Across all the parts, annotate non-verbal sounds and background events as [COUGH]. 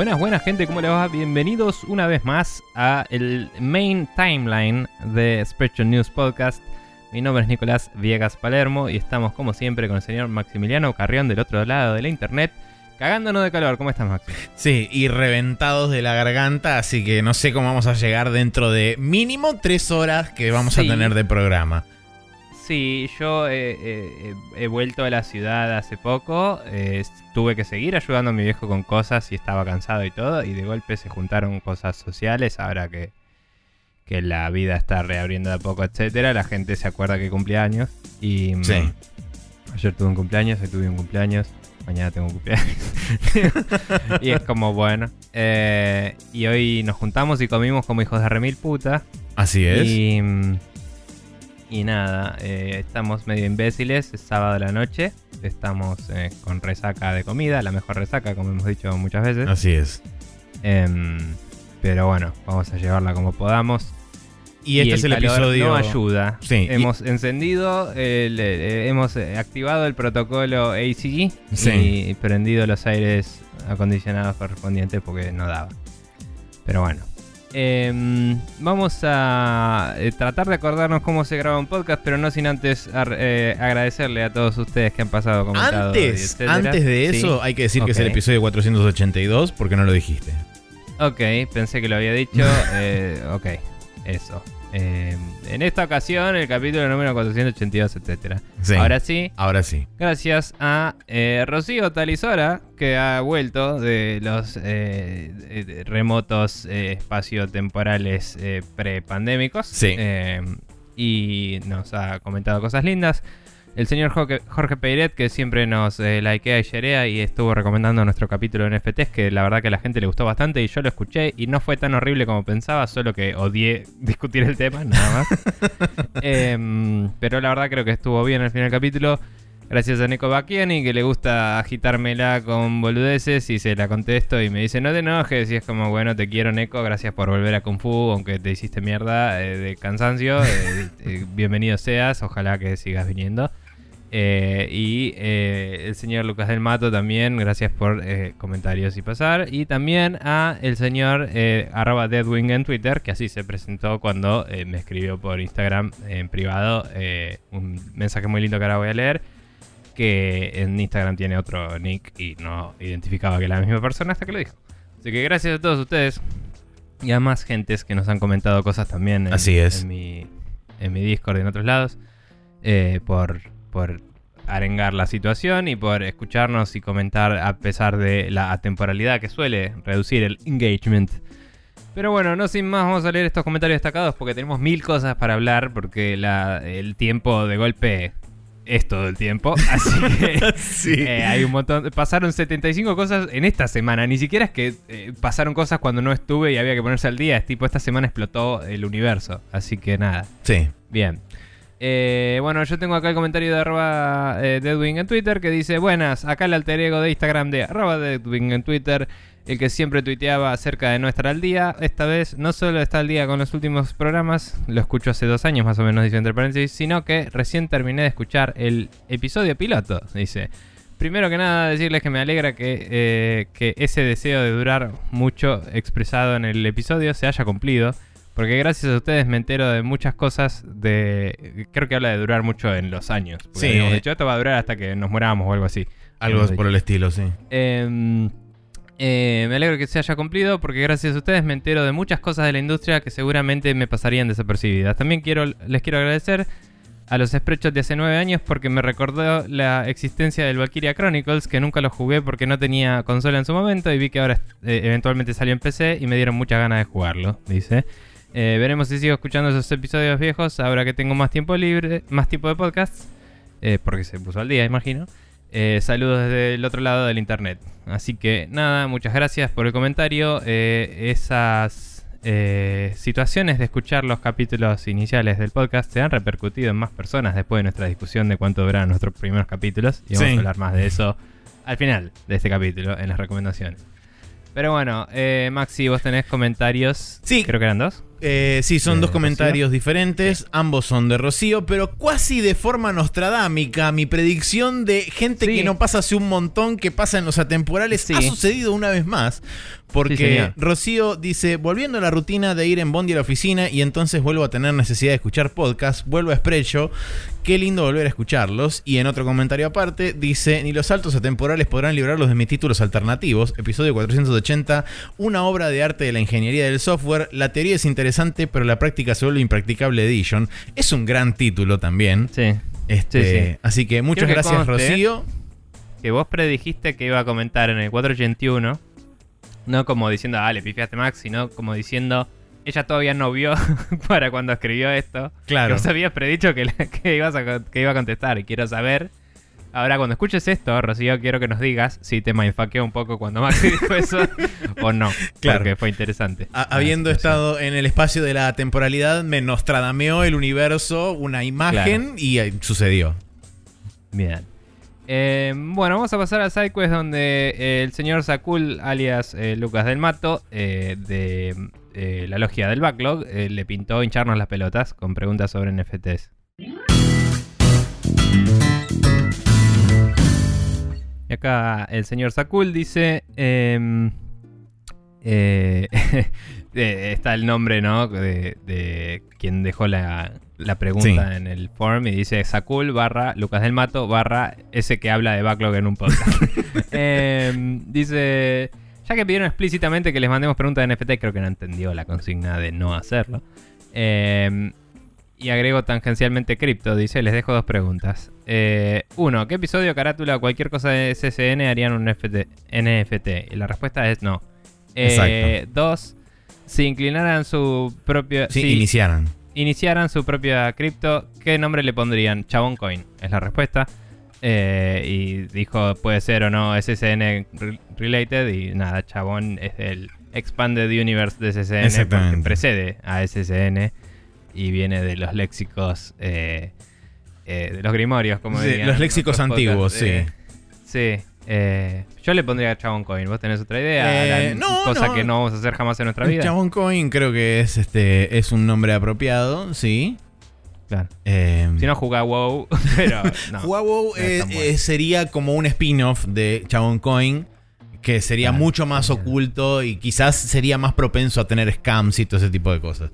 Buenas, buenas gente, ¿cómo les va? Bienvenidos una vez más a el main timeline de Spreadshot News Podcast. Mi nombre es Nicolás Viegas Palermo y estamos como siempre con el señor Maximiliano Carrión del otro lado de la internet, cagándonos de calor. ¿Cómo estás, Maxi? Sí, y reventados de la garganta, así que no sé cómo vamos a llegar dentro de mínimo tres horas que vamos Sí. a tener de programa. Sí, yo eh, eh, he vuelto a la ciudad hace poco. eh, tuve que seguir ayudando a mi viejo con cosas y estaba cansado y todo. Y de golpe se juntaron cosas sociales. Ahora que, que la vida está reabriendo de a poco, etcétera, la gente se acuerda que cumple años. Y mm, Sí. ayer tuve un cumpleaños, hoy tuve un cumpleaños. Mañana tengo un cumpleaños. [LAUGHS] y es como bueno. y hoy nos juntamos y comimos como hijos de remil puta. Así es. Y, mm, y nada, eh, estamos medio imbéciles, es sábado de la noche, estamos eh, con resaca de comida, la mejor resaca, como hemos dicho muchas veces. Así es. Em, pero bueno, vamos a llevarla como podamos. Y este es el calor episodio. No ayuda. Sí, y- Hemos encendido, el- eh, hemos activado el protocolo ACG Sí. y prendido los aires acondicionados correspondientes porque no daba. Pero bueno. Em, vamos a eh, tratar de acordarnos cómo se graba un podcast, pero no sin antes eh, agradecerle a todos ustedes que han pasado comentado. Antes, antes de Sí. eso, hay que decir que es el episodio 482 porque no lo dijiste. Ok, pensé que lo había dicho. [LAUGHS] eh, ok, eso. Eh, en esta ocasión, el capítulo número 482, etcétera. Sí. Ahora sí, Ahora sí. gracias a eh, Rocío Talizora, que ha vuelto de los eh, remotos eh, espacio-temporales prepandémicos. Sí. Y nos ha comentado cosas lindas. El señor Jorge, Jorge Peiret, que siempre nos eh, likea y sharea y estuvo recomendando nuestro capítulo de NFTs, que la verdad que a la gente le gustó bastante y yo lo escuché y no fue tan horrible como pensaba, solo que odié [LAUGHS] discutir el tema, nada más. [LAUGHS] Em, pero la verdad creo que estuvo bien al final del capítulo. Gracias a Neko Bacchiani, que le gusta agitármela con boludeces y se la contesto y me dice no te enojes y es como bueno te quiero Neko, gracias por volver a Kung Fu, aunque te hiciste mierda eh, de cansancio, eh, [LAUGHS] bienvenido seas, ojalá que sigas viniendo. Eh, y eh, el señor Lucas del Mato también, gracias por eh, comentarios y pasar. Y también a el señor arroba Deadwing en Twitter, que así se presentó cuando me escribió por Instagram en privado un mensaje muy lindo que ahora voy a leer. Que en Instagram tiene otro nick y no identificaba que era la misma persona hasta que lo dijo. Así que gracias a todos ustedes y a más gentes que nos han comentado cosas también en, Así es. en, mi, en mi Discord y en otros lados por, por arengar la situación y por escucharnos y comentar a pesar de la atemporalidad que suele reducir el engagement. Pero bueno, no sin más, vamos a leer estos comentarios destacados porque tenemos mil cosas para hablar porque la, el tiempo de golpe es todo el tiempo. [LAUGHS] Así que [LAUGHS] Sí. eh, hay un montón. Pasaron 75 cosas en esta semana. Ni siquiera es que eh, pasaron cosas cuando no estuve y había que ponerse al día. Es tipo, esta semana explotó el universo. Así que nada. Sí. Bien. Eh, bueno, yo tengo acá el comentario de arroba eh, Deadwing en Twitter que dice, buenas, acá el alter ego de Instagram de arroba Deadwing en Twitter, el que siempre tuiteaba acerca de no estar al día. Esta vez no solo está al día con los últimos programas, lo escucho hace dos años más o menos, dice entre paréntesis, sino que recién terminé de escuchar el episodio piloto, dice. Primero que nada, decirles que me alegra que, eh, que ese deseo de durar mucho expresado en el episodio se haya cumplido. Porque gracias a ustedes me entero de muchas cosas de... Creo que habla de durar mucho en los años. Sí, eh. dicho, esto va a durar hasta que nos muramos o algo así. Algo por el estilo, sí. eh, eh, me alegro que se haya cumplido porque gracias a ustedes me entero de muchas cosas de la industria que seguramente me pasarían desapercibidas. También quiero, les quiero agradecer a los Spreadshots de hace nueve años porque me recordó la existencia del Valkyria Chronicles que nunca lo jugué porque no tenía consola en su momento y vi que ahora eh, eventualmente salió en PC y me dieron muchas ganas de jugarlo, dice. Eh, veremos si sigo escuchando esos episodios viejos ahora que tengo más tiempo libre, más tiempo de podcast, eh, porque se puso al día, imagino. Eh, saludos desde el otro lado del internet. Así que nada, muchas gracias por el comentario. Esas situaciones de escuchar los capítulos iniciales del podcast se han repercutido en más personas después de nuestra discusión de cuánto duran nuestros primeros capítulos. Y vamos Sí. a hablar más de eso al final de este capítulo, en las recomendaciones. Pero bueno, eh, Maxi, vos tenés comentarios. Sí. Creo que eran dos. Eh, sí, son ¿De dos Rocío? comentarios diferentes. Ambos son de Rocío, pero cuasi de forma nostradámica. Mi predicción de gente Sí. que no pasa hace un montón que pasa en los atemporales Sí. ha sucedido una vez más. Porque. Rocío dice: Volviendo a la rutina de ir en Bondi a la oficina y entonces vuelvo a tener necesidad de escuchar podcast, vuelvo a Sprecho. Qué lindo volver a escucharlos. Y en otro comentario aparte dice: Ni los saltos atemporales podrán librarlos de mis títulos alternativos. Episodio 480, una obra de arte de la ingeniería del software. La teoría es interesante, pero la práctica se vuelve impracticable Edition. Es un gran título también. Sí. Este, Sí, sí. Así que muchas que gracias, Rocío. Que vos predijiste que iba a comentar en el 481. No como diciendo, ah, le pifiaste Max, sino como diciendo, ella todavía no vio [LAUGHS] para cuando escribió esto. Claro. Que vos habías predicho que, [LAUGHS] ibas a que iba a contestar. Y quiero saber. Ahora, cuando escuches esto, Rocío, quiero que nos digas si te mindfuckeó un poco cuando Maxi [LAUGHS] dijo eso o no. Claro. Porque fue interesante. A- habiendo situación. estado en el espacio de la temporalidad, me nostradameó el universo, una imagen y sucedió. Bien. Eh, bueno, vamos a pasar a SideQuest donde eh, el señor Sakul, alias eh, Lucas del Mato, de la logia del Backlog, le pintó hincharnos las pelotas con preguntas sobre NFTs. Y acá el señor Sakul dice... em, [LAUGHS] está el nombre, ¿no? De quien dejó la, la pregunta Sí. en el forum y dice Sakul barra Lucas del Mato barra ese que habla de backlog en un podcast. [LAUGHS] Em, dice, ya que pidieron explícitamente que les mandemos preguntas de NFT, creo que no entendió la consigna de no hacerlo. Em, y agrego tangencialmente cripto, dice, les dejo dos preguntas. Eh, uno, ¿qué episodio, carátula o cualquier cosa de SSN harían un NFT? NFT? Y la respuesta es no. Eh, dos, si inclinaran su propio... Si iniciaran. Iniciaran su propia cripto, ¿qué nombre le pondrían? Chabón Coin, es la respuesta. Eh, y dijo, puede ser o no SSN re- related. Y nada, Chabón es el Expanded Universe de SSN porque precede a SSN y viene de los léxicos, eh, eh, de los grimorios, como Sí, dirían los léxicos antiguos, podcasts. Eh, sí. Eh, yo le pondría Chabón Coin. ¿Vos tenés otra idea? Eh, no, cosa no. que no vamos a hacer jamás en nuestra vida. Chabón Coin creo que es este es un nombre apropiado, sí. Claro. Eh, Si no, jugá WoW, [LAUGHS] pero no. No es eh, bueno. eh, sería como un spin-off de Chabón Coin que sería Claro, mucho más oculto y quizás sería más propenso a tener scams y todo ese tipo de cosas.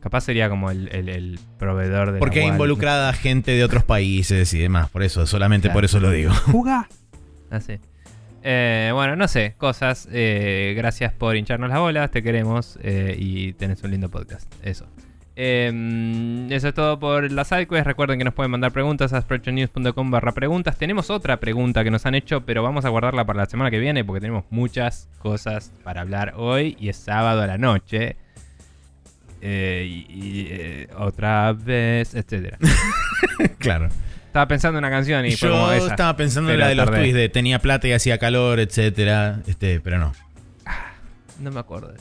Capaz sería como el, el- el proveedor de. Porque la hay wallet. involucrada gente de otros países y demás, por eso, solamente Claro. por eso lo digo. ¡Juga! Así. Eh, bueno, no sé, cosas. eh, gracias por hincharnos las bolas, te queremos eh, y tenés un lindo podcast. Eso. Eh, eso es todo por la sidequest. Recuerden que nos pueden mandar preguntas a sprechonews.com barra preguntas. Tenemos otra pregunta que nos han hecho, pero vamos a guardarla para la semana que viene porque tenemos muchas cosas para hablar hoy y es sábado a la noche. Eh, y y, eh, otra vez, etcétera. [LAUGHS] claro. Estaba pensando en una canción y Yo como esa. estaba pensando en la de los tardé. tweets de tenía plata y hacía calor, etcétera, este, pero no. No me acuerdo.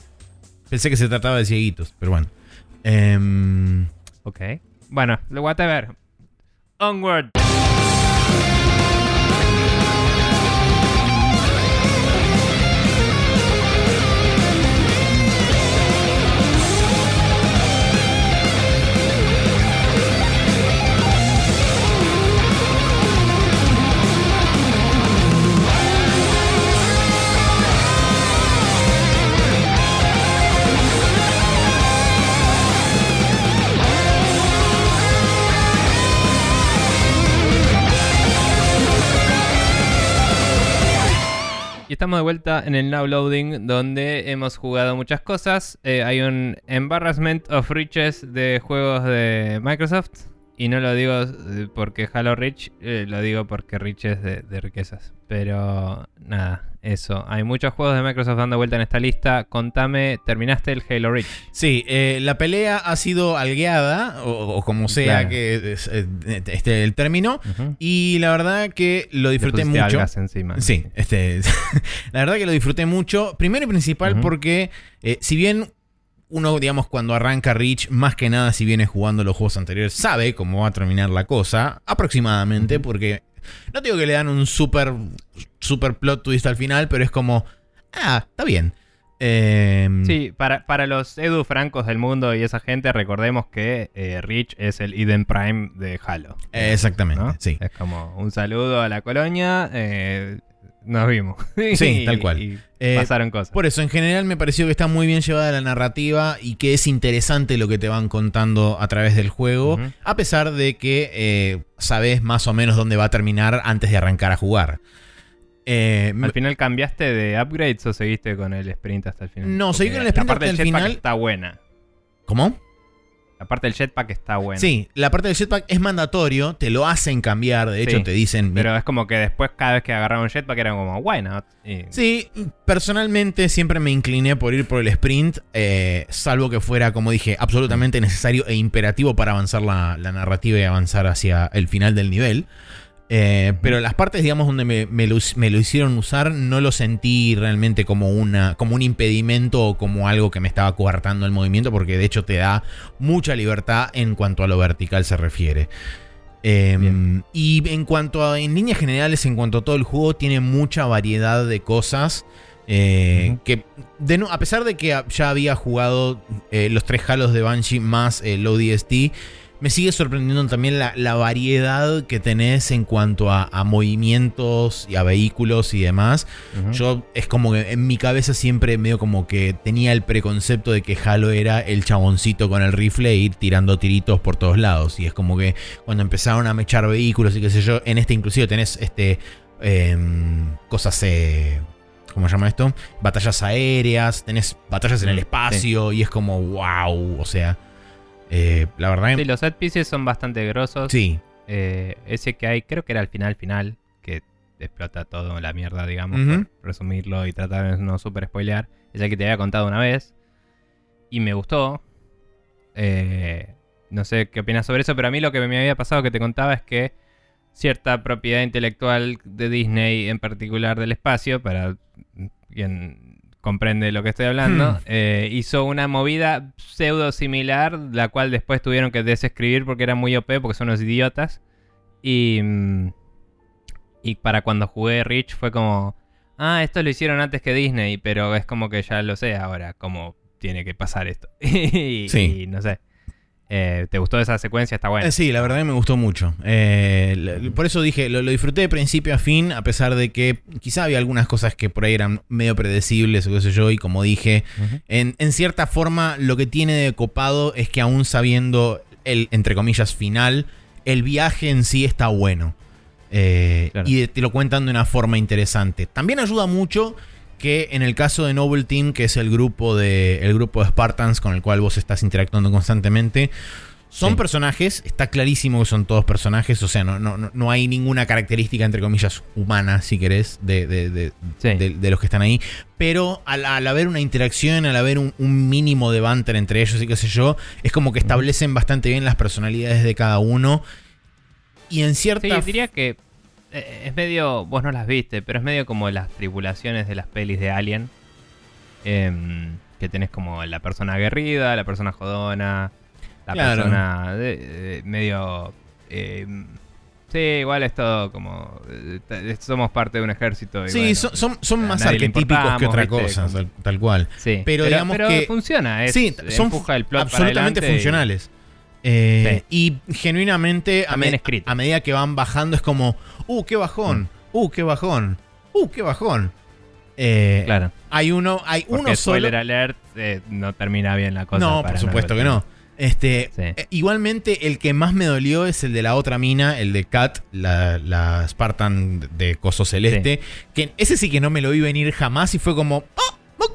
Pensé que se trataba de cieguitos, pero bueno. Em, Ok. Bueno, whatever. Onward. Y estamos de vuelta en el Now Loading, donde hemos jugado muchas cosas. Eh, hay un Embarrassment of Riches de juegos de Microsoft. Y no lo digo eh, porque Halo Rich, eh, lo digo porque Rich es de, de riquezas. Pero nada, eso. Hay muchos juegos de Microsoft dando vuelta en esta lista. Contame, ¿terminaste el Halo Reach? sí, eh, la pelea ha sido algueada, o, o como sea Claro. que es, eh, esté el término. Y la verdad que lo disfruté mucho. algas encima. Sí, este, [LAUGHS] la verdad que lo disfruté mucho. Primero y principal porque eh, si bien uno, digamos, cuando arranca Reach, más que nada si viene jugando los juegos anteriores, sabe cómo va a terminar la cosa, aproximadamente, porque no digo que le dan un super, super plot twist al final, pero es como, ah, está bien. Em, Sí, para, para los Edu Francos del mundo y esa gente, recordemos que eh, Rich es el Eden Prime de Halo. Exactamente, ¿no? sí. Es como un saludo a la colonia. eh, nos vimos. Sí, [LAUGHS] tal cual. Y Eh, pasaron cosas. Por eso, en general me pareció que está muy bien llevada la narrativa y que es interesante lo que te van contando a través del juego, a pesar de que eh, sabes más o menos dónde va a terminar antes de arrancar a jugar. Eh, ¿Al final cambiaste de upgrades o seguiste con el sprint hasta el final? No, seguí con el sprint La parte hasta del el final. está buena. ¿Cómo? La parte del jetpack está buena. Sí, la parte del jetpack es mandatorio, te lo hacen cambiar, de hecho Sí, te dicen... Pero es como que después cada vez que agarraba un jetpack era como, why not? Y- Sí, personalmente siempre me incliné por ir por el sprint, eh, salvo que fuera, como dije, absolutamente necesario e imperativo para avanzar la, la narrativa y avanzar hacia el final del nivel. Eh, pero las partes, digamos, donde me, me lo, me lo hicieron usar, no lo sentí realmente como, una, como un impedimento o como algo que me estaba coartando el movimiento, porque de hecho te da mucha libertad en cuanto a lo vertical se refiere. Eh, Bien. y en cuanto a, en líneas generales, en cuanto a todo el juego, tiene mucha variedad de cosas. eh. Que de a pesar de que ya había jugado eh, los tres halos de Banshee más el ODST, me sigue sorprendiendo también la, la variedad que tenés en cuanto a, a movimientos y a vehículos y demás. Yo es como que en mi cabeza siempre medio como que tenía el preconcepto de que Halo era el chaboncito con el rifle e ir tirando tiritos por todos lados. Y es como que cuando empezaron a mechar vehículos y qué sé yo, en este inclusive tenés este em, cosas... eh, ¿Cómo se llama esto? Batallas aéreas, tenés batallas en el Mm, espacio y es como wow, o sea... eh, la verdad... Sí, los set pieces son bastante grosos. sí. Eh, ese que hay, creo que era al final final, que explota todo la mierda, digamos, por resumirlo y tratar de no super spoilear. Es el que te había contado una vez. Y me gustó. Eh, no sé qué opinas sobre eso, pero a mí lo que me había pasado que te contaba es que cierta propiedad intelectual de Disney, en particular del espacio, para quien comprende lo que estoy hablando, Hmm. eh, hizo una movida pseudo similar, la cual después tuvieron que desescribir porque era muy OP, porque son unos idiotas. Y, mm, y para cuando jugué Rich fue como, ah, esto lo hicieron antes que Disney, pero es como que ya lo sé ahora, cómo tiene que pasar esto. [LAUGHS] y, Sí. y no sé. Eh, ¿Te gustó esa secuencia? Está buena. Eh, Sí, la verdad que me gustó mucho. Eh, por eso dije, lo, lo disfruté de principio a fin, a pesar de que quizá había algunas cosas que por ahí eran medio predecibles o qué sé yo, y como dije, en, en cierta forma lo que tiene de copado es que aún sabiendo el, entre comillas, final, el viaje en sí está bueno. Claro. Y te lo cuentan de una forma interesante. También ayuda mucho que en el caso de Noble Team, que es el grupo de, el grupo de Spartans con el cual vos estás interactuando constantemente, son Sí. personajes, está clarísimo que son todos personajes, o sea, no, no, no- hay ninguna característica, entre comillas, humana, si querés, de, de- de- Sí. de- de los que están ahí. Pero al, al haber una interacción, al haber un, un mínimo de banter entre ellos y qué sé yo, es como que establecen bastante bien las personalidades de cada uno. Y en cierta... Sí, diría que es medio, vos no las viste, pero es medio como las tribulaciones de las pelis de Alien. Em, que tenés como la persona aguerrida, la persona jodona, la Claro. persona de- de- medio... em, sí, igual es todo como... eh, somos parte de un ejército. y Sí, bueno, son, son, más arquetípicos que otra cosa, tal, cual. Sí, pero digamos que- funciona, es, sí, son empuja el plot para absolutamente y- Eh, Y genuinamente, a, me- medida que van bajando, es como, uh, qué bajón, Mm. uh, qué bajón, uh, qué bajón. Eh, Claro, Hay uno, hay porque uno solo. spoiler alert, eh, no termina bien la cosa. No, para por supuesto que no. Este, Sí. igualmente, el que más me dolió es el de la otra mina, el de Kat, la, la Spartan de Coso Celeste. Que ese sí que no me lo vi venir jamás y fue como, "Oh,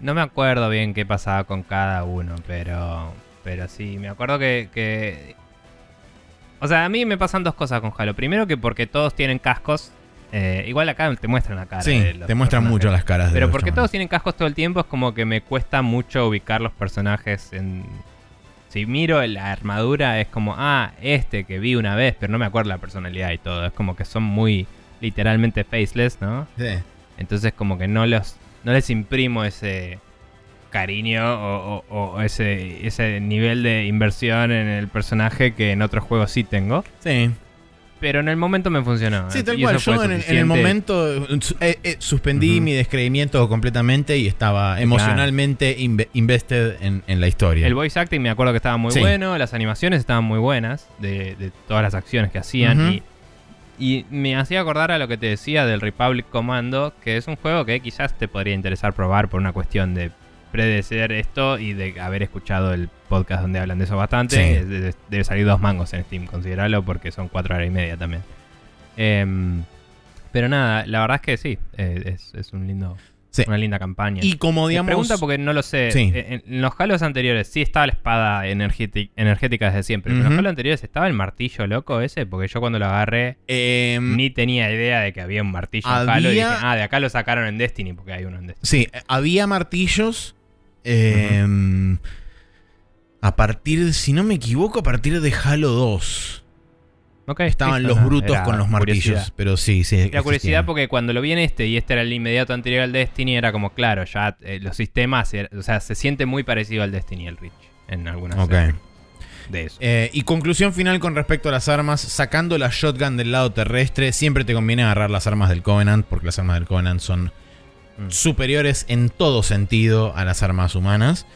No me acuerdo bien qué pasaba con cada uno, pero. Pero sí, me acuerdo que. que- O sea, a mí me pasan dos cosas con Halo. Primero que porque todos tienen cascos. eh, igual acá te muestran la cara. sí, te muestran mucho las caras de Pero los porque todos tienen cascos todo el tiempo, es como que me cuesta mucho ubicar los personajes en. Si miro la armadura, es como, ah, este que vi una vez, pero no me acuerdo la personalidad y todo. Es como que son muy literalmente faceless, ¿no? Sí. Entonces como que no los no les imprimo ese cariño o, o- o ese, ese nivel de inversión en el personaje que en otros juegos sí tengo. Sí. pero en el momento me funcionó. Sí, tal Y cual. Yo en, el- en el suficiente. momento eh, eh, suspendí mi descreimiento completamente y estaba emocionalmente inve- invested en, en la historia. El voice acting me acuerdo que estaba muy Sí. bueno, las animaciones estaban muy buenas de, de todas las acciones que hacían y, y me hacía acordar a lo que te decía del Republic Commando, que es un juego que quizás te podría interesar probar por una cuestión de predecer esto y de haber escuchado el podcast donde hablan de eso bastante. Sí. Debe, debe salir dos mangos en Steam, consideralo porque son cuatro horas y media también. Em, pero nada, la verdad es que sí, eh, es, es un lindo, Sí. una linda campaña. Y como Me digamos. pregunta porque no lo sé. Sí. Eh, En, en los Halos anteriores sí estaba la espada energéti- energética desde siempre. Pero en los Halos anteriores estaba el martillo loco ese. Porque yo cuando lo agarré em, ni tenía idea de que había un martillo en Halo. Y dije, ah, de acá lo sacaron en Destiny porque hay uno en Destiny. Sí, había martillos. Em, A partir, si no me equivoco, a partir de Halo 2. Ok, Estaban los brutos con los martillos. curiosidad. Pero sí, sí. Existían. curiosidad porque cuando lo vi en este y este era el inmediato anterior al Destiny, era como, claro, ya eh, los sistemas, era- o sea, se siente muy parecido al Destiny el Reach en algunas Ok. eh, de eso. Eh, y conclusión final con respecto a las armas, sacando la shotgun del lado terrestre, siempre te conviene agarrar las armas del Covenant, porque las armas del Covenant son Mm. superiores en todo sentido a las armas humanas.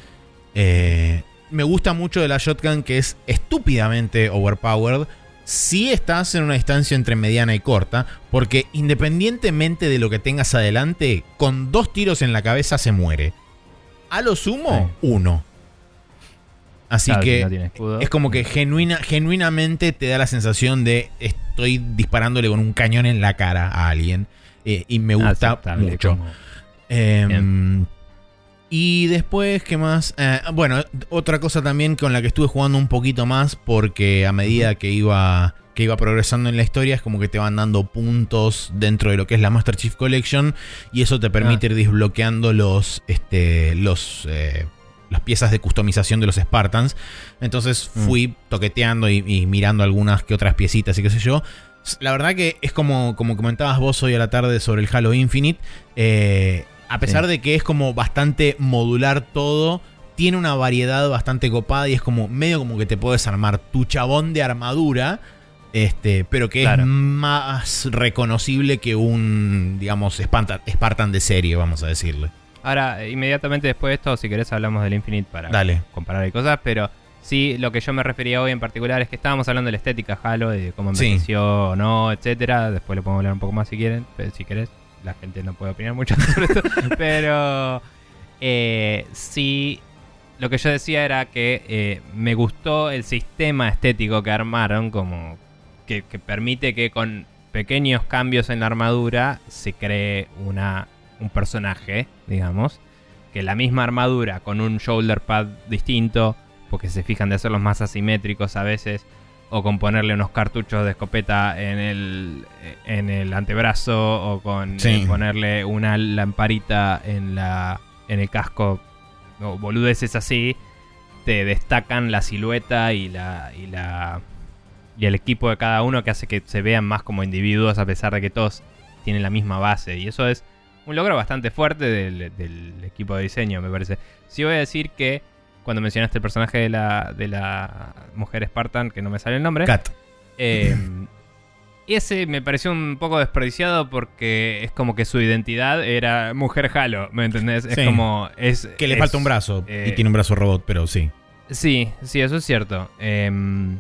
Eh, me gusta mucho de la shotgun que es estúpidamente overpowered. Si estás en una distancia entre mediana y corta, porque independientemente de lo que tengas adelante, con dos tiros en la cabeza se muere. A lo sumo, uno. Así Claro, que no es como que genuina, genuinamente te da la sensación de estoy disparándole con un cañón en la cara a alguien. Eh, y me gusta Aceptable, mucho. como- Em, y después, ¿qué más? Eh, bueno, otra cosa también con la que estuve jugando un poquito más, porque a medida que iba, que iba progresando en la historia, es como que te van dando puntos dentro de lo que es la Master Chief Collection, y eso te permite Ah. ir desbloqueando los, este, los, eh, las piezas de customización de los Spartans. Entonces Mm. fui toqueteando y, y mirando algunas que otras piecitas y qué sé yo. La verdad que es como, como comentabas vos hoy a la tarde sobre el Halo Infinite. eh, a pesar Sí. de que es como bastante modular todo, tiene una variedad bastante copada y es como medio como que te puedes armar tu chabón de armadura. Este, pero que Claro. es más reconocible que un, digamos, Spartan, de serie, vamos a decirle. Ahora, eh, inmediatamente después de esto, si querés, hablamos del Infinite para Dale. comparar y cosas, pero sí, lo que yo me refería hoy en particular es que estábamos hablando de la estética Halo, de cómo Sí. envejeció o no, etcétera. Después le podemos hablar un poco más si quieren, pero si querés. La gente no puede opinar mucho [LAUGHS] sobre esto, pero eh, sí, lo que yo decía era que eh, me gustó el sistema estético que armaron, como que, que permite que con pequeños cambios en la armadura se cree una, un personaje, digamos, que la misma armadura con un shoulder pad distinto, porque se fijan de hacerlos más asimétricos a veces, o con ponerle unos cartuchos de escopeta en el, en el antebrazo, o con Sí. eh, ponerle una lamparita en, la, en el casco, o boludeces así, te destacan la silueta y la, y la y el equipo de cada uno que hace que se vean más como individuos a pesar de que todos tienen la misma base. Y eso es un logro bastante fuerte del, del equipo de diseño, me parece. Sí voy a decir que cuando mencionaste el personaje de la, de la mujer Spartan, que no me sale el nombre, Cat. eh, ese me pareció un poco desperdiciado porque es como que su identidad era mujer Halo, ¿me entendés? Es Sí. como... Es, Que le es- falta un brazo. eh, y tiene un brazo robot, pero sí. Sí, sí, eso es cierto. Em,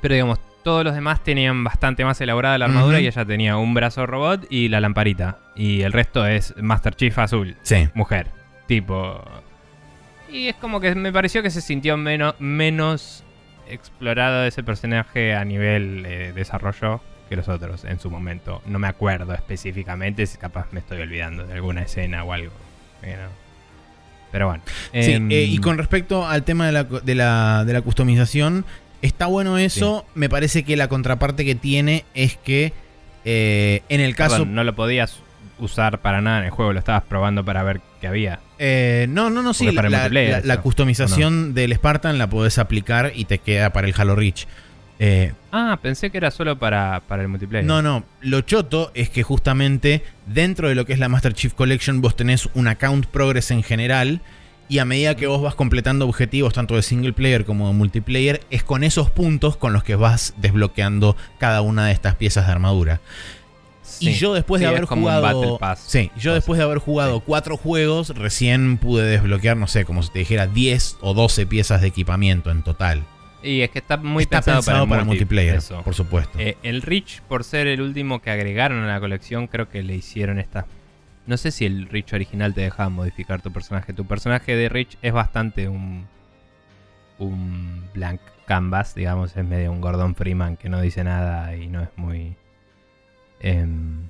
pero digamos, todos los demás tenían bastante más elaborada la armadura y ella tenía un brazo robot y la lamparita. Y el resto es Master Chief azul, Sí. mujer. Tipo. Y es como que me pareció que se sintió menos, menos explorado ese personaje a nivel eh, desarrollo que los otros en su momento. No me acuerdo específicamente, si capaz me estoy olvidando de alguna escena o algo. Pero, pero bueno. Sí, Em, eh, y con respecto al tema de la, de la, de la customización, está bueno eso. Me parece que la contraparte que tiene es que eh, en el caso... Perdón, no lo podías usar para nada en el juego, lo estabas probando para ver qué había. Eh, no, no, no, sí. La, la- customización del Spartan la podés aplicar y te queda para el Halo Reach. Eh, Ah, pensé que era solo para, para el multiplayer. no, no. Lo choto es que justamente dentro de lo que es la Master Chief Collection vos tenés un account progress en general Y a medida que vos vas completando objetivos, tanto de single player como de multiplayer, es con esos puntos con los que vas desbloqueando cada una de estas piezas de armadura. Y yo después de Sí, haber jugado. Sí, yo después de haber jugado cuatro juegos, recién pude desbloquear, no sé, como si te dijera 10 o 12 piezas de equipamiento en total. Y es que está muy Está pensado, pensado, para, multiplayer, eso. por supuesto. Eh, el Rich, por ser el último que agregaron a la colección, creo que le hicieron esta. No sé si el Rich original te dejaba modificar tu personaje. Tu personaje de Rich es bastante un. Un blank canvas, digamos. Es medio un Gordon Freeman que no dice nada y no es muy. Em,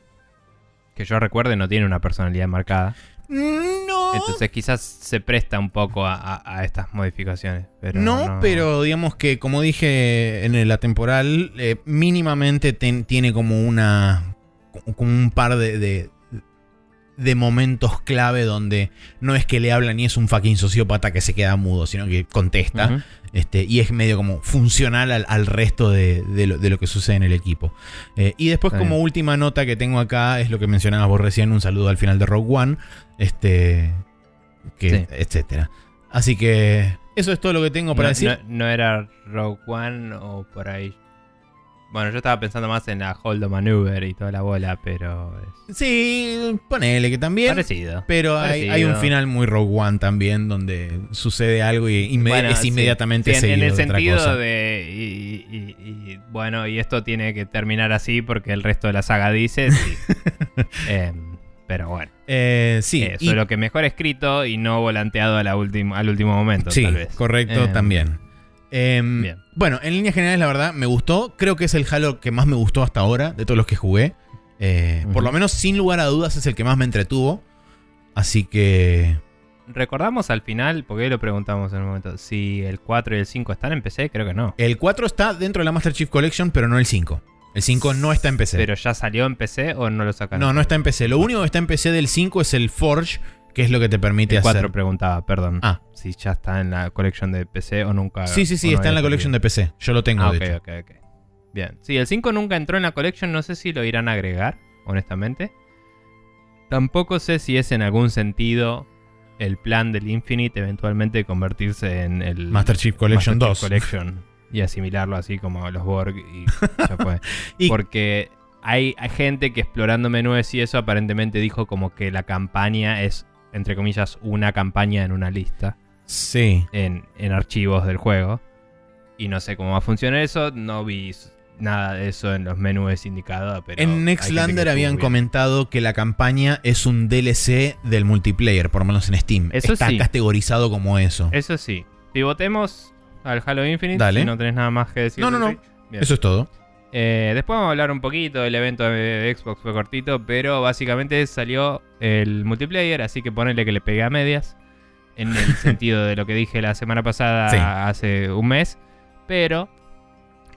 que yo recuerde, no tiene una personalidad marcada. no, Entonces quizás se presta un poco a, a- a estas modificaciones. Pero no, pero digamos que, como dije en la temporal, eh, mínimamente ten- tiene como una. como un par de, de. de momentos clave donde no es que le hablan y es un fucking sociópata que se queda mudo, sino que contesta. Este, y es medio como funcional al, al resto de, de lo, de lo que sucede en el equipo. Eh, y después, como última nota que tengo acá, es lo que mencionabas vos recién, un saludo al final de Rogue One. Este. Que, Sí. etcétera. Así que. Eso es todo lo que tengo para no, decir. no- no era Rogue One o por ahí. Bueno, yo estaba pensando más en la Hold Maneuver y toda la bola, pero es Sí, ponele que también. parecido. Pero hay, parecido. hay un final muy Rogue One también, donde sucede algo y Bueno, es inmediatamente Sí, en, seguido en el de otra sentido cosa. de. Y, y- y- bueno, y esto tiene que terminar así porque el resto de la saga dice. sí. [LAUGHS] Em, pero bueno, Eh, sí, eso y- es lo que mejor escrito y no volanteado a la última, al último momento, Sí, tal vez. correcto, Em, también. Em, bien. Bueno, en líneas generales, la verdad, me gustó. Creo que es el Halo que más me gustó hasta ahora, de todos los que jugué. Eh, Por lo menos, sin lugar a dudas, es el que más me entretuvo. Así que. Recordamos al final, porque lo preguntamos en un momento, si el 4 y el 5 están en PC, creo que no. El 4 está dentro de la Master Chief Collection, pero no el 5. El 5 no está en PC. ¿Pero ya salió en PC o no lo sacaron? no, no está en PC. Lo único que está en PC del 5 es el Forge, que es lo que te permite El 4 hacer. preguntaba, perdón. Ah. Si ya está en la collection de PC o nunca. Sí, sí, sí, no está en la collection de. PC. Yo lo tengo, Ah, de ok, hecho. ok, ok. Bien. Sí, el 5 nunca entró en la collection, no sé si lo irán a agregar, honestamente. Tampoco sé si es en algún sentido el plan del Infinite eventualmente convertirse en el Master Chief Collection Master 2. Chief Collection y asimilarlo así como los Borg y [LAUGHS] ya fue. Y- Porque hay, hay gente que explorando menús y eso aparentemente dijo como que la campaña es, entre comillas, una campaña en una lista Sí. en, en archivos del juego. Y no sé cómo va a funcionar eso, no vi nada de eso en los menús indicados. Pero En Nextlander habían bien. comentado que la campaña es un DLC del multiplayer, por lo menos en Steam. Eso Está sí. categorizado como eso. Eso sí, pivotemos al Halo Infinite. Dale. Si no tenés nada más que decir. No, no, no. Eso es todo. Eh, después vamos a hablar un poquito del evento de Xbox, fue cortito, pero básicamente salió el multiplayer, así que ponele que le pegué a medias, en el [LAUGHS] sentido de lo que dije la semana pasada Sí. hace un mes, pero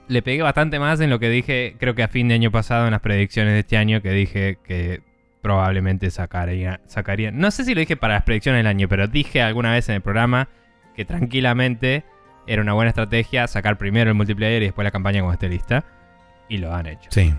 le pegué bastante más en lo que dije, creo que a fin de año pasado, en las predicciones de este año, que dije que probablemente sacaría, sacarían, no sé si lo dije para las predicciones del año, pero dije alguna vez en el programa que tranquilamente era una buena estrategia sacar primero el multiplayer y después la campaña cuando esté lista. Y lo han hecho. Sí.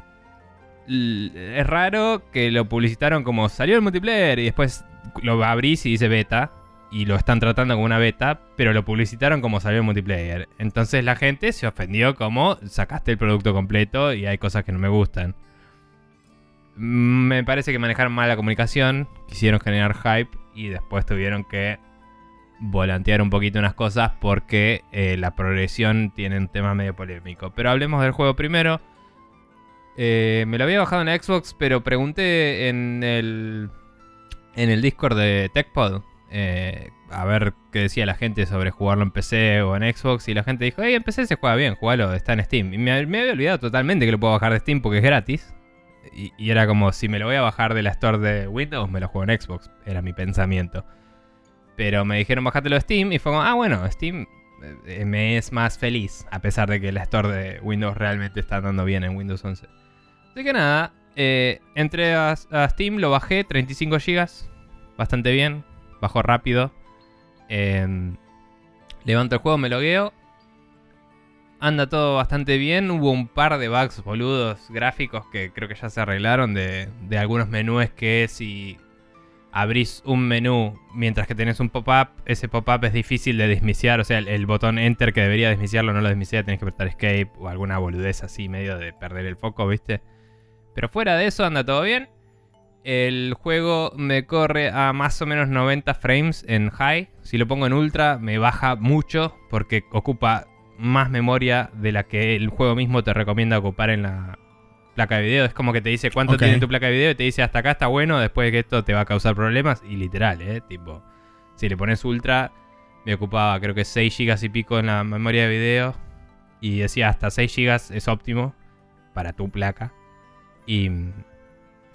L- Es raro que lo publicitaron como salió el multiplayer y después lo abrís y dice beta. Y lo están tratando como una beta, pero lo publicitaron como salió el multiplayer. Entonces la gente se ofendió como sacaste el producto completo y hay cosas que no me gustan. Me parece que manejaron mal la comunicación, quisieron generar hype y después tuvieron que volantear un poquito unas cosas porque eh, la progresión tiene un tema medio polémico. Pero hablemos del juego primero. Eh, me lo había bajado en Xbox, pero pregunté en el, en el Discord de TechPod eh, a ver qué decía la gente sobre jugarlo en PC o en Xbox. Y la gente dijo: Hey, en PC se juega bien, jugalo, está en Steam. Y me, había olvidado totalmente que lo puedo bajar de Steam porque es gratis. Y, y era como: si me lo voy a bajar de la store de Windows, me lo juego en Xbox. Era mi pensamiento. Pero me dijeron: bájatelo de Steam. Y fue como: Ah, bueno, Steam eh, me es más feliz. A pesar de que la store de Windows realmente está andando bien en Windows 11. Así que nada, eh, entré a, Steam, lo bajé, 35 GB, bastante bien, bajó rápido. Eh, levanto el juego, me logueo. Anda todo bastante bien. Hubo un par de bugs boludos gráficos que creo que ya se arreglaron de, de algunos menús que si abrís un menú mientras que tenés un pop-up, ese pop-up es difícil de dismiciar, o sea, el, botón enter que debería dismiciarlo no lo dismisia, tenés que apretar escape o alguna boludez así, medio de perder el foco, ¿viste? Pero fuera de eso anda todo bien. El juego me corre a más o menos 90 frames en high. Si lo pongo en ultra me baja mucho porque ocupa más memoria de la que el juego mismo te recomienda ocupar en la placa de video. Es como que te dice cuánto tiene tu placa de video y te dice hasta acá está bueno, después de que esto te va a causar problemas. Y literal, ¿eh? Tipo, si le pones ultra, me ocupaba creo que 6 GB y pico en la memoria de video. Y decía hasta 6 GB es óptimo para tu placa. Y,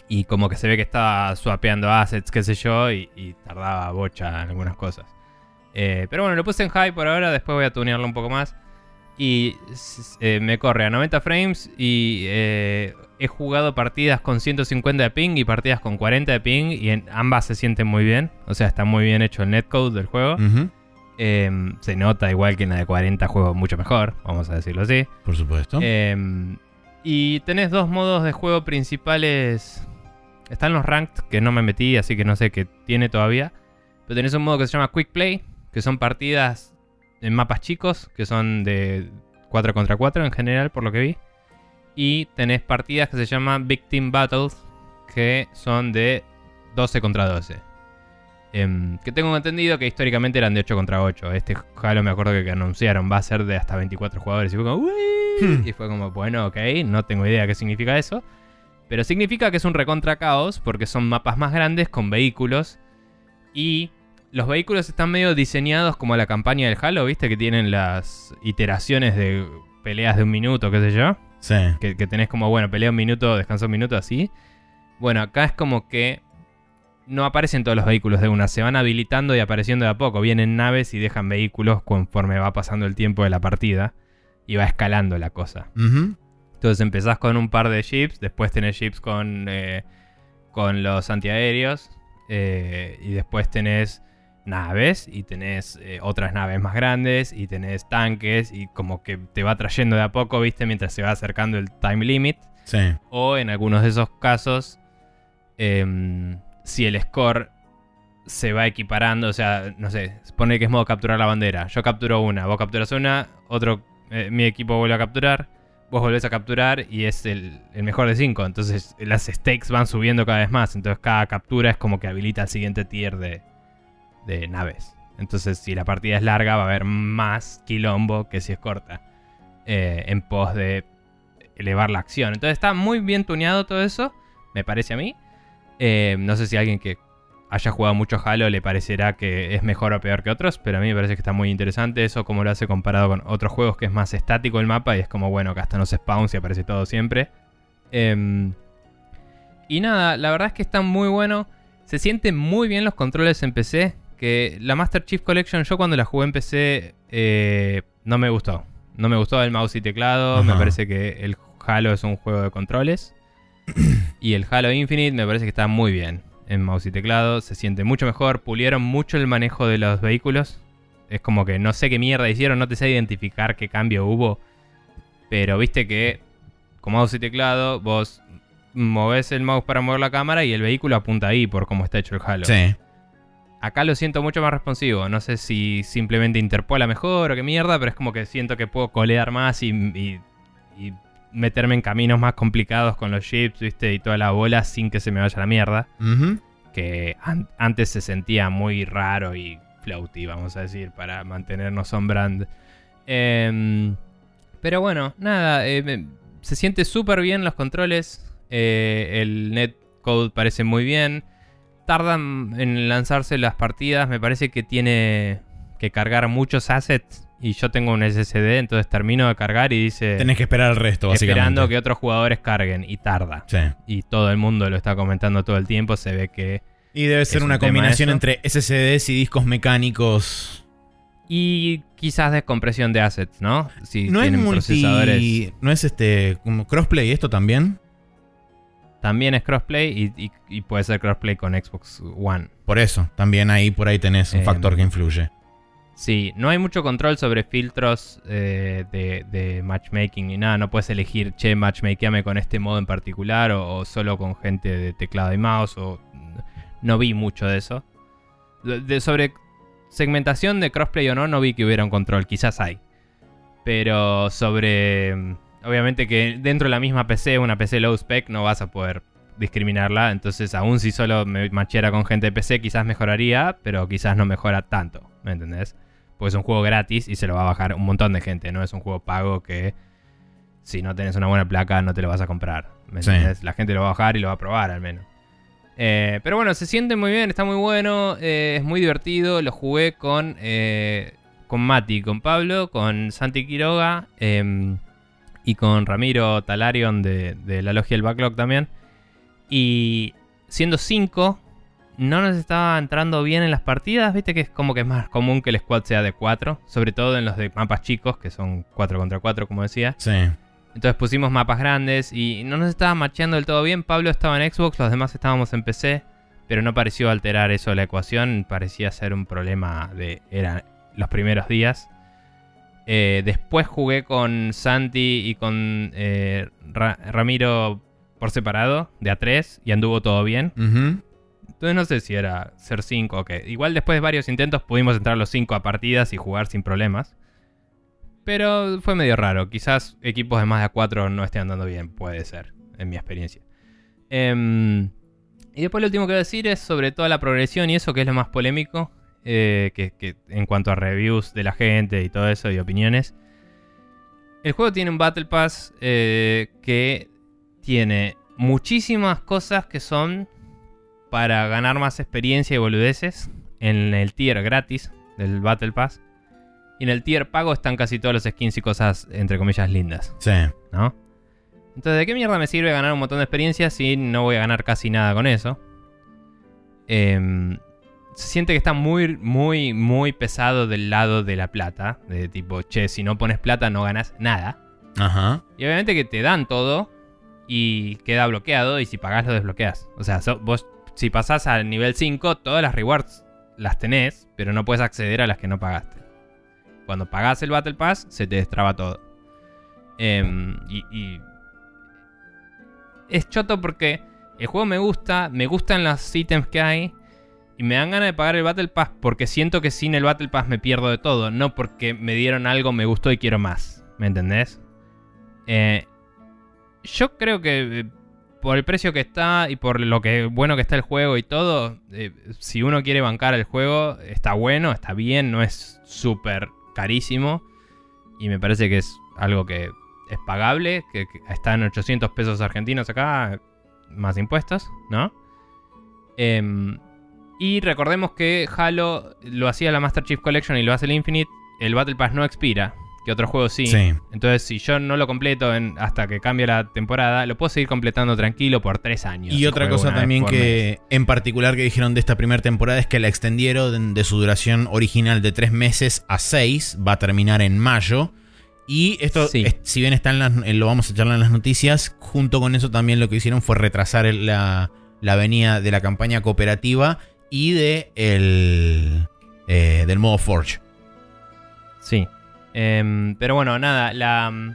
y como que se ve que estaba swapeando assets, qué sé yo, y, y tardaba bocha en algunas cosas. Eh, pero bueno, lo puse en high por ahora, después voy a tunearlo un poco más. Y eh, me corre a 90 frames y eh, he jugado partidas con 150 de ping y partidas con 40 de ping y en ambas se sienten muy bien. O sea, está muy bien hecho el netcode del juego. Eh, se nota igual que en la de 40 juego mucho mejor, vamos a decirlo así. Por supuesto. Eh, y tenés dos modos de juego principales. Están los ranked, que no me metí, así que no sé qué tiene todavía. Pero tenés un modo que se llama Quick Play, que son partidas en mapas chicos, que son de 4 contra 4 en general, por lo que vi. Y tenés partidas que se llaman Big Team Battles, que son de 12 contra 12. Em, que tengo entendido que históricamente eran de 8 contra 8. Este Halo me acuerdo que, que anunciaron va a ser de hasta 24 jugadores. Y fue como. Hmm. Y fue como, bueno, ok, no tengo idea qué significa eso. Pero significa que es un recontra caos porque son mapas más grandes con vehículos. Y los vehículos están medio diseñados como la campaña del Halo, ¿viste? Que tienen las iteraciones de peleas de un minuto, qué sé yo. Sí. Que, que tenés como, bueno, pelea un minuto, descansa un minuto, así. Bueno, acá es como que no aparecen todos los vehículos de una, se van habilitando y apareciendo de a poco. Vienen naves y dejan vehículos conforme va pasando el tiempo de la partida. Y va escalando la cosa. Entonces empezás con un par de jeeps, después tenés jeeps con, eh, con los antiaéreos, eh, y después tenés naves, y tenés eh, otras naves más grandes, y tenés tanques, y como que te va trayendo de a poco, viste, mientras se va acercando el time limit. Sí. O en algunos de esos casos, em, si el score se va equiparando, o sea, no sé, pone que es modo capturar la bandera. Yo capturo una, vos capturas una, otro, eh, mi equipo vuelve a capturar, vos volvés a capturar y es el, mejor de cinco. Entonces las stakes van subiendo cada vez más. Entonces cada captura es como que habilita el siguiente tier de, de naves. Entonces si la partida es larga va a haber más quilombo que si es corta. eh, en pos de elevar la acción. Entonces está muy bien tuneado todo eso, me parece a mí. Eh, no sé si a alguien que haya jugado mucho Halo le parecerá que es mejor o peor que otros, pero a mí me parece que está muy interesante eso, como lo hace comparado con otros juegos que es más estático el mapa y es como, bueno, que hasta no se spawns y aparece todo siempre. Em, y nada, la verdad es que está muy bueno. Se sienten muy bien los controles en PC. Que la Master Chief Collection, yo cuando la jugué en PC, eh, no me gustó. No me gustó el mouse y teclado. Me parece que el Halo es un juego de controles. Y el Halo Infinite me parece que está muy bien en mouse y teclado. Se siente mucho mejor. Pulieron mucho el manejo de los vehículos. Es como que no sé qué mierda hicieron. No te sé identificar qué cambio hubo. Pero viste que con mouse y teclado vos movés el mouse para mover la cámara y el vehículo apunta ahí por cómo está hecho el Halo. Sí. Acá lo siento mucho más responsivo. No sé si simplemente interpola mejor o qué mierda, pero es como que siento que puedo colear más y, y- y meterme en caminos más complicados con los chips, ¿viste? Y toda la bola sin que se me vaya la mierda. Que an- antes se sentía muy raro y floaty, vamos a decir, para mantenernos on brand. Em, pero bueno, nada, eh, se siente súper bien los controles. eh, el netcode parece muy bien. Tardan en lanzarse las partidas. Me parece que tiene que cargar muchos assets. Y yo tengo un SSD, entonces termino de cargar y dice Tenés que esperar el resto, básicamente. esperando que otros jugadores carguen. Y tarda. Sí. Y todo el mundo lo está comentando todo el tiempo. Se ve que Y debe ser una un combinación entre SSDs y discos mecánicos. Y quizás descompresión de assets, ¿no? Si No es multi... procesadores. No es este... Como crossplay esto también. También es crossplay y, y- y puede ser crossplay con Xbox One. Por eso. También ahí por ahí tenés un Eh, factor que influye. Sí, no hay mucho control sobre filtros eh, de, matchmaking ni nada. No puedes elegir, che, matchmakeame con este modo en particular o, solo con gente de teclado y mouse. O, no vi mucho de eso. De, sobre segmentación de crossplay o no, no vi que hubiera un control, quizás hay. Pero sobre... mm, Obviamente que dentro de la misma PC, una PC low spec, no vas a poder discriminarla. Entonces, aún si solo me macheara con gente de PC, quizás mejoraría, pero quizás no mejora tanto. ¿Me entendés? Porque es un juego gratis y se lo va a bajar un montón de gente. No es un juego pago que si no tenés una buena placa no te lo vas a comprar. ¿Me Sí. La gente lo va a bajar y lo va a probar al menos. Eh, pero bueno, se siente muy bien, está muy bueno, eh, es muy divertido. Lo jugué con, eh, con Mati, con Pablo, con Santi Quiroga em, y con Ramiro Talarion de, de la Logia del Backlog también. Y siendo 5, no nos estaba entrando bien en las partidas. Viste que es como que es más común que el squad sea de 4, sobre todo en los de mapas chicos, que son 4 contra 4, como decía. Sí. Entonces pusimos mapas grandes y no nos estaba macheando del todo bien. Pablo estaba en Xbox, los demás estábamos en PC, pero no pareció alterar eso la ecuación. Parecía ser un problema de. Eran los primeros días. Eh, después jugué con Santi y con eh, Ra- Ramiro por separado, de A3, y anduvo todo bien. Entonces no sé si era ser 5 o. Igual después de varios intentos pudimos entrar los 5 a partidas y jugar sin problemas. Pero fue medio raro. Quizás equipos de más de 4 no estén andando bien. Puede ser, en mi experiencia. Em, y después lo último que voy a decir es sobre toda la progresión y eso que es lo más polémico. eh, que en cuanto a reviews de la gente y todo eso y opiniones. El juego tiene un Battle Pass eh, que tiene muchísimas cosas que son para ganar más experiencia y boludeces en el tier gratis del Battle Pass. Y en el tier pago están casi todos los skins y cosas, entre comillas, lindas, Sí. ¿no? Entonces, ¿de qué mierda me sirve ganar un montón de experiencia si no voy a ganar casi nada con eso? Em, se siente que está muy, muy, muy pesado del lado de la plata. De tipo, che, si no pones plata no ganas nada. Ajá. Y obviamente que te dan todo y queda bloqueado y si pagás lo desbloqueas. O sea, so- vos si pasás al nivel 5, todas las rewards las tenés, pero no puedes acceder a las que no pagaste. Cuando pagás el Battle Pass, se te destraba todo. Em, y, y es choto porque el juego me gusta, me gustan los ítems que hay. Y me dan ganas de pagar el Battle Pass porque siento que sin el Battle Pass me pierdo de todo. No porque me dieron algo, me gustó y quiero más. ¿Me entendés? Eh, yo creo que por el precio que está y por lo que bueno que está el juego y todo, eh, si uno quiere bancar el juego, está bueno, está bien, no es súper carísimo. Y me parece que es algo que es pagable, que, está en 800 pesos argentinos acá, más impuestos, ¿no? Em, y recordemos que Halo lo hacía la Master Chief Collection y lo hace el Infinite. El Battle Pass no expira, que otros juegos sí. Sí. Entonces, si yo no lo completo en- hasta que cambie la temporada, lo puedo seguir completando tranquilo por tres años. Y otra cosa también que en particular que dijeron de esta primera temporada es que la extendieron de, su duración original de tres meses a seis, va a terminar en mayo. Y esto, Sí. es- si bien está en las- en- lo vamos a charlar en las noticias, junto con eso también lo que hicieron fue retrasar el- la, la venida de la campaña cooperativa y de el, eh, del modo Forge. Sí. Em, pero bueno, nada, la, mm,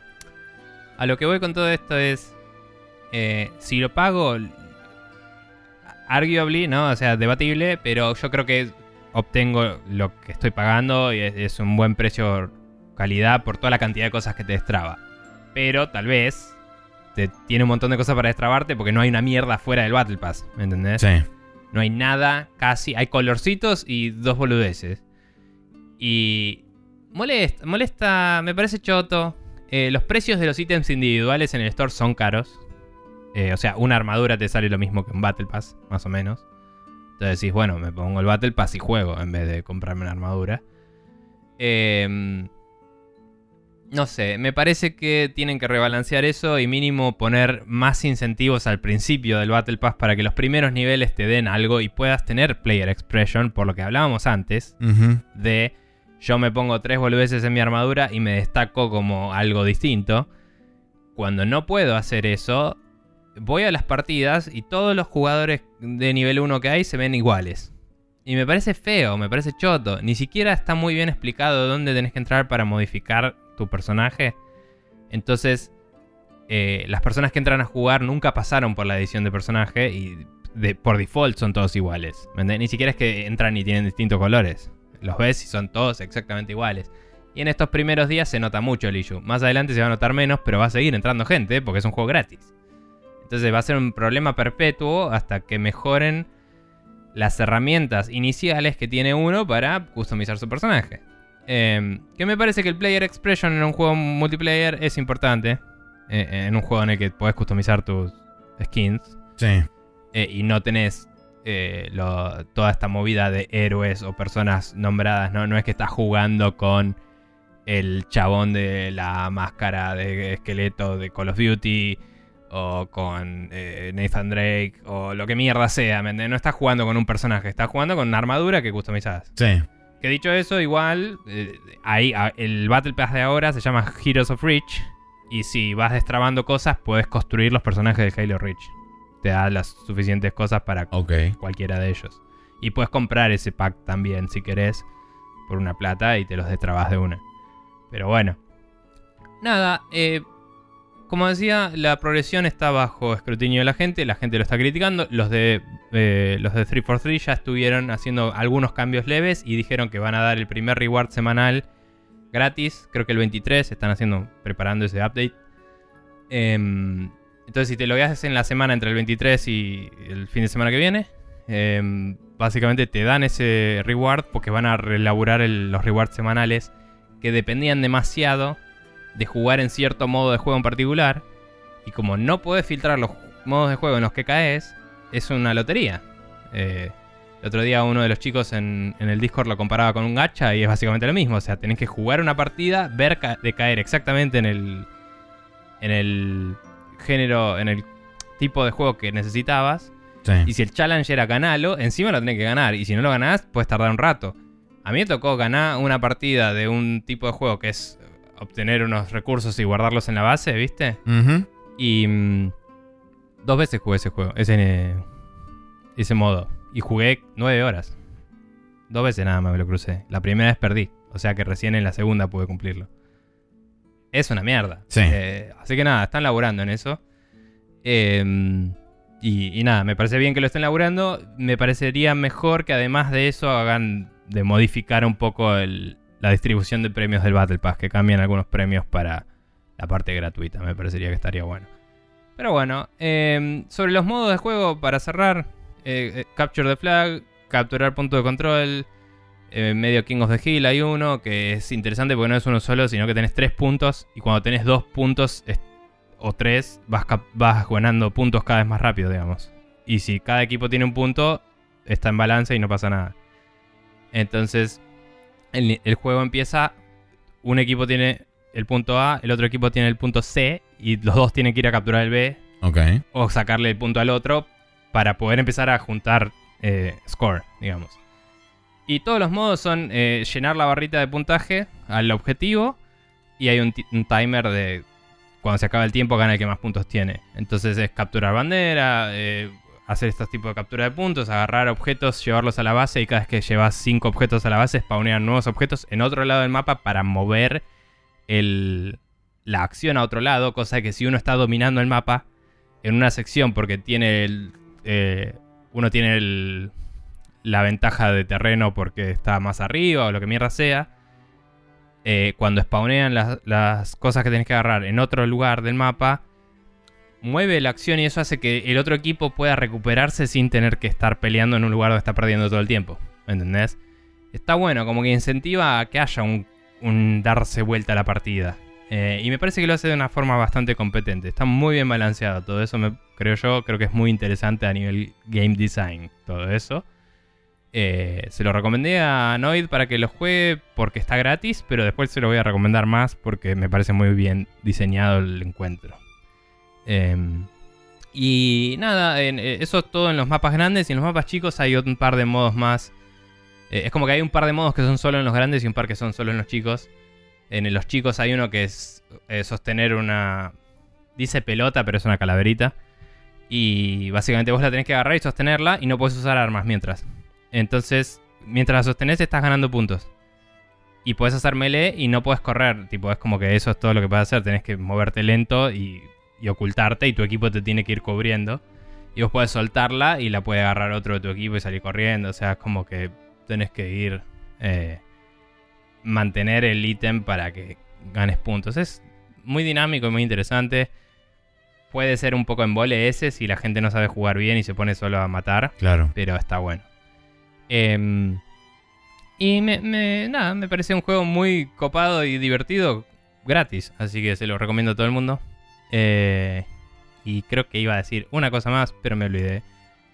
a lo que voy con todo esto es, eh, si lo pago, arguably, ¿no? O sea, debatible, pero yo creo que obtengo lo que estoy pagando y es, es un buen precio calidad por toda la cantidad de cosas que te destraba. Pero tal vez te tiene un montón de cosas para destrabarte porque no hay una mierda fuera del Battle Pass, ¿me entendés? Sí. No hay nada, casi. Hay colorcitos y dos boludeces. Y molesta, molesta, me parece choto. Eh, los precios de los ítems individuales en el store son caros. Eh, o sea, una armadura te sale lo mismo que un Battle Pass, más o menos. Entonces decís, bueno, me pongo el Battle Pass y juego en vez de comprarme una armadura. Eh, no sé, me parece que tienen que rebalancear eso y mínimo poner más incentivos al principio del Battle Pass para que los primeros niveles te den algo y puedas tener player expression, por lo que hablábamos antes, de yo me pongo tres boludeces en mi armadura y me destaco como algo distinto. Cuando no puedo hacer eso, voy a las partidas y todos los jugadores de nivel 1 que hay se ven iguales. Y me parece feo, me parece choto. Ni siquiera está muy bien explicado dónde tenés que entrar para modificar tu personaje. Entonces, eh, las personas que entran a jugar nunca pasaron por la edición de personaje y por default son todos iguales. Ni siquiera es que entran y tienen distintos colores. Los ves y son todos exactamente iguales. Y en estos primeros días se nota mucho el issue. Más adelante se va a notar menos, pero va a seguir entrando gente porque es un juego gratis. Entonces va a ser un problema perpetuo hasta que mejoren las herramientas iniciales que tiene uno para customizar su personaje. Eh, que me parece que el player expression en un juego multiplayer es importante. eh, en un juego en el que podés customizar tus skins. Sí. eh, y no tenés eh, lo- toda esta movida de héroes o personas nombradas. ¿no? no es que estás jugando con el chabón de la máscara de esqueleto de Call of Duty. O con eh, Nathan Drake. O lo que mierda sea. ¿me? No estás jugando con un personaje. Estás jugando con una armadura que customizás. Sí. Que dicho eso, igual, eh, ahí, a- el Battle Pass de ahora se llama Heroes of Reach. Y si vas destrabando cosas, puedes construir los personajes de Halo Reach. Te da las suficientes cosas para cualquiera de ellos. Y puedes comprar ese pack también, si querés, por una plata y te los destrabas de una. Pero bueno. Nada, eh, como decía, la progresión está bajo escrutinio de la gente, la gente lo está criticando. Los de, eh, los de 343 ya estuvieron haciendo algunos cambios leves y dijeron que van a dar el primer reward semanal gratis. Creo que el 23 están haciendo, preparando ese update. Em, entonces, si te logueas en la semana entre el 23 y el fin de semana que viene, em, básicamente te dan ese reward porque van a relaborar el- los rewards semanales que dependían demasiado de jugar en cierto modo de juego en particular. Y como no puedes filtrar los modos de juego en los que caes, es una lotería. Eh, el otro día uno de los chicos en, el Discord lo comparaba con un gacha y es básicamente lo mismo. O sea, tenés que jugar una partida, ver de caer exactamente en el, en el género, en el tipo de juego que necesitabas. Y si el challenge era ganarlo, encima lo tenés que ganar. Y si no lo ganás, puedes tardar un rato. A mí me tocó ganar una partida de un tipo de juego que es obtener unos recursos y guardarlos en la base, ¿viste? Y mm, dos veces jugué ese juego, ese, ese modo. Y jugué nueve horas. Dos veces nada más me lo crucé. La primera vez perdí. O sea que recién en la segunda pude cumplirlo. Es una mierda. Sí. Eh, así que nada, están laburando en eso. Eh, y, y nada, me parece bien que lo estén laburando. Me parecería mejor que además de eso hagan de modificar un poco el- la distribución de premios del Battle Pass. Que cambien algunos premios para la parte gratuita. Me parecería que estaría bueno. Pero bueno, eh, sobre los modos de juego, para cerrar, eh, eh, Capture the Flag, capturar punto de control, eh, medio King of the Hill hay uno que es interesante porque no es uno solo, sino que tenés tres puntos y cuando tenés dos puntos o tres, vas, ganando puntos cada vez más rápido, digamos. Y si cada equipo tiene un punto, está en balance y no pasa nada. Entonces, el, el juego empieza, un equipo tiene el punto A, el otro equipo tiene el punto C y los dos tienen que ir a capturar el B o sacarle el punto al otro para poder empezar a juntar eh, score, digamos. Y todos los modos son eh, llenar la barrita de puntaje al objetivo y hay un, ti- un timer de cuando se acaba el tiempo gana el que más puntos tiene. Entonces es capturar bandera, eh, hacer estos tipos de captura de puntos, agarrar objetos, llevarlos a la base y cada vez que llevas 5 objetos a la base spawnean nuevos objetos en otro lado del mapa para mover el, la acción a otro lado, cosa que si uno está dominando el mapa en una sección porque tiene el, eh, uno tiene el- la ventaja de terreno porque está más arriba o lo que mierda sea. eh, cuando spawnean las, las cosas que tenés que agarrar en otro lugar del mapa, mueve la acción y eso hace que el otro equipo pueda recuperarse sin tener que estar peleando en un lugar donde está perdiendo todo el tiempo. ¿Me entendés? Está bueno, como que incentiva a que haya un, un darse vuelta a la partida. Eh, y me parece que lo hace de una forma bastante competente. Está muy bien balanceado todo eso, me, creo yo. Creo que es muy interesante a nivel game design todo eso. Eh, se lo recomendé a Noid para que lo juegue porque está gratis, pero después se lo voy a recomendar más porque me parece muy bien diseñado el encuentro. Em, y nada, eh, eso es todo en los mapas grandes y en los mapas chicos hay un par de modos más. Eh, es como que hay un par de modos que son solo en los grandes y un par que son solo en los chicos. En los chicos hay uno que es sostener una... Dice pelota, pero es una calaverita. Y básicamente vos la tenés que agarrar y sostenerla y no puedes usar armas mientras. Entonces, mientras la sostenés estás ganando puntos. Y puedes hacer melee y no puedes correr. Tipo, es como que eso es todo lo que puedes hacer. Tenés que moverte lento y, y ocultarte y tu equipo te tiene que ir cubriendo. Y vos podés soltarla y la puede agarrar otro de tu equipo y salir corriendo. O sea, es como que tenés que ir. eh, mantener el ítem para que ganes puntos. Es muy dinámico y muy interesante. Puede ser un poco embole ese si la gente no sabe jugar bien y se pone solo a matar. Claro. Pero está bueno. Em, y me, me- nada, me parece un juego muy copado y divertido gratis. Así que se lo recomiendo a todo el mundo. Eh, y creo que iba a decir una cosa más, pero me olvidé.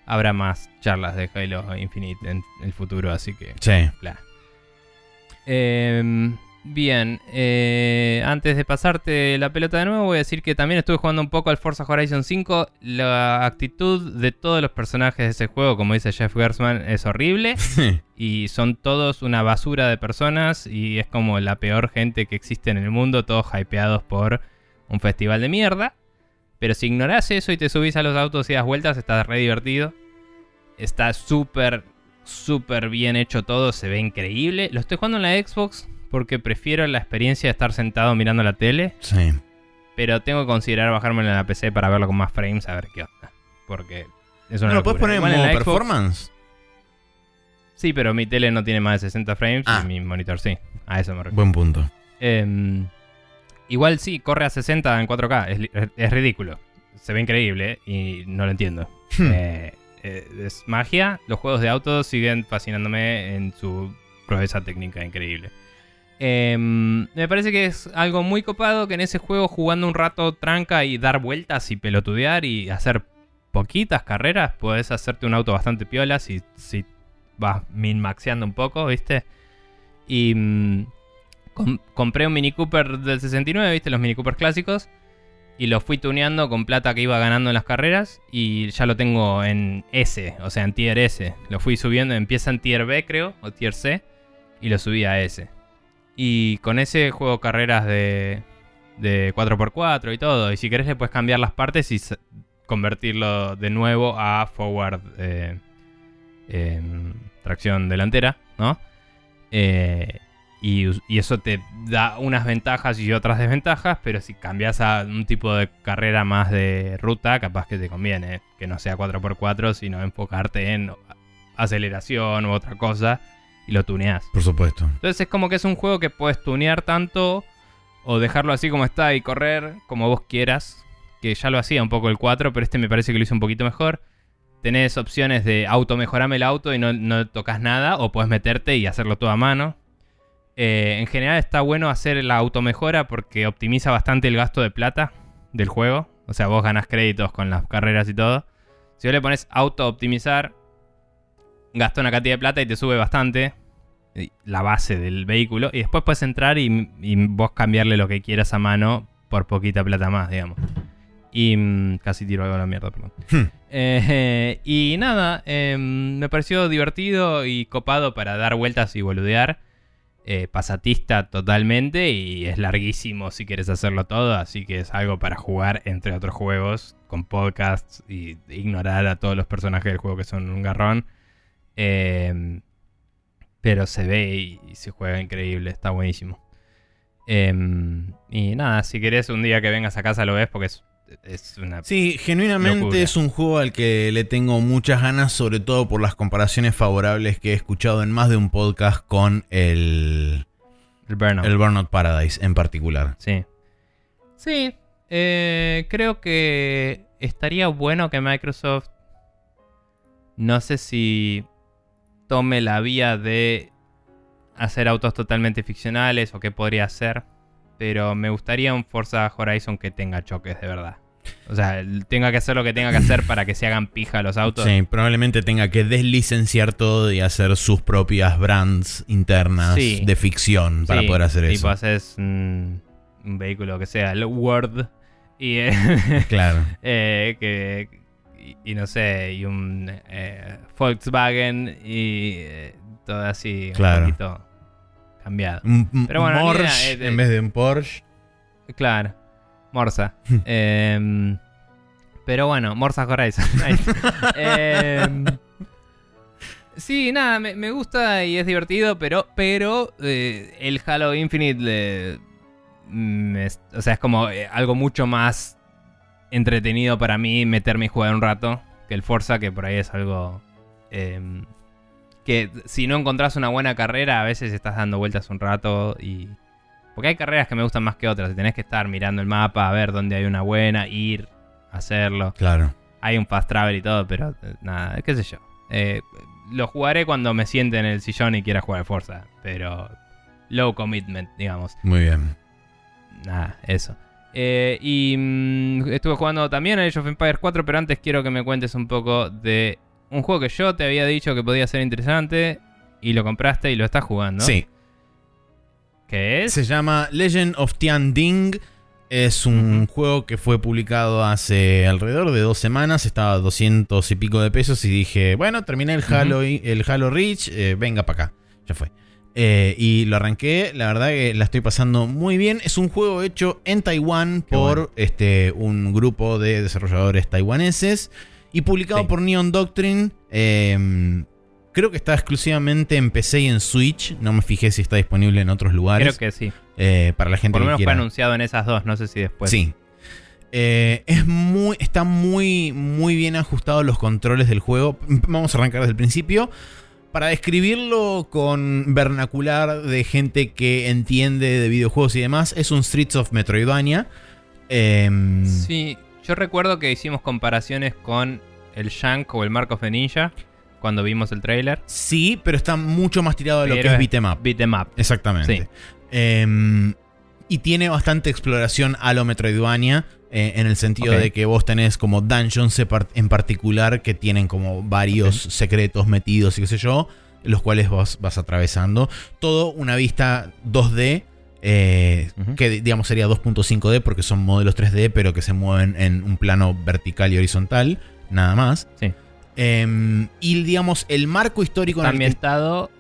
Habrá más charlas de Halo Infinite en el futuro, así que Sí. bla. Em, bien, eh, antes de pasarte la pelota de nuevo, voy a decir que también estuve jugando un poco al Forza Horizon 5. La actitud de todos los personajes de ese juego, como dice Jeff Gersman, es horrible. [LAUGHS] Y son todos una basura de personas y es como la peor gente que existe en el mundo, todos hypeados por un festival de mierda. Pero si ignorás eso y te subís a los autos y das vueltas, está re divertido. Está súper, súper bien hecho todo, se ve increíble. Lo estoy jugando en la Xbox porque prefiero la experiencia de estar sentado mirando la tele. sí. Pero tengo que considerar bajármelo en la PC para verlo con más frames a ver qué onda. Porque es una ¿No lo puedes poner en modo Xbox- performance? Sí, pero mi tele no tiene más de 60 frames Ah. y mi monitor sí. A eso me refiero. Buen punto. Em, igual sí, corre a 60 en 4K. Es, ridículo. Se ve increíble y no lo entiendo. Hmm. Eh, eh, es magia. Los juegos de autos siguen fascinándome en su proeza técnica increíble. Em, me parece que es algo muy copado que en ese juego jugando un rato tranca y dar vueltas y pelotudear y hacer poquitas carreras, puedes hacerte un auto bastante piola si, si vas min-maxeando un poco, ¿viste? Y mm, com- compré un Mini Cooper del 69, ¿viste? Los Mini Coopers clásicos. Y lo fui tuneando con plata que iba ganando en las carreras. Y ya lo tengo en S, o sea, en Tier S. Lo fui subiendo, empieza en Tier B, creo, o Tier C. Y lo subí a S. Y con ese juego carreras de, de 4x4 y todo. Y si querés le puedes cambiar las partes y convertirlo de nuevo a forward eh, em, tracción delantera, ¿no? Eh, y, y eso te da unas ventajas y otras desventajas, pero si cambias a un tipo de carrera más de ruta, capaz que te conviene que no sea 4x4, sino enfocarte en aceleración u otra cosa y lo tuneás. Por supuesto. Entonces es como que es un juego que puedes tunear tanto o dejarlo así como está y correr como vos quieras. Que ya lo hacía un poco el 4, pero este me parece que lo hizo un poquito mejor. Tenés opciones de auto mejorame el auto y no, no tocas nada, o puedes meterte y hacerlo todo a mano. Eh, en general está bueno hacer la automejora porque optimiza bastante el gasto de plata del juego. O sea, vos ganás créditos con las carreras y todo. Si vos le pones auto optimizar, gasta una cantidad de plata y te sube bastante la base del vehículo. Y después puedes entrar y, y vos cambiarle lo que quieras a mano por poquita plata más, digamos. Y mm, casi tiro algo a la mierda, perdón. Hmm. Eh, y nada, eh, me pareció divertido y copado para dar vueltas y boludear. Eh, pasatista totalmente y es larguísimo si quieres hacerlo todo, así que es algo para jugar entre otros juegos con podcasts y ignorar a todos los personajes del juego que son un garrón. Eh, pero se ve y, y se juega increíble, está buenísimo. Eh, y nada, si querés un día que vengas a casa lo ves porque es, es una... Sí, genuinamente Locura. es un juego al que le tengo muchas ganas, sobre todo por las comparaciones favorables que he escuchado en más de un podcast con el, El Burnout. el Burnout Paradise en particular. Sí. Sí. eh, creo que estaría bueno que Microsoft. No sé si tome la vía de hacer autos totalmente ficcionales o qué podría hacer. Pero me gustaría un Forza Horizon que tenga choques de verdad. O sea, tenga que hacer lo que tenga que hacer para que se hagan pija los autos. Sí, probablemente tenga que deslicenciar todo y hacer sus propias brands internas Sí. de ficción para Sí, poder hacer tipo eso. haces mm, un vehículo que sea el Word y eh, Claro. [LAUGHS] eh, que y, y no sé y un eh, Volkswagen y eh, todo así Claro. un poquito cambiado Un, Pero bueno, idea Porsche en vez de un Porsche. claro Morsa [LAUGHS] Em, pero bueno Morsa Horizon. [LAUGHS] Em, sí nada me, me gusta y es divertido pero pero eh, el Halo Infinite le- mm, o sea es como algo mucho más entretenido para mí meterme y jugar un rato que el Forza, que por ahí es algo em, que si no encontrás una buena carrera, a veces estás dando vueltas un rato y... Porque hay carreras que me gustan más que otras y tenés que estar mirando el mapa, a ver dónde hay una buena, ir, hacerlo. Claro. Hay un fast travel y todo, pero eh, nada, qué sé yo. Eh, lo jugaré cuando me siente en el sillón y quiera jugar Forza, pero low commitment, digamos. Muy bien. Nada, eso. Eh, y mm, estuve jugando también a Age of Empires 4, pero antes quiero que me cuentes un poco de un juego que yo te había dicho que podía ser interesante y lo compraste y lo estás jugando. Sí. ¿Qué es? Se llama Legend of Tian Ding. Es un juego que fue publicado hace alrededor de dos semanas. Estaba a 200 y pico de pesos. Y dije, bueno, terminé el Halo, y- el Halo Reach. eh, venga para acá. Ya fue. Eh, y lo arranqué. La verdad que la estoy pasando muy bien. Es un juego hecho en Taiwán Qué por bueno. este, un grupo de desarrolladores taiwaneses. Y publicado Sí. por Neon Doctrine. eh, creo que está exclusivamente en PC y en Switch. No me fijé si está disponible en otros lugares. Creo que sí. Eh, para la gente Por lo que menos fue anunciado en esas dos, no sé si después. Sí. Eh, es muy, está muy, muy bien ajustados los controles del juego. Vamos a arrancar desde el principio. Para describirlo con vernacular de gente que entiende de videojuegos y demás, es un Streets of Metroidvania. Em, Sí, yo recuerdo que hicimos comparaciones con el Shank o el Mark of the Ninja cuando vimos el trailer. sí, pero está mucho más tirado a lo que es beat'em up. Beat 'em up. Exactamente. Sí. Em, y tiene bastante exploración a lo Metroidvania. Eh, en el sentido de que vos tenés como dungeons en par- en particular que tienen como varios secretos metidos y qué sé yo, los cuales vos vas atravesando. Todo una vista 2D. eh, que digamos sería 2.5D porque son modelos 3D pero que se mueven en un plano vertical y horizontal, nada más. Sí. Em, y digamos el marco histórico Está en el que ambientado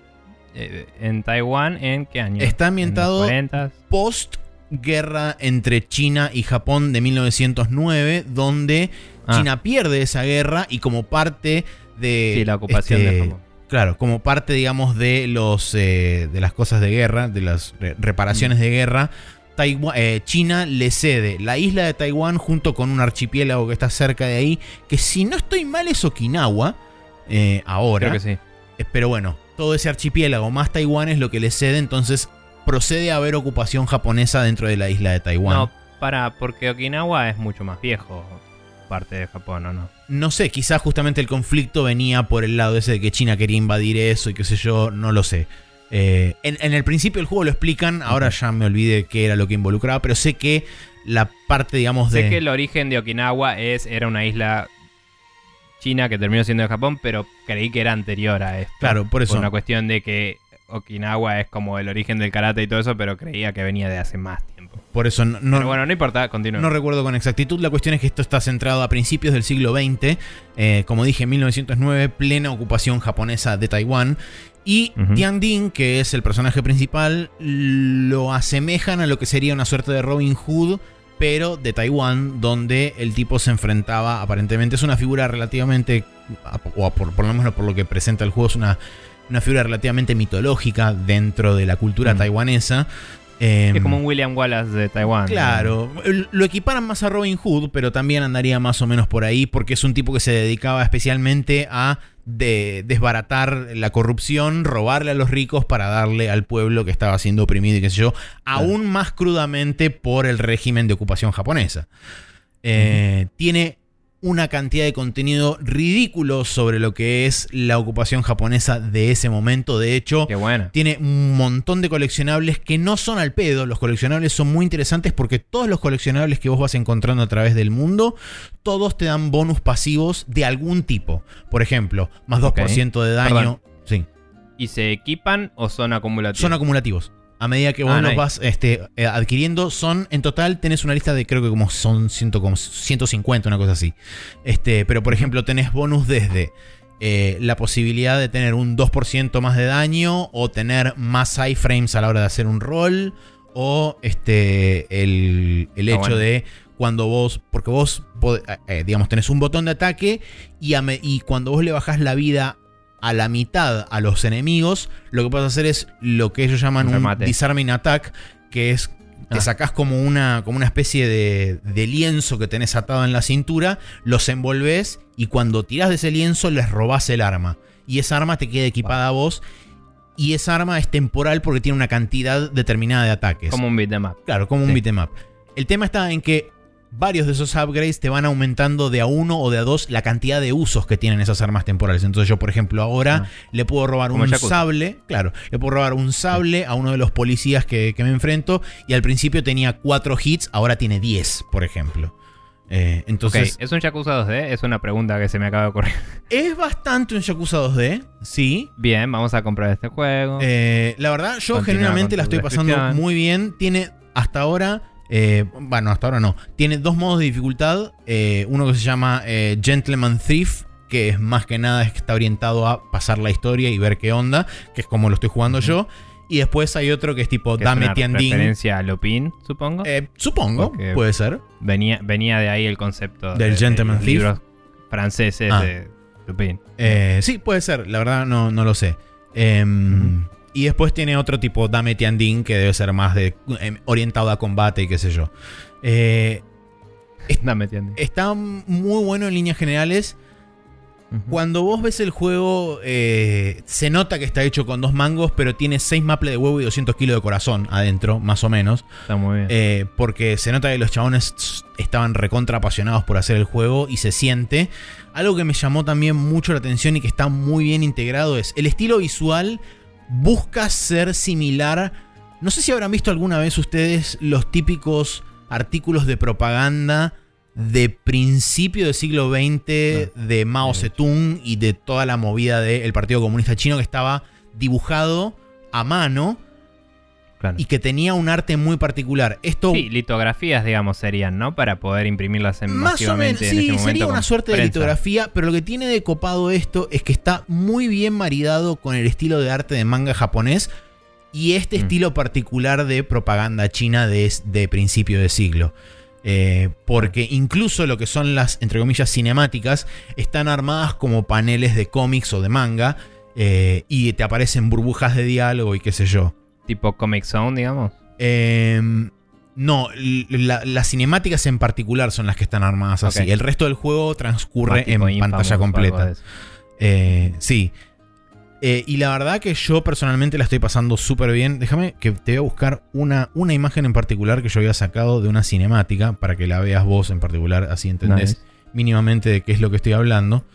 eh, en Taiwán en qué año? Está ambientado- En los 40s. post guerra entre China y Japón de 1909, donde Ah. China pierde esa guerra y como parte de Sí, la ocupación este, de Japón. Claro, como parte, digamos, de los eh, de las cosas de guerra, de las re- reparaciones de guerra, Taiwán- eh, China le cede la isla de Taiwán junto con un archipiélago que está cerca de ahí, que si no estoy mal es Okinawa, eh, ahora. Creo que sí. Pero bueno, todo ese archipiélago más Taiwán es lo que le cede, entonces procede a haber ocupación japonesa dentro de la isla de Taiwán. No, para, porque Okinawa es mucho más viejo, parte de Japón, ¿o no? No sé, quizás justamente el conflicto venía por el lado ese de que China quería invadir eso y qué sé yo, no lo sé. Eh, en, en el principio del juego lo explican, ahora ya me olvidé qué era lo que involucraba, pero sé que la parte, digamos, de... Sé que el origen de Okinawa es, era una isla china que terminó siendo de Japón, pero creí que era anterior a esto. Claro, por eso. Por una cuestión de que Okinawa es como el origen del karate y todo eso, pero creía que venía de hace más tiempo. Por eso no, no- pero bueno, no importa, continúa. No recuerdo con exactitud. La cuestión es que esto está centrado a principios del siglo XX. eh, como dije, en 1909, plena ocupación japonesa de Taiwán. Y. Tian Ding, que es el personaje principal, lo asemejan a lo que sería una suerte de Robin Hood, pero de Taiwán, donde el tipo se enfrentaba, aparentemente es una figura relativamente, o por, por lo menos por lo que presenta el juego, es una, una figura relativamente mitológica dentro de la cultura Mm. taiwanesa. Em, es como un William Wallace de Taiwán. Claro, lo equiparan más a Robin Hood, pero también andaría más o menos por ahí, porque es un tipo que se dedicaba especialmente a de- desbaratar la corrupción, robarle a los ricos para darle al pueblo que estaba siendo oprimido y qué sé yo, aún más crudamente por el régimen de ocupación japonesa. Eh, Tiene una cantidad de contenido ridículo sobre lo que es la ocupación japonesa de ese momento. De hecho, tiene un montón de coleccionables que no son al pedo. Los coleccionables son muy interesantes porque todos los coleccionables que vos vas encontrando a través del mundo, todos te dan bonus pasivos de algún tipo. Por ejemplo, más 2% de daño. Perdón. Sí, ¿Y se equipan o son acumulativos? son acumulativos. A medida que vos Ah, los vas este, eh, adquiriendo, son en total tenés una lista de creo que como son ciento- como 150, una cosa así. Este, pero por ejemplo, tenés bonus desde eh, la posibilidad de tener un 2% más de daño o tener más iframes a la hora de hacer un roll o este el, el Ah, hecho bueno. de cuando vos porque vos eh, eh, digamos tenés un botón de ataque y, a me- y cuando vos le bajás la vida a la mitad a los enemigos lo que puedes hacer es lo que ellos llaman Un un disarming attack que es te sacás como una, como una especie de, de lienzo que tenés atado en la cintura, los envolvés y cuando tirás de ese lienzo les robás el arma. Y esa arma te queda equipada a vos. Y esa arma es temporal porque tiene una cantidad determinada de ataques. Como un beat'em up. Claro, como un beat'em up. El tema está en que varios de esos upgrades te van aumentando de a uno o de a dos la cantidad de usos que tienen esas armas temporales. Entonces yo, por ejemplo, ahora Ah. le puedo robar Como un sable, claro, le puedo robar un sable a uno de los policías que, que me enfrento y al principio tenía cuatro hits, ahora tiene 10, por ejemplo. Eh, entonces, ¿es un Yakuza 2D? Es una pregunta que se me acaba de ocurrir. [LAUGHS] es bastante un Yakuza 2D, sí. Bien, vamos a comprar este juego. Eh, la verdad, yo Continúa genuinamente la estoy pasando muy bien. Tiene hasta ahora, eh, bueno, hasta ahora no. Tiene dos modos de dificultad. eh, uno que se llama eh, Gentleman Thief, que es más que nada es que está orientado a pasar la historia y ver qué onda, que es como lo estoy jugando yo. Y después hay otro que es tipo que Dame Tiandín. referencia a Lupin, supongo. Eh, supongo, Porque- puede ser. venía, venía de ahí el concepto Del de- Gentleman los Thief. libros franceses Ah. de Lupin. Eh, sí, puede ser, la verdad no, no lo sé. Em, Y después tiene otro tipo, Dame Tiandín, que debe ser más de, em, orientado a combate y qué sé yo. Eh, Dame tiende. está muy bueno en líneas generales. Cuando vos ves el juego, eh, se nota que está hecho con dos mangos, pero tiene 6 maples de huevo y 200 kilos de corazón adentro, más o menos. Está muy bien. Eh, porque se nota que los chabones estaban recontra apasionados por hacer el juego y se siente. Algo que me llamó también mucho la atención y que está muy bien integrado es el estilo visual busca ser similar. No sé si habrán visto alguna vez ustedes los típicos artículos de propaganda de principio del siglo XX de Mao Zedong y de toda la movida del Partido Comunista Chino que estaba dibujado a mano claro. y que tenía un arte muy particular. Esto Sí, litografías, digamos, serían, ¿no? Para poder imprimirlas en más o menos, en sí, ese momento. sería una suerte de litografía, pero lo que tiene de copado esto es que está muy bien maridado con el estilo de arte de manga japonés y este Mm. estilo particular de propaganda china de, de principio de siglo. Eh, porque incluso lo que son las, entre comillas, cinemáticas, están armadas como paneles de cómics o de manga eh, y te aparecen burbujas de diálogo y qué sé yo. Tipo Comic Zone, digamos. Eh, no, la- las cinemáticas en particular son las que están armadas así. El resto del juego transcurre en Infamous pantalla completa. Eh, sí. Eh, y la verdad que yo personalmente la estoy pasando súper bien. Déjame que te voy a buscar una, una imagen en particular que yo había sacado de una cinemática para que la veas vos en particular, así entendés Nice. mínimamente de qué es lo que estoy hablando.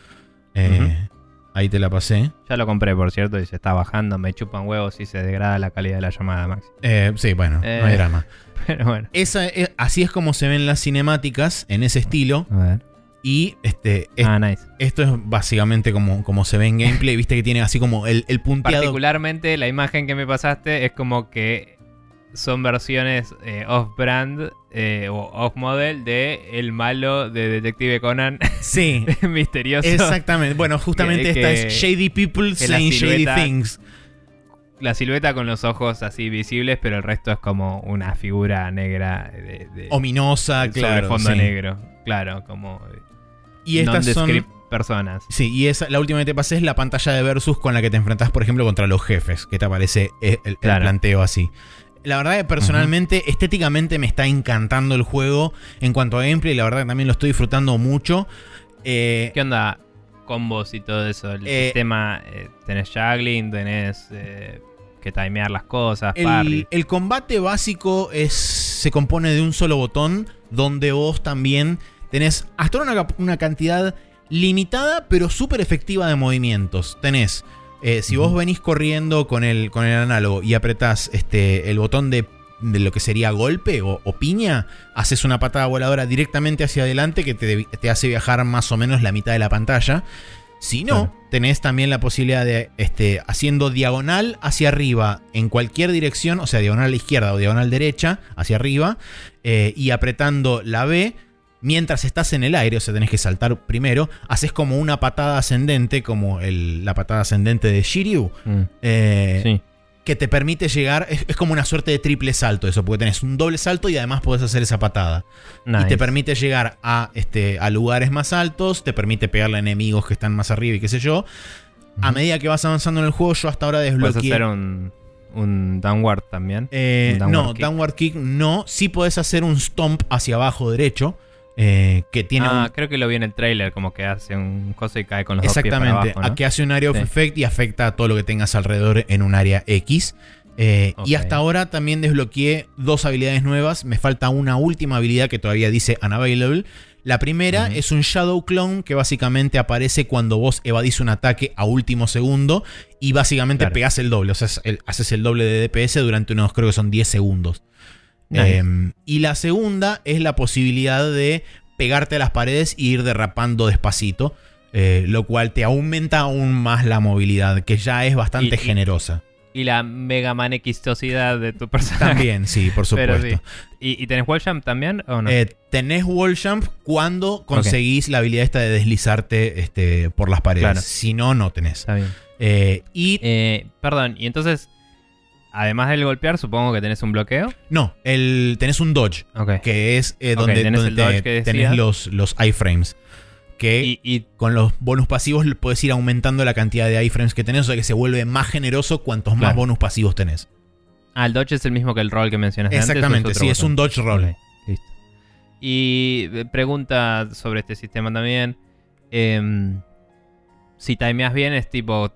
Eh, Ahí te la pasé. Ya lo compré, por cierto, y se está bajando. Me chupan huevos y se degrada la calidad de la llamada, Maxi. Eh, sí, bueno, Eh. no hay drama. [LAUGHS] Pero bueno. Esa, es- así es como se ven las cinemáticas en ese estilo. A ver. Y este, es- Ah, nice. esto es básicamente como, como se ve en gameplay. Viste que tiene así como el, el punteado. Particularmente, la imagen que me pasaste es como que son versiones eh, off-brand eh, o off-model de el malo de Detective Conan Sí, [LAUGHS] misterioso. exactamente. Bueno, justamente Que- esta que- es Shady People saying Shady Things. La silueta con los ojos así visibles, pero el resto es como una figura negra de, de- Ominosa, sobre claro. fondo sí. negro. Claro, como Y estas son. personas. Sí, y esa, la última que te pasé es la pantalla de Versus con la que te enfrentás, por ejemplo, contra los jefes, que te aparece el, el Claro. planteo así. La verdad que personalmente, estéticamente me está encantando el juego. En cuanto a gameplay, la verdad que también lo estoy disfrutando mucho. Eh, ¿Qué onda? Combos y todo eso. El Eh, sistema, eh, tenés juggling, tenés que timear las cosas, parry. el, el combate básico es, se compone de un solo botón, donde vos también tenés hasta una, una cantidad limitada, pero súper efectiva de movimientos. Tenés, eh, si vos venís corriendo con el, con el análogo y apretás este, el botón de, de lo que sería golpe o, o piña, haces una patada voladora directamente hacia adelante que te, te hace viajar más o menos la mitad de la pantalla. Si no, Claro. tenés también la posibilidad de, este, haciendo diagonal hacia arriba en cualquier dirección, o sea, diagonal a la izquierda o diagonal derecha hacia arriba, eh, y apretando la B, mientras estás en el aire, o sea, tenés que saltar primero, haces como una patada ascendente, como el- la patada ascendente de Shiryu, Mm, eh, sí. que te permite llegar, es, es como una suerte de triple salto eso, porque tenés un doble salto y además podés hacer esa patada. Y te permite llegar a, este, a lugares más altos, te permite pegarle a enemigos que están más arriba y qué sé yo. A medida que vas avanzando en el juego, yo hasta ahora Puedes desbloqueé. hacer un, un downward también. Eh, Un downward no, kick. downward kick no. Sí podés hacer un stomp hacia abajo derecho. Eh, que tiene ah, un- creo que lo vi en el trailer, como que hace un coso y cae con los dos pies Exactamente. para abajo, ¿no? a que hace un area of Sí. effect y afecta a todo lo que tengas alrededor en un área X. Eh, Y hasta ahora también desbloqueé dos habilidades nuevas. Me falta una última habilidad que todavía dice unavailable. La primera es un Shadow Clone que básicamente aparece cuando vos evadís un ataque a último segundo y básicamente Claro. pegás el doble. O sea, el- haces el doble de DPS durante unos, creo que son 10 segundos. Nice. Eh, y la segunda es la posibilidad de pegarte a las paredes e ir derrapando despacito. eh, lo cual te aumenta aún más la movilidad, que ya es bastante Y- generosa. Y la mega manequistosidad de tu personaje. También, sí, por [LAUGHS] supuesto. sí. ¿Y, y tenés wall jump también o no? Eh, tenés wall jump cuando conseguís la habilidad esta de deslizarte este, por las paredes. Claro. Si no, no tenés. Está bien. Eh, y Eh, perdón, y entonces, además del golpear, supongo que tenés un bloqueo. no, el, tenés un dodge, Ok. que es eh, donde, tenés donde el te- dodge que tenés decías. los, los iframes. Que Y, y- con los bonus pasivos puedes ir aumentando la cantidad de iframes que tenés, o sea que se vuelve más generoso cuantos más bonus pasivos tenés. ah, el dodge es el mismo que el roll que mencionaste antes. ¿o Exactamente, otro sí, es un dodge roll. Listo. Y eh, pregunta sobre este sistema también. em, si timeas bien, es tipo.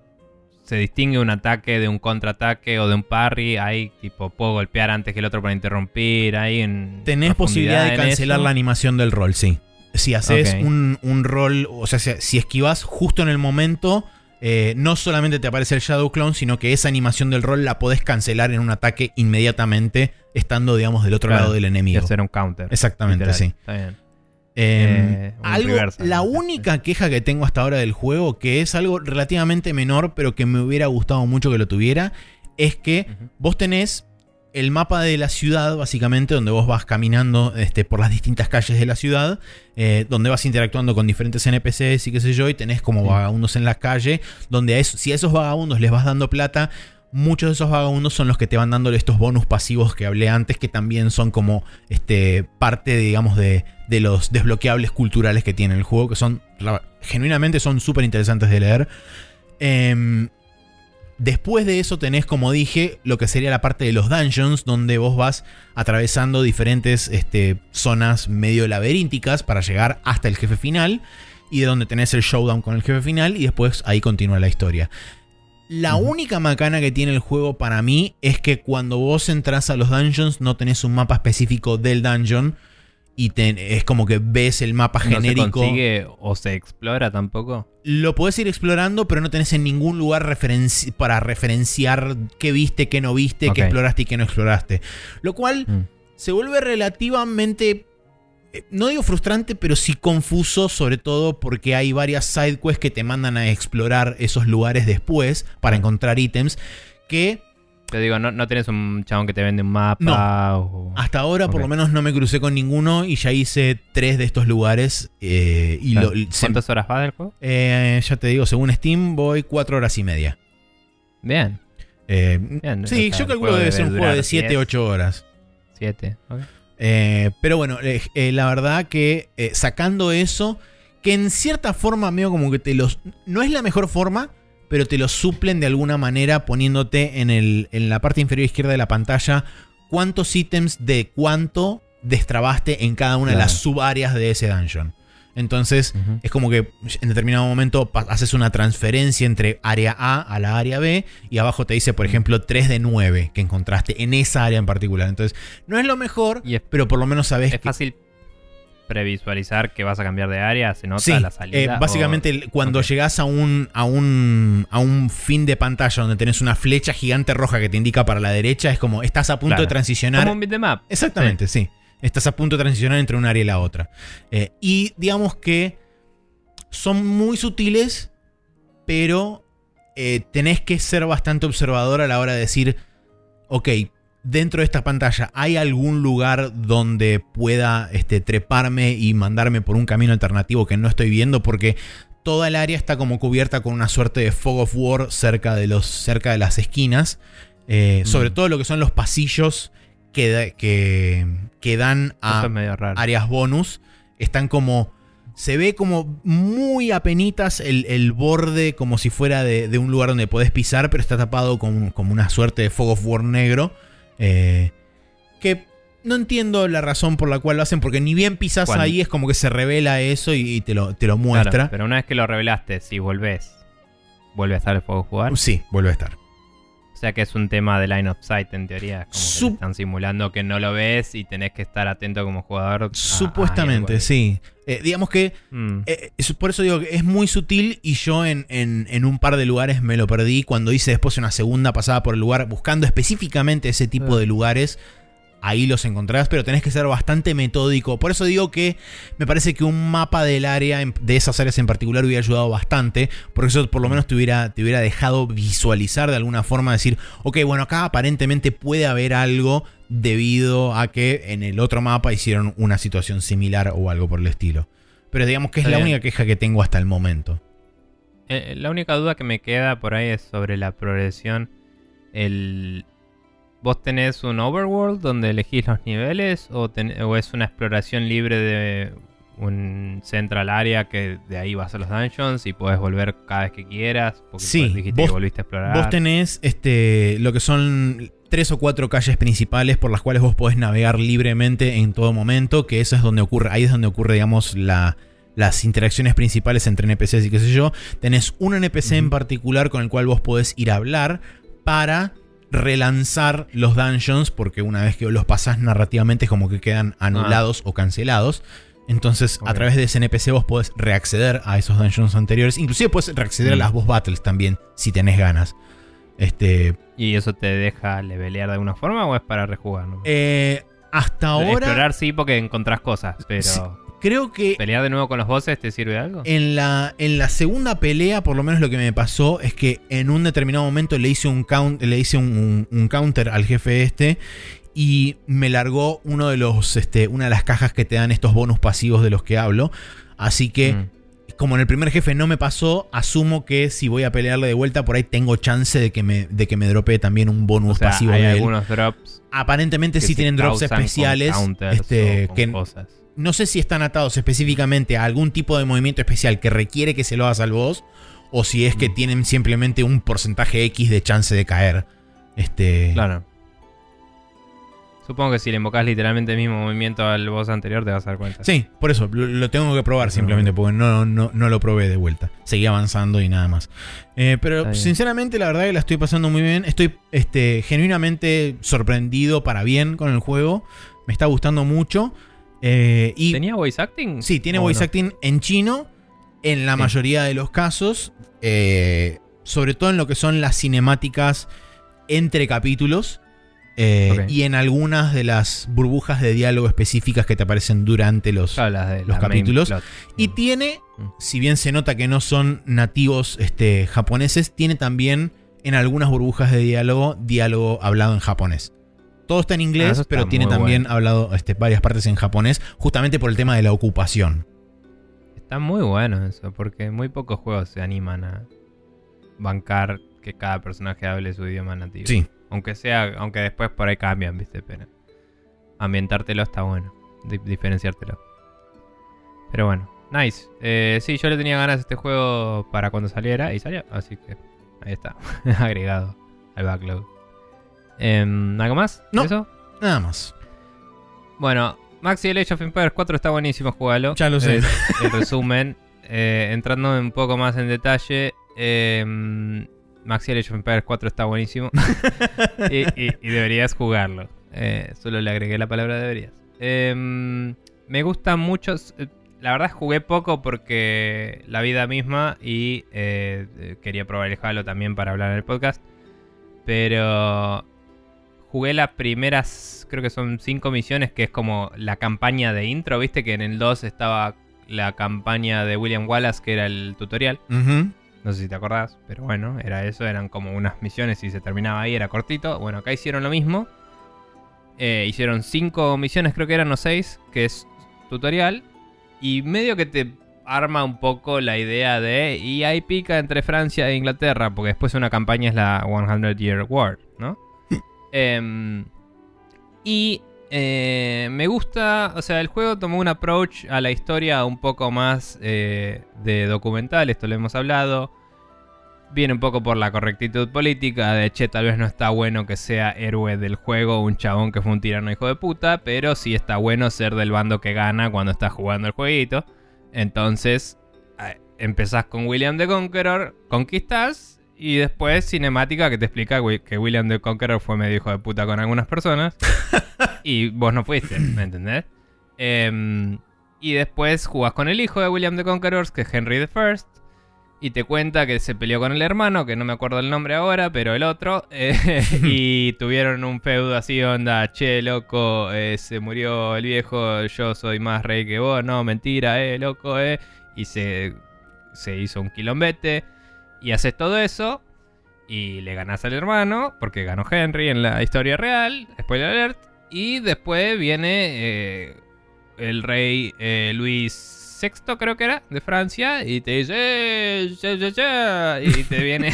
Se distingue un ataque de un contraataque o de un parry. Ahí, tipo, puedo golpear antes que el otro para interrumpir. Ahí en. Tenés posibilidad de cancelar eso. la animación del roll, sí. Si haces un, un roll, o sea, si, esquivas justo en el momento, eh, no solamente te aparece el Shadow Clone, sino que esa animación del roll la podés cancelar en un ataque inmediatamente, estando, digamos, del otro Claro, lado del Y enemigo. hacer un counter. Exactamente, literal. sí. Está bien. Eh, Eh, algo, la única queja que tengo hasta ahora del juego, que es algo relativamente menor, pero que me hubiera gustado mucho que lo tuviera, es que vos tenés el mapa de la ciudad, básicamente, donde vos vas caminando este, por las distintas calles de la ciudad, eh, donde vas interactuando con diferentes NPCs y qué sé yo, y tenés como Sí. vagabundos en la calle, donde a eso- si a esos vagabundos les vas dando plata, muchos de esos vagabundos son los que te van dando estos bonus pasivos que hablé antes, que también son como este, parte, digamos, de, de los desbloqueables culturales que tiene el juego, que son, genuinamente son súper interesantes de leer. Em, Después de eso tenés, como dije, lo que sería la parte de los dungeons, donde vos vas atravesando diferentes este, zonas medio laberínticas para llegar hasta el jefe final, y de donde tenés el showdown con el jefe final, y después ahí continúa la historia. La única macana que tiene el juego para mí es que cuando vos entras a los dungeons no tenés un mapa específico del dungeon, y te- es como que ves el mapa ¿No se genérico. consigue o se explora tampoco? Lo podés ir explorando, pero no tenés en ningún lugar referenci- para referenciar qué viste, qué no viste, qué exploraste y qué no exploraste. Lo cual Mm. se vuelve relativamente. No digo frustrante, pero sí confuso, sobre todo porque hay varias side quests que te mandan a explorar esos lugares después para encontrar ítems que Te digo, no, no tenés un chabón que te vende un mapa o... hasta ahora por lo menos no me crucé con ninguno y ya hice tres de estos lugares. eh, y se- ¿Cuántas horas va del juego? eh, ya te digo, según Steam voy cuatro horas y media. Bien, Eh, Bien, sí, o sea, yo calculo debe ser un juego de durar 7, 8 horas. siete. ok. Eh, pero bueno, eh, eh, la verdad que sacando eso, que en cierta forma medio como que te los... No es la mejor forma, pero te los suplen de alguna manera poniéndote en, el, en la parte inferior izquierda de la pantalla cuántos ítems de cuánto destrabaste en cada una de las subáreas de ese dungeon. Entonces, es como que en determinado momento haces una transferencia entre área A a la área B y abajo te dice, por ejemplo, 3 de 9 que encontraste en esa área en particular. Entonces, no es lo mejor, Y es, pero por lo menos sabes es que... fácil previsualizar que vas a cambiar de área, se nota Sí, la salida. eh, básicamente o- el- cuando llegas a un, a, un, a un fin de pantalla donde tenés una flecha gigante roja que te indica para la derecha, es como estás a punto Claro. de transicionar. Como un beatmap. Exactamente, sí. Estás a punto de transicionar entre un área y la otra. Eh, y digamos que son muy sutiles, pero eh, tenés que ser bastante observador a la hora de decir, ok, dentro de esta pantalla hay algún lugar donde pueda este, treparme y mandarme por un camino alternativo que no estoy viendo porque toda el área está como cubierta con una suerte de fog of war cerca de, los, cerca de las esquinas. Eh, Mm. Sobre todo lo que son los pasillos que, que, que dan a áreas bonus. Están como Se ve como muy apenitas el, el borde, como si fuera de, de un lugar donde podés pisar, pero está tapado con como una suerte de fog of war negro. eh, que no entiendo la razón por la cual lo hacen, porque ni bien pisas ahí, es como que se revela eso y, y te, lo, te lo muestra. Claro, pero una vez que lo revelaste, si volvés, vuelve a estar el fuego jugar. Sí, vuelve a estar. O sea que es un tema de line of sight en teoría. Es como que Sup- te están simulando que no lo ves y tenés que estar atento como jugador. a- a Supuestamente, sí. Eh, digamos que Mm. Eh, es- por eso digo que es muy sutil y yo en, en- en un par de lugares me lo perdí. Cuando hice después una segunda pasada por el lugar buscando específicamente ese tipo Ah. de lugares, ahí los encontrás, pero tenés que ser bastante metódico. Por eso digo que me parece que un mapa del área, de esas áreas en particular, hubiera ayudado bastante, porque eso por lo menos te hubiera, te hubiera dejado visualizar de alguna forma, decir, ok, bueno, acá aparentemente puede haber algo debido a que en el otro mapa hicieron una situación similar o algo por el estilo. Pero digamos que es la única queja que tengo hasta el momento. Eh, la única duda que me queda por ahí es sobre la progresión. El... ¿Vos tenés un overworld donde elegís los niveles o, ten- o es una exploración libre de un central area que de ahí vas a los dungeons y podés volver cada vez que quieras? Porque Sí, pues, dijiste vos- que volviste a explorar. Vos tenés este, lo que son tres o cuatro calles principales por las cuales vos podés navegar libremente en todo momento, que eso es donde ocurre, ahí es donde ocurre, digamos, la, las interacciones principales entre NPCs y qué sé yo. Tenés un NPC en particular con el cual vos podés ir a hablar para relanzar los dungeons, porque una vez que los pasás narrativamente es como que quedan anulados o cancelados. Entonces, a través de ese NPC vos podés reacceder a esos dungeons anteriores. Inclusive podés reacceder a Mm. las boss battles también, si tenés ganas. Este. ¿Y eso te deja levelear de alguna forma o es para rejugar? no? eh, hasta ahora. Explorar sí porque encontrás cosas, pero. Creo que pelear de nuevo con los bosses te sirve de algo. en la, en la segunda pelea, por lo menos lo que me pasó es que en un determinado momento le hice un, count, le hice un, un- un counter al jefe este. Y me largó uno de los. Este, una de las cajas que te dan estos bonus pasivos de los que hablo. Así que. Mm. como en el primer jefe no me pasó, asumo que si voy a pelearle de vuelta por ahí tengo chance de que me, de que me dropee también un bonus O sea, pasivo hay de él. algunos drops Aparentemente sí tienen drops especiales. Este, con que cosas. No sé si están atados específicamente a algún tipo de movimiento especial que requiere que se lo hagas al boss. O si es que Mm. tienen simplemente un porcentaje X de chance de caer. Este. Claro. Supongo que si le invocas literalmente el mismo movimiento al boss anterior te vas a dar cuenta. Sí, por eso, lo, lo tengo que probar simplemente, porque no, no, no lo probé de vuelta. Seguí avanzando y nada más. Eh, pero sinceramente, la verdad que la estoy pasando muy bien. Estoy este, genuinamente sorprendido para bien con el juego. Me está gustando mucho. Eh, y ¿Tenía voice acting? sí, tiene ¿O voice no? acting en chino en la Sí. mayoría de los casos. eh, sobre todo en lo que son las cinemáticas entre capítulos. eh. Y en algunas de las burbujas de diálogo específicas que te aparecen durante los, la capítulos. y Mm. tiene, Mm. si bien se nota que no son nativos este, japoneses, tiene también en algunas burbujas de diálogo, diálogo hablado en japonés. Todo está en Ah, inglés, está pero tiene también bueno. hablado este, varias partes en japonés, justamente por el tema de la ocupación. Está muy bueno eso, porque muy pocos juegos se animan a bancar que cada personaje hable su idioma nativo. Sí, Aunque sea, aunque después por ahí cambian, viste, pero ambientártelo está bueno, di- diferenciártelo. Pero bueno, nice. Eh, sí, yo le tenía ganas a este juego para cuando saliera y salió, así que ahí está, [LAUGHS] agregado al backlog. Em, ¿Algo más? No. ¿Eso? nada más. Bueno, Maxi el Age of Empires 4 está buenísimo, jugalo. Ya lo sé. Es el resumen. Eh, entrando un poco más en detalle, eh, Maxi el Age of Empires 4 está buenísimo. [LAUGHS] y, y- y deberías jugarlo. Eh, solo le agregué la palabra deberías. Eh, me gusta mucho. eh, La verdad jugué poco porque la vida misma y eh, eh, quería probar el Halo también para hablar en el podcast. Pero jugué las primeras, creo que son cinco misiones, que es como la campaña de intro, viste que en el 2 estaba la campaña de William Wallace, que era el tutorial. No sé si te acordás, pero bueno, era eso, eran como unas misiones y se terminaba ahí, era cortito. Bueno, acá hicieron lo mismo. Eh, hicieron cinco misiones, creo que eran o seis, que es tutorial. Y medio que te arma un poco la idea de. Y hay pica entre Francia e Inglaterra, porque después una campaña es la 100 Year War, Em, y Eh, me gusta, o sea, el juego tomó un approach a la historia un poco más eh, de documental, esto lo hemos hablado. Viene un poco por la correctitud política, de che, tal vez no está bueno que sea héroe del juego un chabón que fue un tirano hijo de puta, pero sí está bueno ser del bando que gana cuando estás jugando el jueguito. Entonces, empezás con William the Conqueror, conquistás y después cinemática que te explica que William the Conqueror fue medio hijo de puta con algunas personas. [LAUGHS] y vos no fuiste, ¿me entendés? Em, y después jugás con el hijo de William the Conqueror, que es Henry I. Y te cuenta que se peleó con el hermano, que no me acuerdo el nombre ahora, pero el otro. eh, [LAUGHS] y tuvieron un feudo así, onda, che, loco, eh, se murió el viejo, yo soy más rey que vos, no, mentira, eh, loco, eh. Y se, se hizo un quilombete. Y haces todo eso. Y le ganás al hermano, porque ganó Henry en la historia real. Spoiler alert. Y después viene eh, el rey eh, Luis VI, creo que era, de Francia. Y te dice, "Eh, ya, ya, ya", Y te viene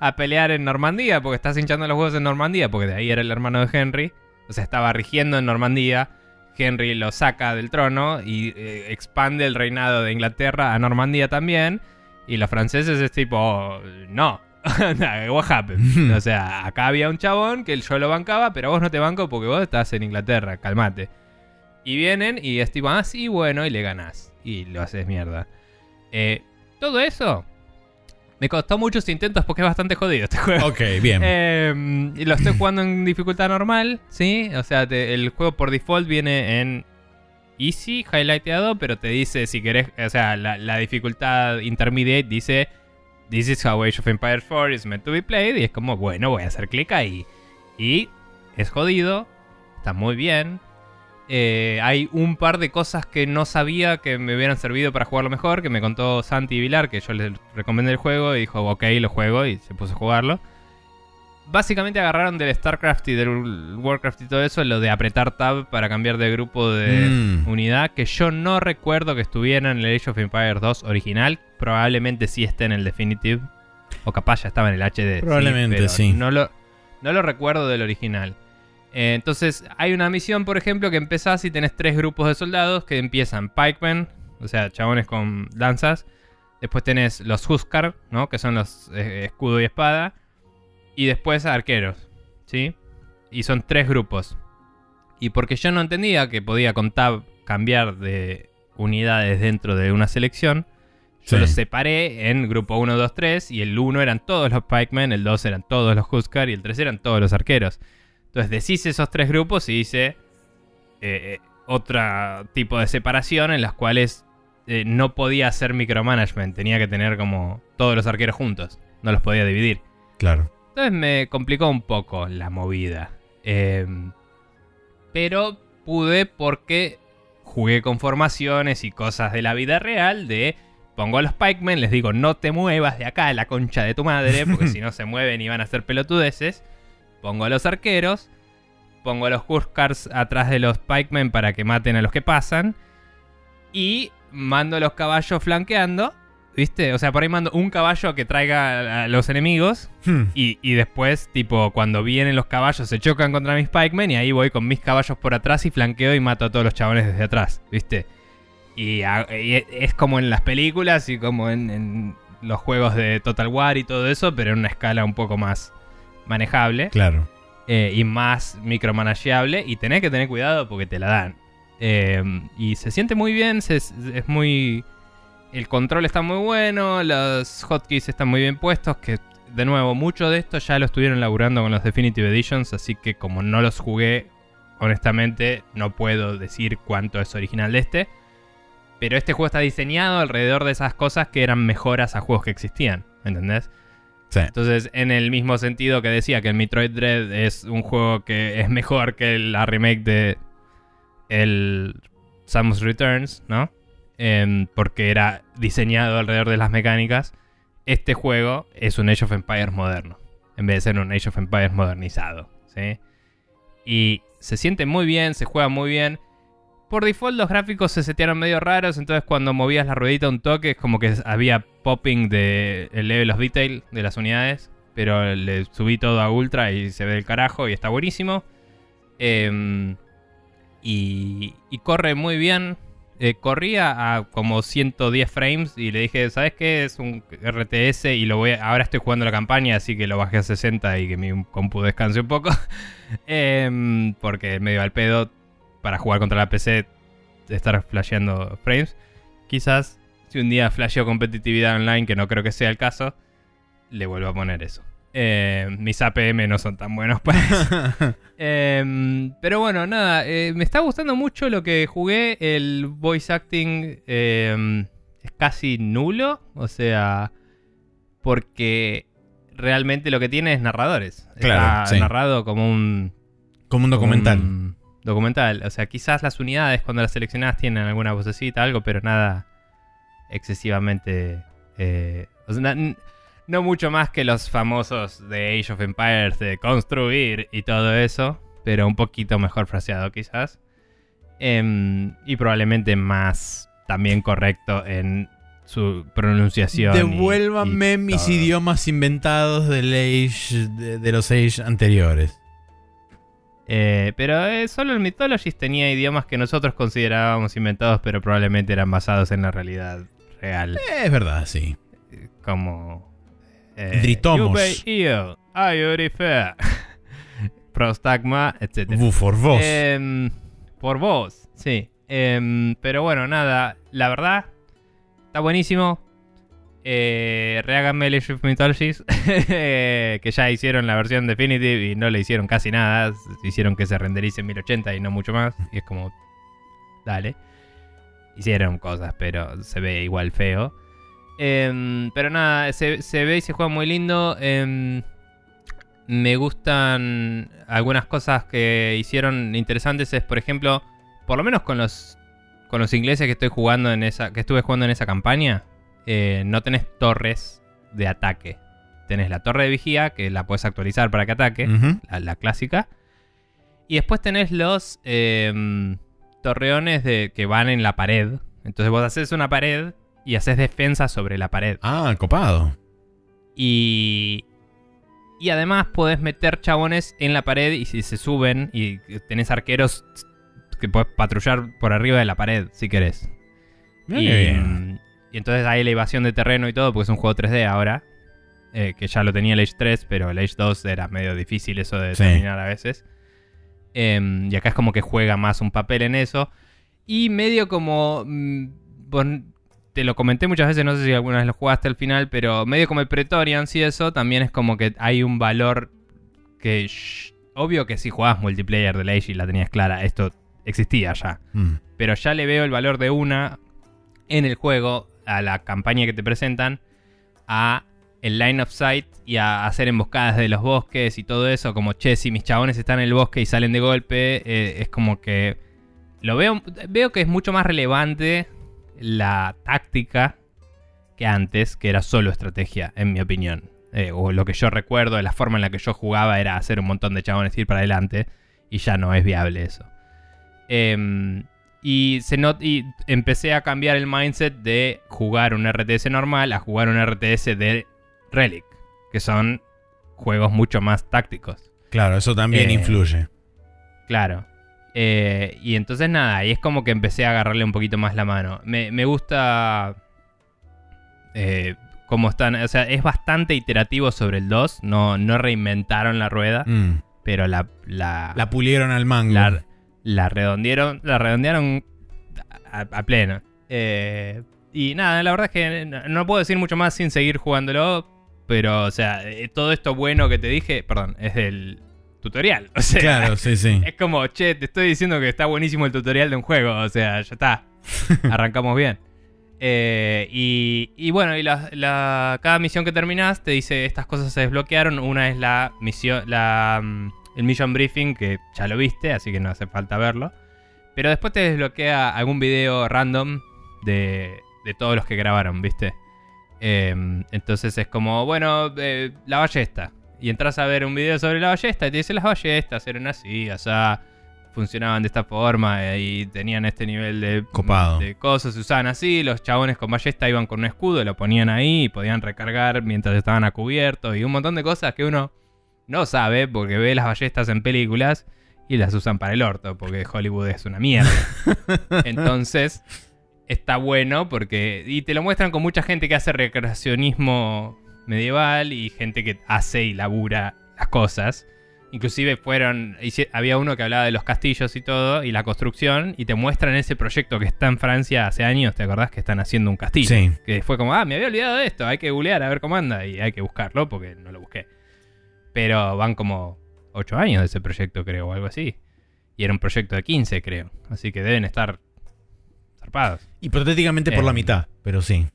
a, pelear en Normandía, porque estás hinchando los huevos en Normandía, porque de ahí era el hermano de Henry. O sea, estaba rigiendo en Normandía. Henry lo saca del trono y eh, expande el reinado de Inglaterra a Normandía también. Y los franceses es tipo, "Oh, no. [LAUGHS] What happened? o sea, acá había un chabón que yo lo bancaba, pero vos no te banco porque vos estás en Inglaterra, calmate. Y vienen y es tipo, ah, sí, bueno, y le ganás. Y lo haces mierda. Eh, todo eso me costó muchos intentos porque es bastante jodido este juego. Ok, bien. [LAUGHS] Eh, y lo estoy jugando en dificultad normal, ¿sí? O sea, te- el juego por default viene en easy, highlighteado, pero te dice si querés, o sea, la, la dificultad intermediate dice This is how Age of Empires 4 is meant to be played. Y es como, bueno, voy a hacer clic ahí. Y es jodido, está muy bien. Eh, hay un par de cosas que no sabía que me hubieran servido para jugarlo mejor, que me contó Santi Vilar, que yo le recomendé el juego y dijo, ok, lo juego y se puso a jugarlo. Básicamente agarraron del StarCraft y del Warcraft y todo eso lo de apretar tab para cambiar de grupo de Mm. unidad, que yo no recuerdo que estuviera en el Age of Empires 2 original. Probablemente sí esté en el Definitive. O capaz ya estaba en el HD. Probablemente, pero sí. No lo, no lo recuerdo del original. Eh, entonces, hay una misión, por ejemplo, que empezás y tenés tres grupos de soldados que empiezan pikemen, o sea, chabones con lanzas. Después tenés los Huskar, ¿no? Que son los eh, escudo y espada. Y después arqueros, ¿sí? Y son tres grupos. Y porque yo no entendía que podía con tab cambiar de unidades dentro de una selección, yo Sí. los separé en grupo 1, 2, 3. Y el 1 eran todos los pikemen, el 2 eran todos los Huskar y el 3 eran todos los arqueros. Entonces deshice esos tres grupos y hice eh, otro tipo de separación en las cuales eh, no podía hacer micromanagement. Tenía que tener como todos los arqueros juntos. No los podía dividir. Claro. Entonces me complicó un poco la movida. Eh, pero pude porque jugué con formaciones y cosas de la vida real de... Pongo a los pikemen, les digo, no te muevas de acá, la concha de tu madre, porque si no [LAUGHS] se mueven y van a hacer pelotudeces. Pongo a los arqueros, pongo a los Huskars atrás de los pikemen para que maten a los que pasan. Y mando a los caballos flanqueando, ¿viste? O sea, por ahí mando un caballo que traiga a los enemigos. Hmm. Y, y después, tipo, cuando vienen los caballos se chocan contra mis pikemen y ahí voy con mis caballos por atrás y flanqueo y mato a todos los chabones desde atrás, ¿viste? Y, a- y e- es como en las películas y como en, en los juegos de Total War y todo eso, pero en una escala un poco más manejable Claro. eh, y más micromanageable y tenés que tener cuidado porque te la dan. Eh, y se siente muy bien, se- es muy... El control está muy bueno, los hotkeys están muy bien puestos, que de nuevo, mucho de esto ya lo estuvieron laburando con los Definitive Editions, así que como no los jugué, honestamente no puedo decir cuánto es original de este. Pero este juego está diseñado alrededor de esas cosas que eran mejoras a juegos que existían, ¿entendés? Sí. Entonces, en el mismo sentido que decía que el Metroid Dread es un juego que es mejor que la remake de el Samus Returns, ¿no? Porque era diseñado alrededor de las mecánicas. Este juego es un Age of Empires moderno, en vez de ser un Age of Empires modernizado, ¿sí? Y se siente muy bien, se juega muy bien. Por default los gráficos se setearon medio raros, entonces cuando movías la ruedita un toque es como que había popping de el level of detail de las unidades, pero le subí todo a ultra y se ve del carajo y está buenísimo. Em, y corre muy bien. Eh, corría a como 110 frames y le dije, ¿sabes qué? Es un RTS y lo voy a- ahora estoy jugando la campaña, así que lo bajé a 60 y que mi compu descanse un poco. [LAUGHS] Em, porque medio al pedo para jugar contra la PC estar flasheando frames. Quizás si un día flasheo competitividad online, que no creo que sea el caso, le vuelvo a poner eso. Eh, mis APM no son tan buenos para eso. [LAUGHS] Em, pero bueno, nada, eh, me está gustando mucho lo que jugué. El voice acting em, es casi nulo. O sea, porque realmente lo que tiene es narradores. Claro, Está sí. narrado como un Como un documental. un documental. O sea, quizás las unidades cuando las seleccionás tienen alguna vocecita, algo, pero nada excesivamente. eh, o sea, no mucho más que los famosos de Age of Empires de construir y todo eso, pero un poquito mejor fraseado quizás. Em, y probablemente más también correcto en su pronunciación. Devuélvanme y mis todo. idiomas inventados del Age, de, de los Age anteriores. Eh, pero eh, solo el Mythologies tenía idiomas que nosotros considerábamos inventados, pero probablemente eran basados en la realidad real. Es verdad, sí. Como. Eh, Io, Ayurife, [LAUGHS] Prostagma, etc. For vos. Em, por vos, sí. Em, pero bueno, nada. La verdad, está buenísimo. Eh, reháganme el Age of Mythologies. [LAUGHS] que ya hicieron la versión Definitive y no le hicieron casi nada. Hicieron que se renderice en 1080 y no mucho más. Y es como. Dale. Hicieron cosas, pero se ve igual feo. Em, pero nada, se, se ve y se juega muy lindo. Em, me gustan algunas cosas que hicieron interesantes. Es, por ejemplo, por lo menos con los con los ingleses que estoy jugando en esa que estuve jugando en esa campaña, eh, no tenés torres de ataque. Tenés la torre de vigía que la puedes actualizar para que ataque, la, la clásica. Y después tenés los em, torreones de, que van en la pared. Entonces vos haces una pared y haces defensa sobre la pared. Ah, copado. Y. Y además podés meter chabones en la pared y si se suben y tenés arqueros que podés patrullar por arriba de la pared si querés. Mirá y, bien. y entonces hay elevación de terreno y todo porque es un juego 3D ahora. eh, que ya lo tenía el Age 3, pero el Age 2 era medio difícil eso de Sí. determinar a veces. Em, y acá es como que juega más un papel en eso. Y medio como. mm, bon- te lo comenté muchas veces, no sé si alguna vez lo jugaste al final, pero medio como el Pretorians y eso, también es como que hay un valor que. shh, obvio que si jugabas multiplayer del Age y la tenías clara, esto existía ya. Mm. Pero ya le veo el valor de una en el juego, a la campaña que te presentan, a el line of sight y a hacer emboscadas de los bosques y todo eso, como che, si mis chabones están en el bosque y salen de golpe, eh, es como que lo veo, veo que es mucho más relevante la táctica que antes, que era solo estrategia, en mi opinión. Eh, o lo que yo recuerdo de la forma en la que yo jugaba era hacer un montón de chabones ir para adelante, y ya no es viable eso. Em, y, se not- y empecé a cambiar el mindset de jugar un RTS normal a jugar un RTS de Relic, que son juegos mucho más tácticos. Claro, eso también Eh, influye. Claro. Eh, y entonces nada, y es como que empecé a agarrarle un poquito más la mano. Me, me gusta eh, cómo están, o sea, es bastante iterativo sobre el 2, no, no reinventaron la rueda, Mm. pero la, la, La pulieron al mango. la, la redondearon, la redondearon a, a pleno. Eh, y nada, la verdad es que no, no puedo decir mucho más sin seguir jugándolo. Pero, o sea, eh, todo esto bueno que te dije, perdón, es del tutorial. [LAUGHS] O sea, Claro, sí, sí. es como, che, te estoy diciendo que está buenísimo el tutorial de un juego. O sea, ya está. [LAUGHS] Arrancamos bien. Eh, y, y bueno, y la, la- cada misión que terminas te dice estas cosas se desbloquearon. Una es la misión, la, mm, el mission briefing, que ya lo viste, así que no hace falta verlo. Pero después te desbloquea algún video random de, de todos los que grabaron, ¿viste? Eh, entonces es como, bueno, eh, la ballesta. Y entras a ver un video sobre la ballesta y te dice las ballestas eran así, o sea, funcionaban de esta forma eh, y tenían este nivel de, Copado. de cosas, se usaban así, los chabones con ballesta iban con un escudo, lo ponían ahí y podían recargar mientras estaban a cubierto y un montón de cosas que uno no sabe porque ve las ballestas en películas y las usan para el orto, porque Hollywood es una mierda. [LAUGHS] Entonces, está bueno porque. Y te lo muestran con mucha gente que hace recreacionismo medieval y gente que hace y labura las cosas. Inclusive fueron. Había uno que hablaba de los castillos y todo, y la construcción, y te muestran ese proyecto que está en Francia hace años, ¿te acordás? Que están haciendo un castillo. Sí. Que fue como, ah, me había olvidado de esto, hay que googlear a ver cómo anda, y hay que buscarlo porque no lo busqué. Pero van como 8 años de ese proyecto, creo, o algo así. Y era un proyecto de 15, creo. Así que deben estar zarpados. Hipotéticamente por la Eh, mitad, pero sí.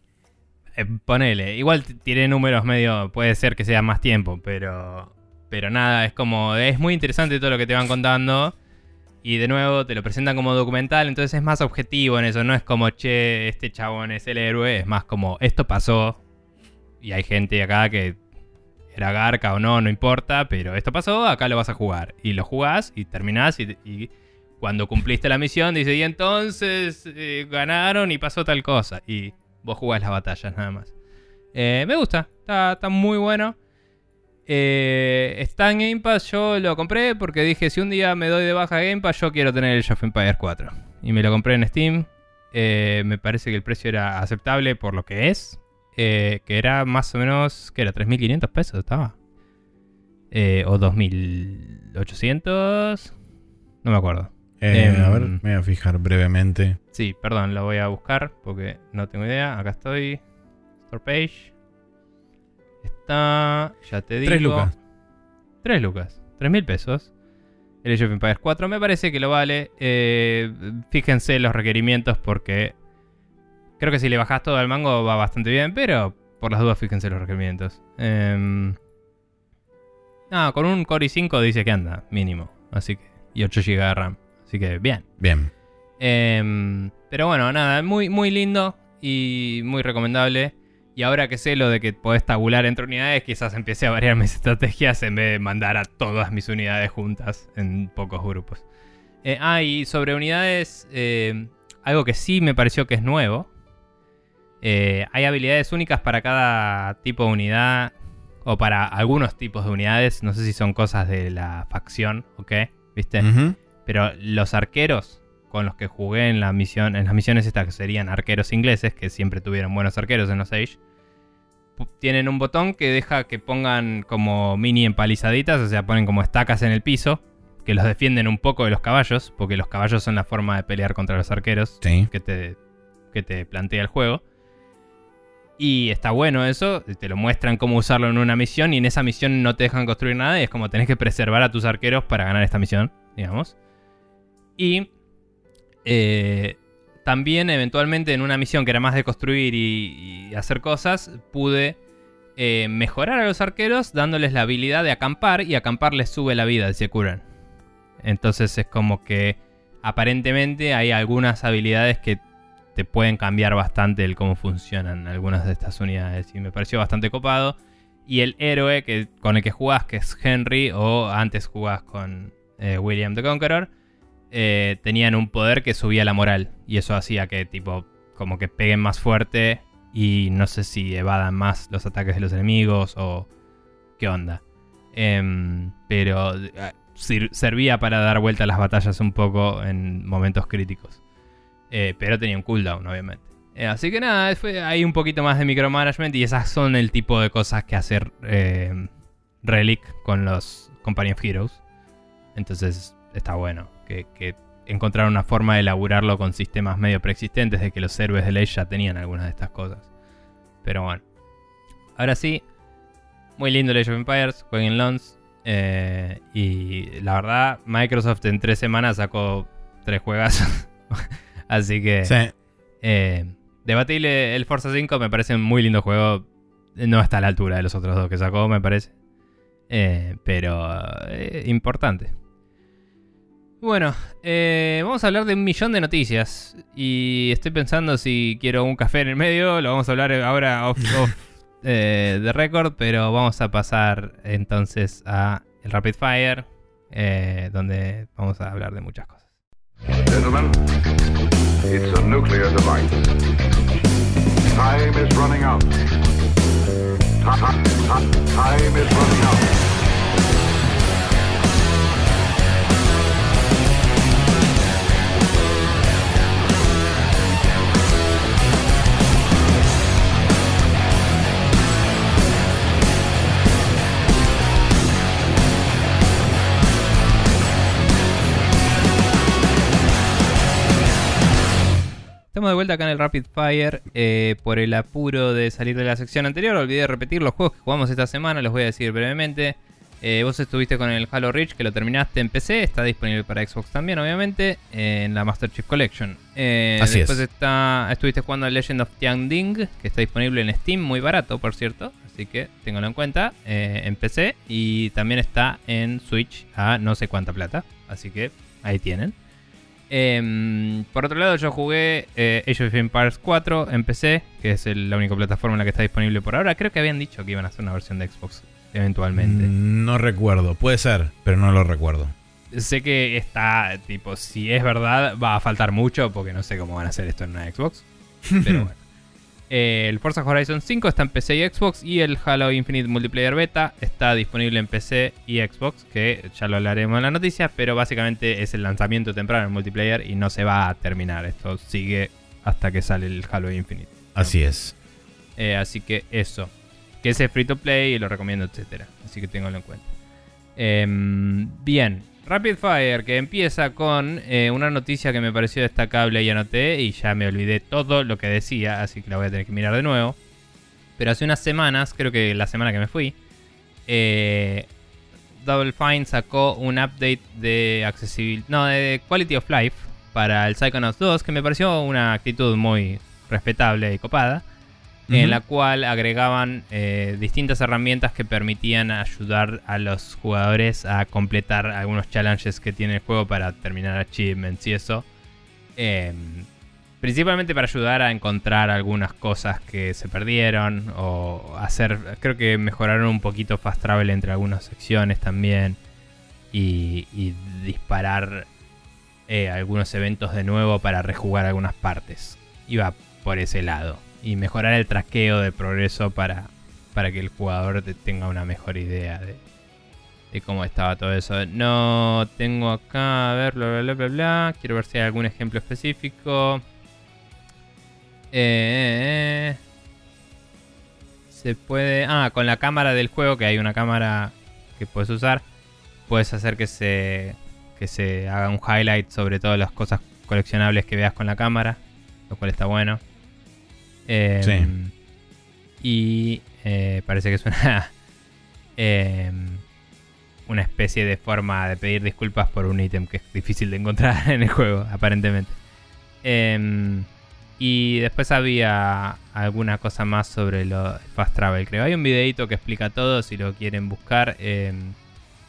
Eh, ponele, igual t- tiene números medio, puede ser que sea más tiempo, pero pero nada, es como es muy interesante todo lo que te van contando y de nuevo te lo presentan como documental, entonces es más objetivo en eso, no es como che, este chabón es el héroe, es más como esto pasó y hay gente acá que era garca o no, no importa, pero esto pasó, acá lo vas a jugar y lo jugás y terminás y, y cuando cumpliste la misión dice y entonces eh, ganaron y pasó tal cosa y vos jugás las batallas nada más. Eh, me gusta, está, está muy bueno. Eh, está en Game Pass, yo lo compré porque dije si un día me doy de baja Game Pass yo quiero tener el Age of Empires 4. Y me lo compré en Steam. Eh, me parece que el precio era aceptable por lo que es. Que era más o menos, que era 3.500 pesos estaba. O 2.800. No me acuerdo. Eh, Em, a ver, me voy a fijar brevemente. Sí, perdón, lo voy a buscar porque no tengo idea. Acá estoy. Store page. Está. Ya te digo. 3 lucas. 3 lucas. 3 mil pesos. El Age of Empires 4 me parece que lo vale. Eh, fíjense los requerimientos porque. Creo que si le bajas todo al mango va bastante bien, pero por las dudas fíjense los requerimientos. Em, no, con un Core i5 dice que anda, mínimo. Así que. Y 8 GB de RAM. Así que bien. Bien. Em, pero bueno, nada, muy, muy lindo y muy recomendable. Y ahora que sé lo de que podés tabular entre unidades, quizás empiece a variar mis [LAUGHS] estrategias en vez de mandar a todas mis unidades juntas en pocos grupos. Eh, ah, y sobre unidades, eh, algo que sí me pareció que es nuevo. Eh, hay habilidades únicas para cada tipo de unidad o para algunos tipos de unidades. No sé si son cosas de la facción o qué, ¿viste? Ujú. Pero los arqueros con los que jugué en la misión, en las misiones estas que serían arqueros ingleses, que siempre tuvieron buenos arqueros en los Age, tienen un botón que deja que pongan como mini empalizaditas, o sea, ponen como estacas en el piso, que los defienden un poco de los caballos, porque los caballos son la forma de pelear contra los arqueros Sí. que te, que te plantea el juego. Y está bueno eso, te lo muestran cómo usarlo en una misión y en esa misión no te dejan construir nada y es como tenés que preservar a tus arqueros para ganar esta misión, digamos. Y eh, también eventualmente en una misión que era más de construir y, hacer cosas, pude eh, mejorar a los arqueros dándoles la habilidad de acampar y acampar les sube la vida y se curan. Entonces es como que aparentemente hay algunas habilidades que te pueden cambiar bastante el cómo funcionan algunas de estas unidades y me pareció bastante copado. Y el héroe que, con el que jugás, que es Henry, o antes jugás con eh, William the Conqueror, eh, tenían un poder que subía la moral. Y eso hacía que, tipo, como que peguen más fuerte y no sé si evadan más los ataques de los enemigos o qué onda. Em, pero eh, servía para dar vuelta a las batallas un poco en momentos críticos. Eh, pero tenía un cooldown, obviamente. Así que nada, fue, hay un poquito más de micromanagement y esas son el tipo de cosas que hace Relic con los Company of Heroes. Entonces está bueno que, que encontraron una forma de elaborarlo con sistemas medio preexistentes de que los héroes de ley ya tenían algunas de estas cosas. Pero bueno. Ahora sí, muy lindo Age of Empires, jueguen Lons. eh, y la verdad, Microsoft en tres semanas sacó tres juegazos. [LAUGHS] Así que... Sí. Eh, debatible el Forza 5 me parece un muy lindo juego. No está a la altura de los otros dos que sacó, me parece. Eh, pero importante. Bueno, eh, vamos a hablar de un millón de noticias. Y estoy pensando si quiero un café en el medio. Lo vamos a hablar ahora off, [LAUGHS] off, eh, de récord. Pero vamos a pasar entonces a el Rapid Fire. eh, donde vamos a hablar de muchas cosas. Gentlemen, it's a nuclear device. Time is running out. Ti- ti- ti- Time is running out. Estamos de vuelta acá en el Rapid Fire. eh, por el apuro de salir de la sección anterior, olvidé repetir los juegos que jugamos esta semana, los voy a decir brevemente. Eh, vos estuviste con el Halo Reach, que lo terminaste en PC, está disponible para Xbox también, obviamente, en la Master Chief Collection. Eh, Así después es. Está, estuviste jugando a Legend of Tiang Ding, que está disponible en Steam, muy barato, por cierto. Así que ténganlo en cuenta, en PC. Y también está en Switch a no sé cuánta plata. Así que ahí tienen. Em, por otro lado, yo jugué eh, Age of Empires 4 en PC, que es el- la única plataforma en la que está disponible por ahora. Creo que habían dicho que iban a hacer una versión de Xbox eventualmente. Mm, No recuerdo, puede ser, pero no lo recuerdo. Sé que está, tipo, si es verdad, va a faltar mucho porque no sé cómo van a hacer esto en una Xbox. [LAUGHS] Pero bueno. Eh, el Forza Horizon 5 está en PC y Xbox y el Halo Infinite Multiplayer Beta está disponible en PC y Xbox, que ya lo hablaremos en la noticia, pero básicamente es el lanzamiento temprano en multiplayer y no se va a terminar. Esto sigue hasta que sale el Halo Infinite. Así es. Eh, así que eso. Que ese es free to play y lo recomiendo, etcétera. Así que tenganlo en cuenta. Em, bien. Rapid Fire, que empieza con eh, una noticia que me pareció destacable y anoté y ya me olvidé todo lo que decía, así que la voy a tener que mirar de nuevo. Pero hace unas semanas, creo que la semana que me fui, eh, Double Fine sacó un update de accesibilidad, no, de Quality of Life para el Psychonauts 2, que me pareció una actitud muy respetable y copada en la cual agregaban eh, distintas herramientas que permitían ayudar a los jugadores a completar algunos challenges que tiene el juego para terminar achievements y eso. Eh, principalmente para ayudar a encontrar algunas cosas que se perdieron o hacer, creo que mejoraron un poquito fast travel entre algunas secciones también y, y disparar eh, algunos eventos de nuevo para rejugar algunas partes. Iba por ese lado. Y mejorar el traqueo de progreso para, para que el jugador te- tenga una mejor idea de, de cómo estaba todo eso. No tengo acá, a ver, bla, bla, bla, bla. Quiero ver si hay algún ejemplo específico. Eh, se puede... Ah, con la cámara del juego, que hay una cámara que puedes usar, puedes hacer que se, que se haga un highlight sobre todas las cosas coleccionables que veas con la cámara, lo cual está bueno. Sí. Y eh, parece que es una, eh, una especie de forma de pedir disculpas por un ítem que es difícil de encontrar [LAUGHS] en el juego, aparentemente. Eh, y después había alguna cosa más sobre lo fast travel, creo. Hay un videito que explica todo si lo quieren buscar.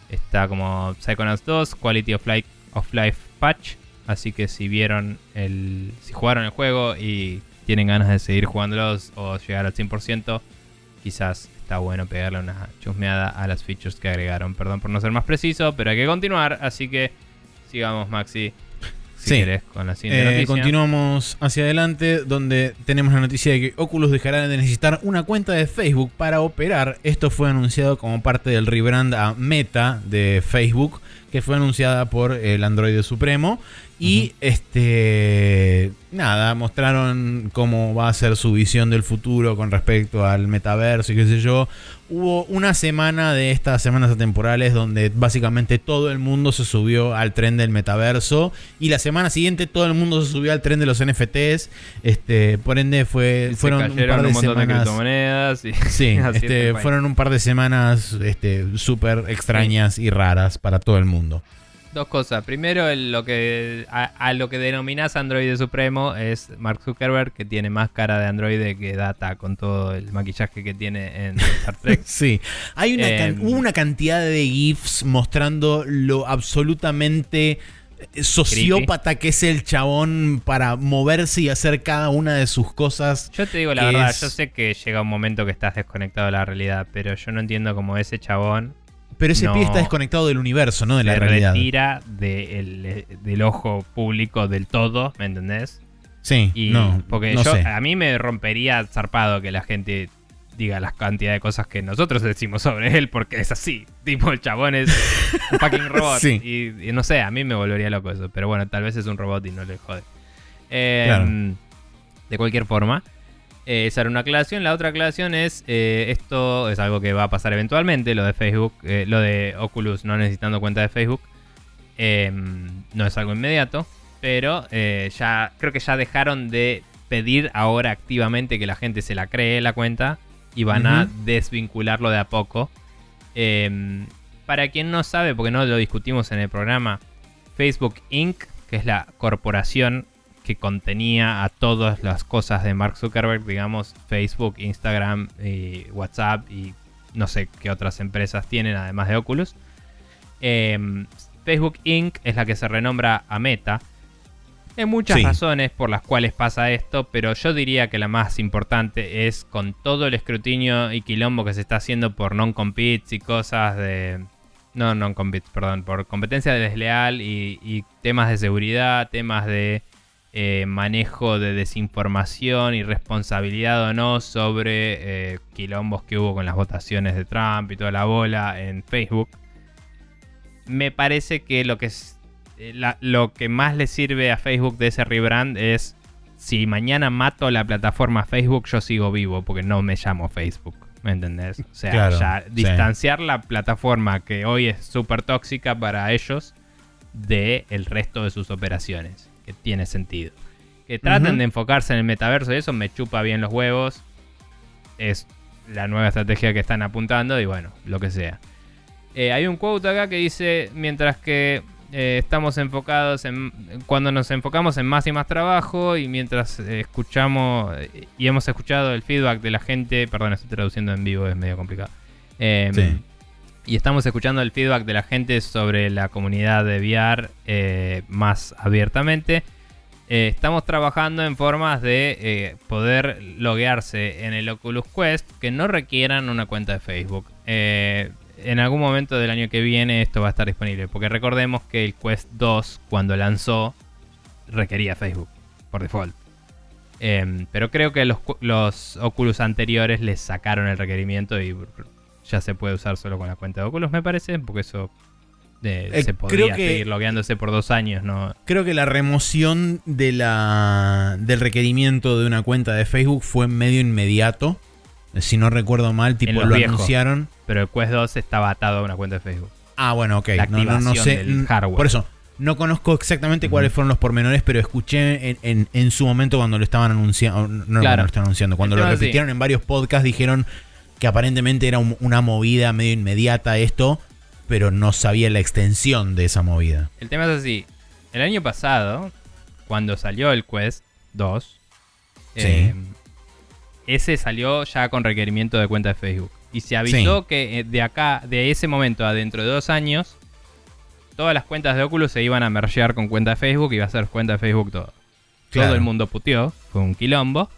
está como Psychonauts 2, Quality of Life, of Life Patch. Así que si vieron el. Si jugaron el juego y tienen ganas de seguir jugándolos o llegar al 100%, quizás está bueno pegarle una chusmeada a las features que agregaron. Perdón por no ser más preciso, pero hay que continuar. Así que sigamos, Maxi. Si Sí. querés, con la siguiente Eh, continuamos hacia adelante donde tenemos la noticia de que Oculus dejará de necesitar una cuenta de Facebook para operar. Esto fue anunciado como parte del rebrand a Meta de Facebook que fue anunciada por el Android Supremo. Y este nada, mostraron cómo va a ser su visión del futuro con respecto al metaverso y qué sé yo. Hubo una semana de estas semanas atemporales donde básicamente todo el mundo se subió al tren del metaverso y la semana siguiente todo el mundo se subió al tren de los NFTs. Este, por ende fue Se fueron un par de un montón de semanas criptomonedas. y- Sí, [LAUGHS] este, fueron un par de semanas este, súper extrañas y raras para todo el mundo. Dos cosas. Primero, el- lo que a, a lo que denominás Android Supremo es Mark Zuckerberg, que tiene más cara de Android que data con todo el maquillaje que tiene en [LAUGHS] Star Trek. Sí, hay una, can- Em. hubo una cantidad de GIFs mostrando lo absolutamente eh, sociópata que es el chabón para moverse y hacer cada una de sus cosas. Yo te digo la verdad, es- yo sé que llega un momento que estás desconectado de la realidad, pero yo no entiendo cómo ese chabón Pero ese No. pibe está desconectado del universo, no de la realidad. retira de el- del ojo público del todo, ¿me entendés? Sí, Y no, porque no yo, sé. a mí me rompería zarpado que la gente diga las cantidad de cosas que nosotros decimos sobre él, porque es así. Tipo, el chabón es un [LAUGHS] fucking robot. Sí. y, y no sé, a mí me volvería loco eso. Pero bueno, tal vez es un robot y no le jode. Eh, Claro. De cualquier forma, eh, esa era una aclaración. La otra aclaración es: eh, esto es algo que va a pasar eventualmente, lo de Facebook, eh, lo de Oculus no necesitando cuenta de Facebook. eh, no es algo inmediato. pero eh, ya creo que ya dejaron de pedir ahora activamente que la gente se la cree la cuenta y van a desvincularlo de a poco. Em, para quien no sabe, porque no lo discutimos en el programa, Facebook Inc., que es la corporación que contenía a todas las cosas de Mark Zuckerberg, digamos, Facebook, Instagram, y WhatsApp y no sé qué otras empresas tienen además de Oculus. Em, Facebook Inc. es la que se renombra a Meta. Hay muchas Sí. razones por las cuales pasa esto, pero yo diría que la más importante es con todo el escrutinio y quilombo que se está haciendo por non-competes y cosas de... No, non-competes, perdón, por competencia desleal y, y temas de seguridad, temas de eh, manejo de desinformación y responsabilidad o no sobre eh, quilombos que hubo con las votaciones de Trump y toda la bola en Facebook. Me parece que lo que es eh, la- lo que más le sirve a Facebook de ese rebrand es si mañana mato la plataforma Facebook, yo sigo vivo porque no me llamo Facebook. ¿Me entendés? O sea, Claro, ya sí. distanciar la plataforma que hoy es súper tóxica para ellos de el resto de sus operaciones. Que tiene sentido. Que traten de enfocarse en el metaverso y eso me chupa bien los huevos. Es la nueva estrategia que están apuntando y bueno, lo que sea. Eh, hay un quote acá que dice, mientras que eh, estamos enfocados en... Cuando nos enfocamos en más y más trabajo y mientras eh, escuchamos eh, y hemos escuchado el feedback de la gente, perdón, estoy traduciendo en vivo, es medio complicado. Eh, Sí. Y estamos escuchando el feedback de la gente sobre la comunidad de VR eh, más abiertamente. Eh, estamos trabajando en formas de eh, poder loguearse en el Oculus Quest que no requieran una cuenta de Facebook. En algún momento del año que viene esto va a estar disponible. Porque recordemos que el Quest 2, cuando lanzó, requería Facebook por default. Em, pero creo que los, los Oculus anteriores les sacaron el requerimiento y ya se puede usar solo con la cuenta de Oculus, me parece, porque eso eh, Eh, se creo podría que- seguir logueándose por dos años, ¿no? Creo que la remoción de la, del requerimiento de una cuenta de Facebook fue medio inmediato. Si no recuerdo mal, tipo lo viejos. anunciaron. Pero el Quest 2 estaba atado a una cuenta de Facebook. Ah, bueno, ok. La No, no, no sé. del mm, hardware. Por eso, no conozco exactamente cuáles fueron los pormenores, pero escuché en, en- en su momento cuando lo estaban anunciando. No lo estaban anunciando. Cuando lo repitieron en varios podcasts, dijeron que aparentemente era un- una movida medio inmediata esto, pero no sabía la extensión de esa movida. El tema es así. El año pasado, cuando salió el Quest 2, Sí. eh, ese salió ya con requerimiento de cuenta de Facebook. Y se avisó que eh, de acá, de ese momento a dentro de dos años, todas las cuentas de Oculus se iban a mergear con cuenta de Facebook y iba a ser cuenta de Facebook todo. Claro. Todo el mundo puteó, fue un quilombo.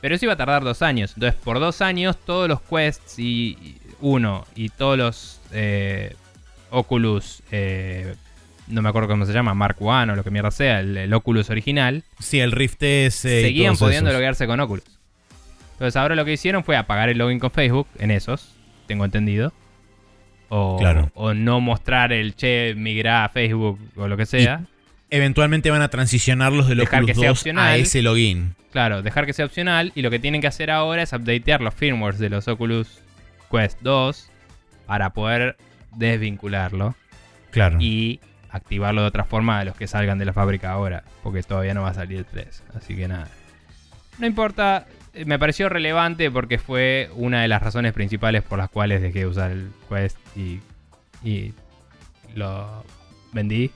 Pero eso iba a tardar dos años. Entonces, por dos años, todos los quests y uno y todos los eh, Oculus, eh, no me acuerdo cómo se llama, Mark One o lo que mierda sea, el, el Oculus original, Sí, el Rift S. y seguían pudiendo esos. loguearse con Oculus. Entonces, ahora lo que hicieron fue apagar el login con Facebook en esos, tengo entendido. O, Claro. o no mostrar el che, migra a Facebook o lo que sea. Eventualmente van a transicionarlos del Dejar Oculus que sea 2 a opcional. ese login. Claro, dejar que sea opcional y lo que tienen que hacer ahora es updatear los firmwares de los Oculus Quest 2 para poder desvincularlo Claro. y activarlo de otra forma de los que salgan de la fábrica ahora, porque todavía no va a salir el 3, así que nada. No importa, eh, me pareció relevante porque fue una de las razones principales por las cuales dejé de usar el Quest y, y lo vendí.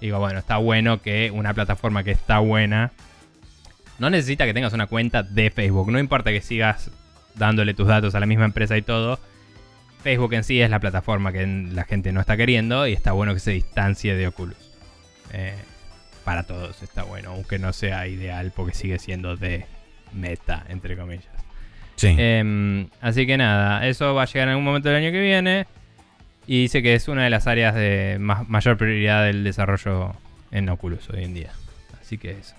Digo, bueno, está bueno que una plataforma que está buena no necesita que tengas una cuenta de Facebook. No importa que sigas dándole tus datos a la misma empresa y todo. Facebook en sí es la plataforma que la gente no está queriendo y está bueno que se distancie de Oculus. Eh, para todos está bueno, aunque no sea ideal porque sigue siendo de meta, entre comillas. sí. Em, así que nada, eso va a llegar en algún momento del año que viene. Y dice que es una de las áreas de ma- mayor prioridad del desarrollo en Oculus hoy en día. Así que eso.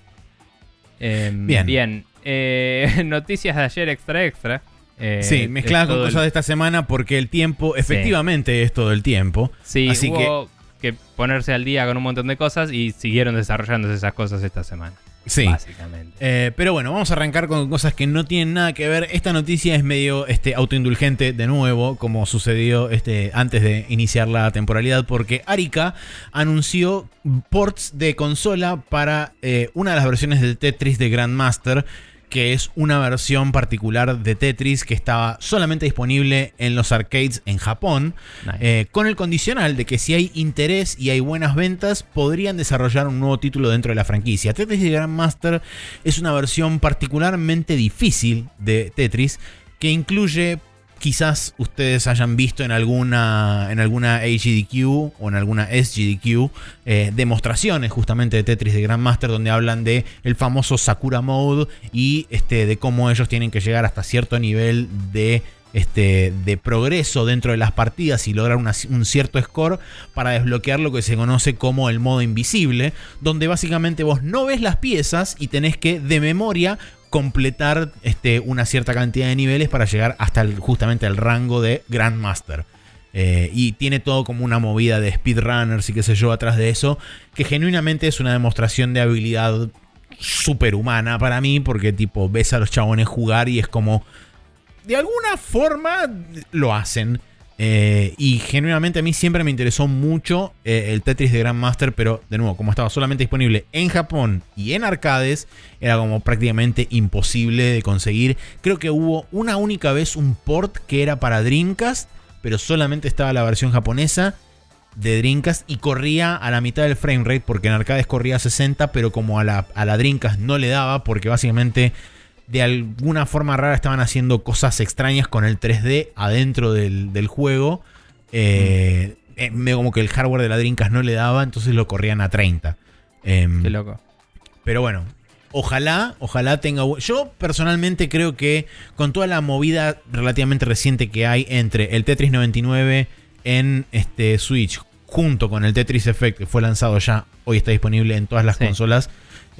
Em, Bien. Bien. Eh, [LAUGHS] noticias de ayer extra extra. Eh, sí, mezcladas con el- cosas de esta semana porque el tiempo, efectivamente, es todo el tiempo. Sí, Así hubo que... ponerse al día con un montón de cosas y siguieron desarrollándose esas cosas esta semana. Sí. Básicamente. Eh, pero bueno, vamos a arrancar con cosas que no tienen nada que ver. Esta noticia es medio este, autoindulgente de nuevo, como sucedió este, antes de iniciar la temporalidad, porque Arika anunció ports de consola para eh, una de las versiones de Tetris de Grandmaster que es una versión particular de Tetris que estaba solamente disponible en los arcades en Japón, Nice. eh, con el condicional de que si hay interés y hay buenas ventas, podrían desarrollar un nuevo título dentro de la franquicia. Tetris de Grandmaster es una versión particularmente difícil de Tetris que incluye quizás ustedes hayan visto en alguna, en alguna HDQ o en alguna SGDQ eh, demostraciones justamente de Tetris de Grandmaster donde hablan de el famoso Sakura Mode y este, de cómo ellos tienen que llegar hasta cierto nivel de este, de progreso dentro de las partidas y lograr un cierto score para desbloquear lo que se conoce como el modo invisible, donde básicamente vos no ves las piezas y tenés que de memoria completar este, una cierta cantidad de niveles para llegar hasta el- justamente el rango de Grandmaster. Eh, y tiene todo como una movida de speedrunners y qué sé yo atrás de eso, que genuinamente es una demostración de habilidad superhumana para mí, porque tipo ves a los chabones jugar y es como, de alguna forma lo hacen. Eh, y genuinamente a mí siempre me interesó mucho eh, el Tetris de Grandmaster, pero de nuevo, como estaba solamente disponible en Japón y en arcades, era como prácticamente imposible de conseguir. Creo que hubo una única vez un port que era para Dreamcast, pero solamente estaba la versión japonesa de Dreamcast y corría a la mitad del frame rate porque en arcades corría a 60, pero como a la, a la Dreamcast no le daba porque básicamente de alguna forma rara estaban haciendo cosas extrañas con el 3D adentro del, del juego. Eh, eh, como que el hardware de la Dreamcast no le daba, entonces lo corrían a 30. Em, Qué loco. pero bueno, ojalá, ojalá tenga. Yo personalmente creo que con toda la movida relativamente reciente que hay entre el Tetris 99 en este Switch, junto con el Tetris Effect que fue lanzado ya, hoy está disponible en todas las Sí. consolas,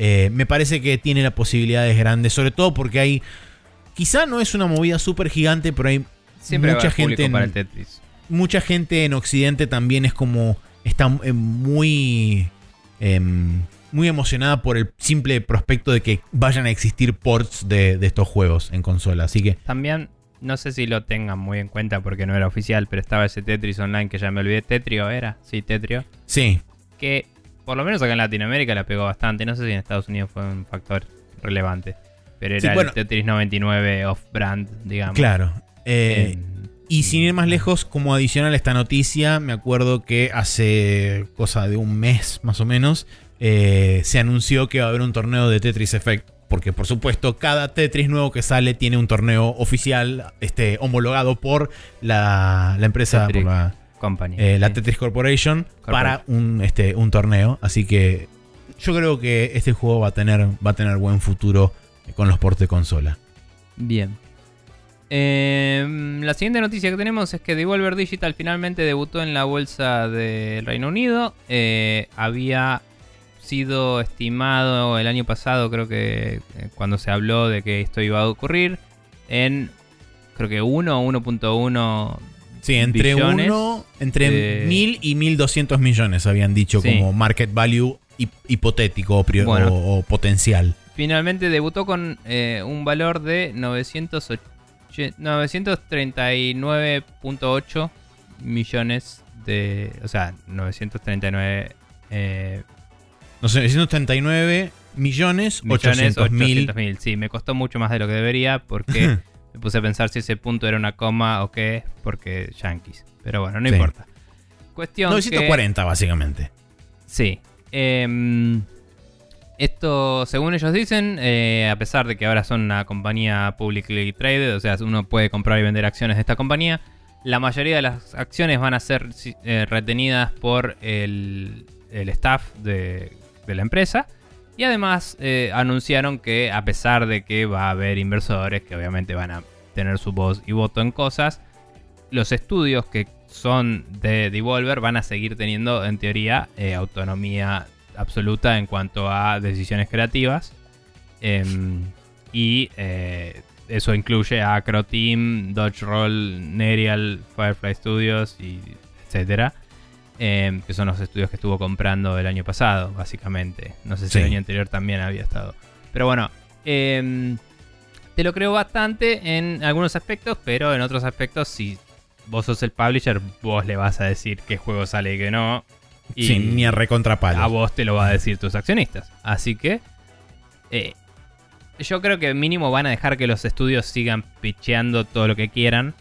eh, me parece que tiene las posibilidades grandes, sobre todo porque hay. Quizá no es una movida súper gigante, pero hay Siempre mucha gente público en- para el Tetris. mucha gente en Occidente también es como. Está eh, muy. em, muy emocionada por el simple prospecto de que vayan a existir ports de, de estos juegos en consola. Así que. También, no sé si lo tengan muy en cuenta porque no era oficial, pero estaba ese Tetris Online que ya me olvidé. Tetrio era, sí, Tetrio. Sí. Que por lo menos acá en Latinoamérica la pegó bastante. No sé si en Estados Unidos fue un factor relevante. Pero Sí, era bueno. el Tetris 99 off-brand, digamos. Claro. Eh, y sin ir más lejos, como adicional a esta noticia, me acuerdo que hace cosa de un mes más o menos, eh, se anunció que va a haber un torneo de Tetris Effect. Porque por supuesto, cada Tetris nuevo que sale tiene un torneo oficial, este, homologado por la, la empresa, Tetris. por la, Company. eh, la. Tetris Corporation, Corporation. para un, este, un torneo. Así que yo creo que este juego va a tener, va a tener buen futuro con los ports de consola. Bien. Em, la siguiente noticia que tenemos es que Devolver Digital finalmente debutó en la bolsa del Reino Unido. Eh, había sido estimado el año pasado, creo que eh, cuando se habló de que esto iba a ocurrir, en creo que 1 o 1.1 Sí, entre billones uno, entre de- mil y mil doscientos millones habían dicho Sí. como market value hip- hipotético o, Bueno. o- o potencial. Finalmente debutó con eh, un valor de 908 939.8 millones de... O sea, 939 eh, No sé, 939 millones, millones 800 mil. 800 mil. Sí, me costó mucho más de lo que debería porque [LAUGHS] me puse a pensar si ese punto era una coma o qué, porque yankees. Pero bueno, no Sí. importa. Cuestión que- 940 básicamente. Sí. Em, esto, según ellos dicen, eh, a pesar de que ahora son una compañía publicly traded, o sea, uno puede comprar y vender acciones de esta compañía, la mayoría de las acciones van a ser eh, retenidas por el, el staff de, de la empresa. Y además eh, anunciaron que a pesar de que va a haber inversores que obviamente van a tener su voz y voto en cosas, los estudios que son de Devolver van a seguir teniendo, en teoría, eh, autonomía absoluta en cuanto a decisiones creativas. Em, y eh, eso incluye a Acro Team, Dodge Roll, Nerial, Firefly Studios, y etcétera. Eh, que son los estudios que estuvo comprando el año pasado, básicamente. No sé si Sí. el año anterior también había estado. Pero bueno, eh, te lo creo bastante en algunos aspectos, pero en otros aspectos, si vos sos el publisher, vos le vas a decir qué juego sale y qué no. Y Sí, ni a recontrapalo. a vos te lo va a decir tus accionistas. Así que eh, yo creo que mínimo van a dejar que los estudios sigan picheando todo lo que quieran,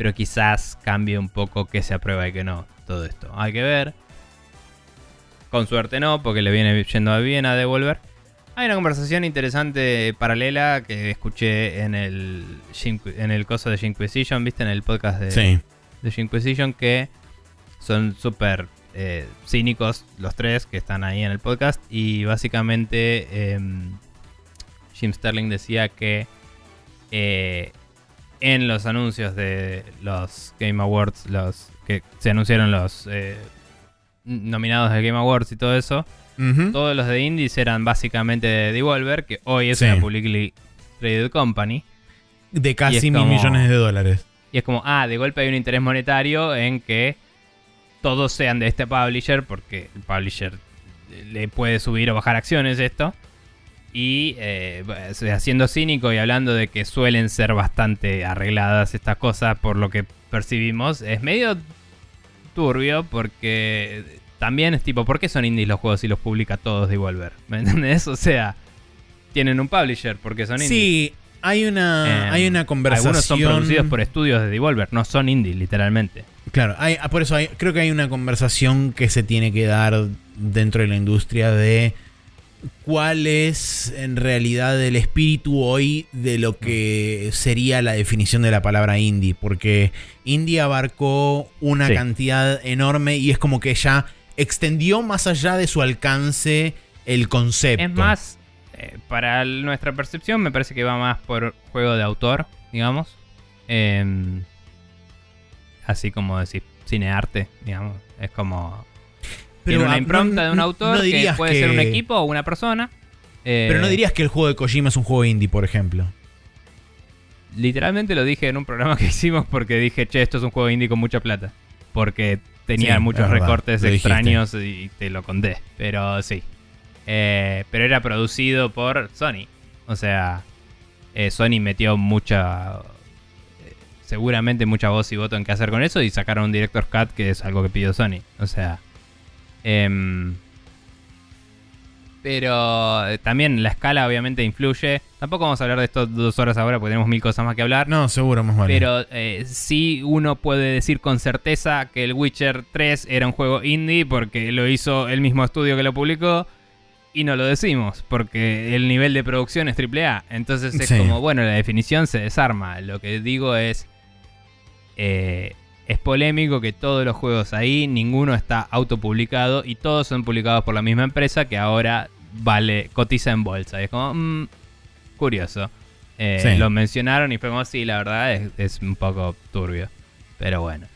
pero quizás cambie un poco qué se aprueba y qué no. Todo esto. Hay que ver. Con suerte no, porque le viene yendo bien a Devolver. Hay una conversación interesante paralela que escuché en el en el coso de Inquisition, ¿viste? En el podcast de, Sí. de Inquisition que son súper eh, cínicos los tres que están ahí en el podcast y básicamente em, Jim Sterling decía que eh, en los anuncios de los Game Awards, los que se anunciaron los eh, nominados de Game Awards y todo eso, todos los de Indies eran básicamente de Devolver, que hoy es Sí. una publicly traded company. De casi mil como- millones de dólares. Y es como, ah, de golpe hay un interés monetario en que todos sean de este publisher, porque el publisher le puede subir o bajar acciones esto. Y eh, o sea, siendo cínico y hablando de que suelen ser bastante arregladas estas cosas por lo que percibimos, es medio turbio porque también es tipo, ¿por qué son indies los juegos si los publica todos Devolver? ¿Me entendés? O sea, tienen un publisher porque son indies. Sí, hay una, Em, hay una conversación. Algunos son producidos por estudios de Devolver, no son indie, literalmente. Claro, hay, ah, por eso hay- creo que hay una conversación que se tiene que dar dentro de la industria de cuál es en realidad el espíritu hoy de lo que sería la definición de la palabra indie, porque indie abarcó una Sí. cantidad enorme y es como que ya extendió más allá de su alcance el concepto. Es más, eh, para nuestra percepción, me parece que va más por juego de autor, digamos. Em, así como decir, cinearte, digamos. Es como. Tiene una ah, impronta no- de un autor no que puede ser un equipo o una persona. Eh, Pero no dirías que el juego de Kojima es un juego indie, por ejemplo. Literalmente lo dije en un programa que [LAUGHS] hicimos porque dije, che, esto es un juego indie con mucha plata. Porque tenía Sí, muchos verdad, recortes dijiste. extraños y te lo conté. Pero sí. Eh, pero era producido por Sony. O sea, eh, Sony metió mucha. seguramente mucha voz y voto en qué hacer con eso y sacaron un Director's Cut que es algo que pidió Sony. O sea. Em, pero eh, también la escala obviamente influye. Tampoco vamos a hablar de esto dos horas ahora porque tenemos mil cosas más que hablar. No, seguro, más vale. Pero eh, sí uno puede decir con certeza que el Witcher 3 era un juego indie porque lo hizo el mismo estudio que lo publicó y no lo decimos porque el nivel de producción es AAA. Entonces es Sí. como, bueno, la definición se desarma. Lo que digo es, eh, es polémico que todos los juegos ahí, ninguno está autopublicado y todos son publicados por la misma empresa que ahora vale cotiza en bolsa. Y es como, mm, curioso. Eh, Sí. Lo mencionaron y fue como, sí, la verdad es, es un poco turbio. Pero bueno.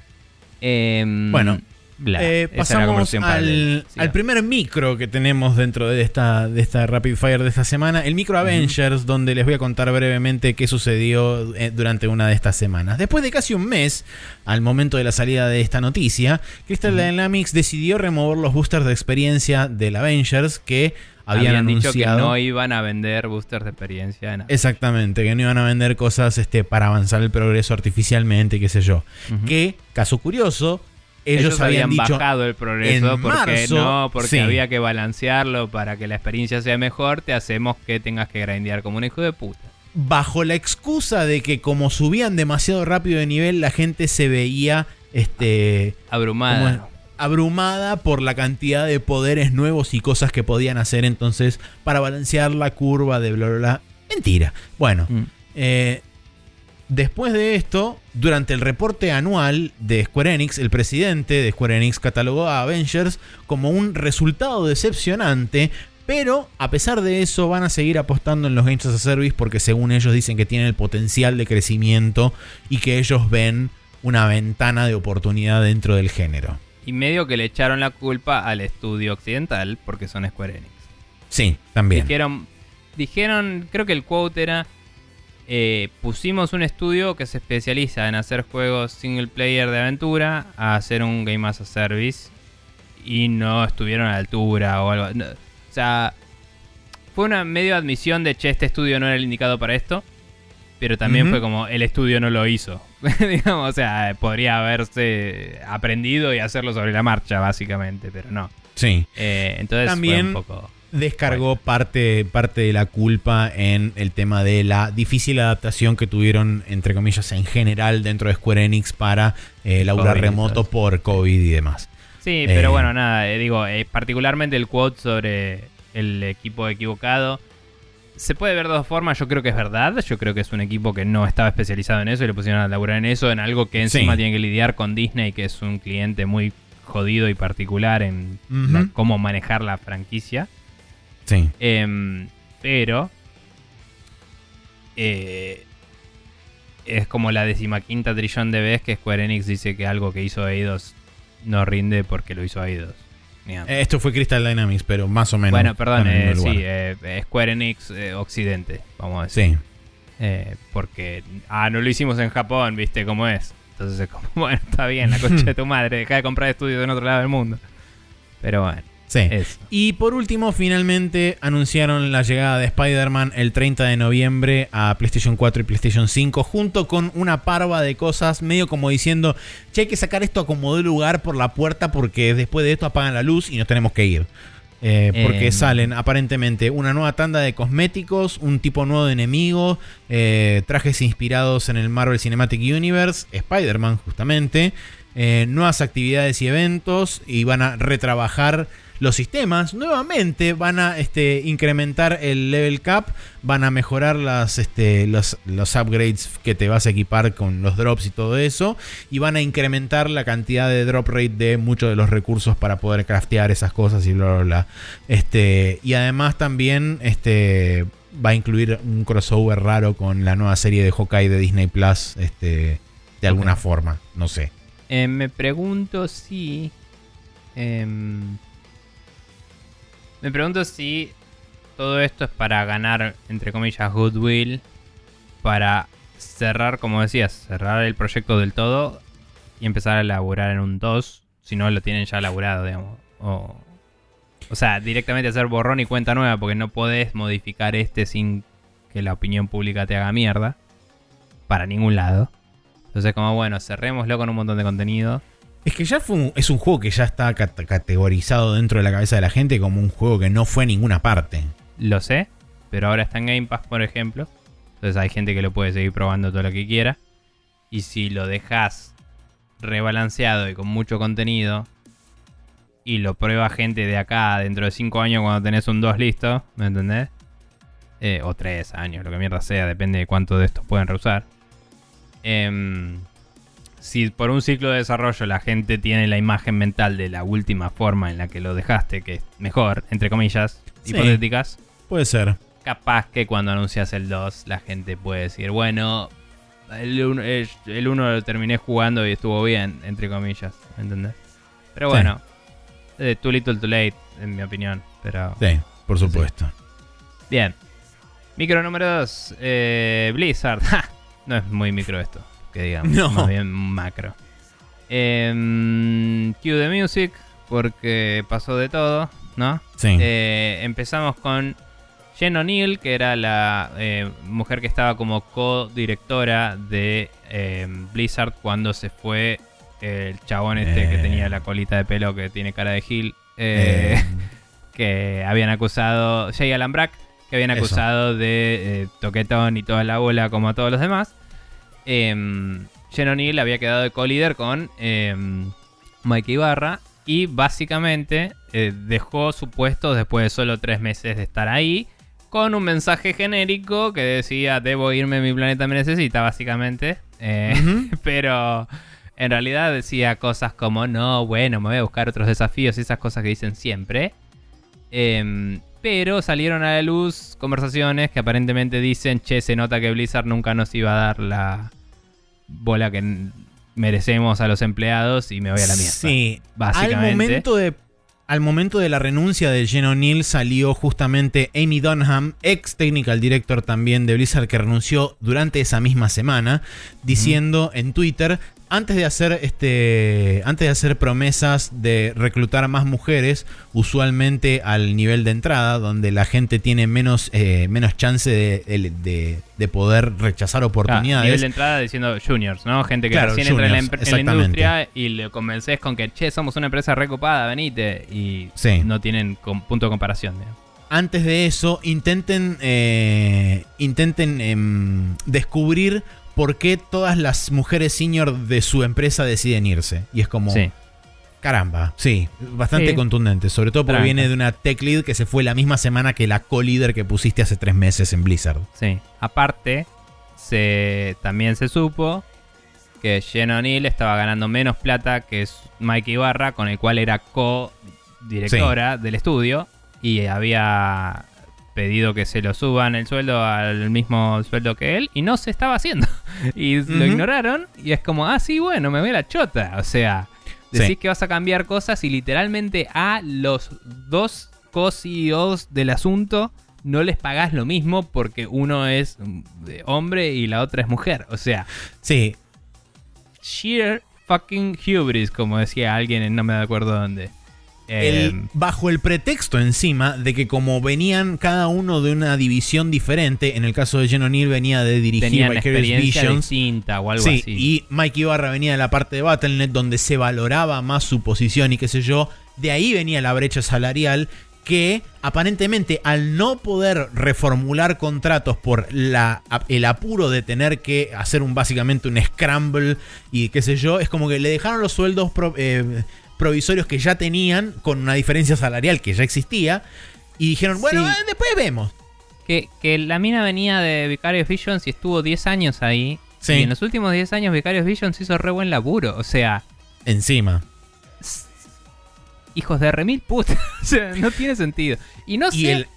Em, Bueno, bla. Eh, pasamos al, primer micro que tenemos dentro de esta, de esta Rapid Fire de esta semana, el micro Avengers, donde les voy a contar brevemente qué sucedió eh, durante una de estas semanas. Después de casi un mes, al momento de la salida de esta noticia, Crystal Dynamics decidió remover los boosters de experiencia del Avengers que habían, Habían, dicho que no iban a vender boosters de experiencia. Exactamente, que no iban a vender cosas este, para avanzar el progreso artificialmente, qué sé yo. Ujú. Que, caso curioso, ellos, habían, dicho bajado el progreso porque marzo, no, porque sí. había que balancearlo para que la experiencia sea mejor, te hacemos que tengas que grindear como un hijo de puta. bajo la excusa de que como subían demasiado rápido de nivel, la gente se veía este Abrumada. abrumada por la cantidad de poderes nuevos y cosas que podían hacer entonces para balancear la curva de bla bla bla. Mentira. Bueno, Mm. eh, después de esto, durante el reporte anual de Square Enix, el presidente de Square Enix catalogó a Avengers como un resultado decepcionante. Pero a pesar de eso van a seguir apostando en los Games as a Service porque según ellos dicen que tienen el potencial de crecimiento y que ellos ven una ventana de oportunidad dentro del género. Y medio que le echaron la culpa al estudio occidental porque son Square Enix. Sí, también. Dijeron, dijeron, creo que el quote era, eh, pusimos un estudio que se especializa en hacer juegos single player de aventura a hacer un Game as a Service y no estuvieron a la altura o algo. no, o sea, fue una medio admisión de che, este estudio no era el indicado para esto. Pero también fue como el estudio no lo hizo. [LAUGHS] Digamos, o sea, podría haberse aprendido y hacerlo sobre la marcha, básicamente, pero no. Sí. Eh, entonces También- fue un poco. Descargó parte, parte de la culpa en el tema de la difícil adaptación que tuvieron, entre comillas, en general dentro de Square Enix para eh, laburar remoto por COVID y demás. Sí, pero Eh. bueno, nada, eh, digo, eh, particularmente el quote sobre el equipo equivocado. Se puede ver de dos formas, yo creo que es verdad, yo creo que es un equipo que no estaba especializado en eso y le pusieron a laburar en eso, en algo que encima Sí. tiene que lidiar con Disney, que es un cliente muy jodido y particular en la- cómo manejar la franquicia. Sí. Em, pero eh, es como la decimaquinta trillón de veces que Square Enix dice que algo que hizo Eidos no rinde porque lo hizo Eidos. Eh, Esto fue Crystal Dynamics, pero más o menos. bueno, perdón, eh, sí, eh, Square Enix eh, Occidente, vamos a decir. Sí. Porque, ah, no lo hicimos en Japón, viste cómo es. Entonces es como, [LAUGHS] bueno, está bien, la concha de tu madre, deja de comprar estudios en otro lado del mundo. Pero bueno, Sí. eso. Y por último, finalmente anunciaron la llegada de Spider-Man el 30 de noviembre a PlayStation 4 y PlayStation 5, junto con una parva de cosas, medio como diciendo, che, hay que sacar esto a como de lugar por la puerta porque después de esto apagan la luz y nos tenemos que ir. Eh, porque Em. salen aparentemente una nueva tanda de cosméticos, un tipo nuevo de enemigo, eh, trajes inspirados en el Marvel Cinematic Universe, Spider-Man justamente, eh, nuevas actividades y eventos y van a retrabajar los sistemas. Nuevamente van a este, incrementar el level cap, van a mejorar las, este, los, los upgrades que te vas a equipar con los drops y todo eso. Y van a incrementar la cantidad de drop rate de muchos de los recursos para poder craftear esas cosas y bla, bla, bla. Este, y además también este, va a incluir un crossover raro con la nueva serie de Hawkeye de Disney Plus. Este, de alguna forma, no sé. Eh, me pregunto si. em, me pregunto si todo esto es para ganar, entre comillas, goodwill. Para cerrar, como decías, cerrar el proyecto del todo y empezar a elaborar en un 2. Si no lo tienen ya elaborado, digamos. O, o sea, directamente hacer borrón y cuenta nueva, porque no podés modificar este sin que la opinión pública te haga mierda. Para ningún lado. Entonces, como bueno, cerrémoslo con un montón de contenido. Es que ya es un juego que ya está cat- categorizado dentro de la cabeza de la gente como un juego que no fue a ninguna parte. Lo sé, pero ahora está en Game Pass, por ejemplo. Entonces hay gente que lo puede seguir probando todo lo que quiera. Y si lo dejas rebalanceado y con mucho contenido, y lo prueba gente de acá dentro de 5 años cuando tenés un 2 listo, ¿me entendés? Eh, o 3 años, lo que mierda sea, depende de cuánto de estos pueden reusar. Em, si por un ciclo de desarrollo la gente tiene la imagen mental de la última forma en la que lo dejaste, que es mejor, entre comillas, Sí. hipotéticas, Puede ser. capaz que cuando anuncias el 2 la gente puede decir, bueno, el 1 el uno lo terminé jugando y estuvo bien, entre comillas, ¿me entendés? Pero Sí. bueno, eh, too little too late, en mi opinión, pero... Sí, por supuesto. Bien. Micro número 2, Blizzard. [LAUGHS] Ja, no es muy micro esto, que digamos, [LAUGHS] No. más bien macro. Em, Cue the Music, porque pasó de todo, ¿no? Sí. Eh, empezamos con Jen O'Neill, que era la eh, mujer que estaba como co-directora de eh, Blizzard cuando se fue el chabón este que Eh. tenía la colita de pelo que tiene cara de Gil. eh, Eh, [LAUGHS] que habían acusado, Jay Alan Brack, que habían Eso. acusado de eh, toquetón y toda la bola como a todos los demás. Em, Jen O'Neill había quedado de co-líder con em, Mike Ibarra y básicamente eh, dejó su puesto después de solo tres meses de estar ahí con un mensaje genérico que decía debo irme, mi planeta me necesita básicamente. Eh, [LAUGHS] pero en realidad decía cosas como, no, bueno, me voy a buscar otros desafíos y esas cosas que dicen siempre. Em, pero salieron a la luz conversaciones que aparentemente dicen, che, se nota que Blizzard nunca nos iba a dar la bola que merecemos a los empleados y me voy a la mierda. Sí. Básicamente. Al momento de al momento de la renuncia de Jen O'Neill salió justamente Amy Dunham, ex technical director también de Blizzard, que renunció durante esa misma semana, diciendo en Twitter, antes de hacer este antes de hacer promesas de reclutar más mujeres usualmente al nivel de entrada donde la gente tiene menos eh, menos chance de, de- de poder rechazar Ah, oportunidades nivel de entrada diciendo juniors, ¿no? Gente que Claro, recién entra en la, empre- en la industria y le convences con que, che, somos una empresa recopada, venite. Y Sí. no tienen punto de comparación. antes de eso intenten eh, intenten em, descubrir por qué todas las mujeres senior de su empresa deciden irse y es como Sí. caramba sí bastante Sí. contundente sobre todo porque Tranca. viene de una tech lead que se fue la misma semana que la co-líder que pusiste hace tres meses en Blizzard Sí. Aparte, se, también se supo que Jen O'Neill estaba ganando menos plata que Mike Ibarra, con el cual era co-directora del estudio, y había pedido que se lo suban el sueldo al mismo sueldo que él, y no se estaba haciendo. [LAUGHS] y lo ignoraron, y es como, ah, sí, bueno, me voy a la chota. O sea, decís Sí. que vas a cambiar cosas y literalmente a los dos co-CEOs del asunto no les pagás lo mismo porque uno es mm, hombre y la otra es mujer. O sea, sí sheer fucking hubris, como decía alguien en no me acuerdo dónde. El- Eh, bajo el pretexto encima de que como venían cada uno de una división diferente en el caso de Jen O'Neill venía de dirigir Vicarious Visions distinta o algo sí, así. y Mike Ibarra venía de la parte de Battle.net donde se valoraba más su posición y qué sé yo. De ahí venía la brecha salarial que aparentemente al no poder reformular contratos por la, el apuro de tener que hacer un básicamente un scramble y qué sé yo, es como que le dejaron los sueldos pro- eh, provisorios que ya tenían con una diferencia salarial que ya existía y dijeron, bueno, Sí. eh, después vemos. Que, que la mina venía de Vicarious Visions y estuvo 10 años ahí. Sí. Y en los últimos 10 años Vicarious Visions hizo re buen laburo. O sea, Encima. hijos de remil puta. [LAUGHS] o sea, no tiene sentido. Y no Y sé. el,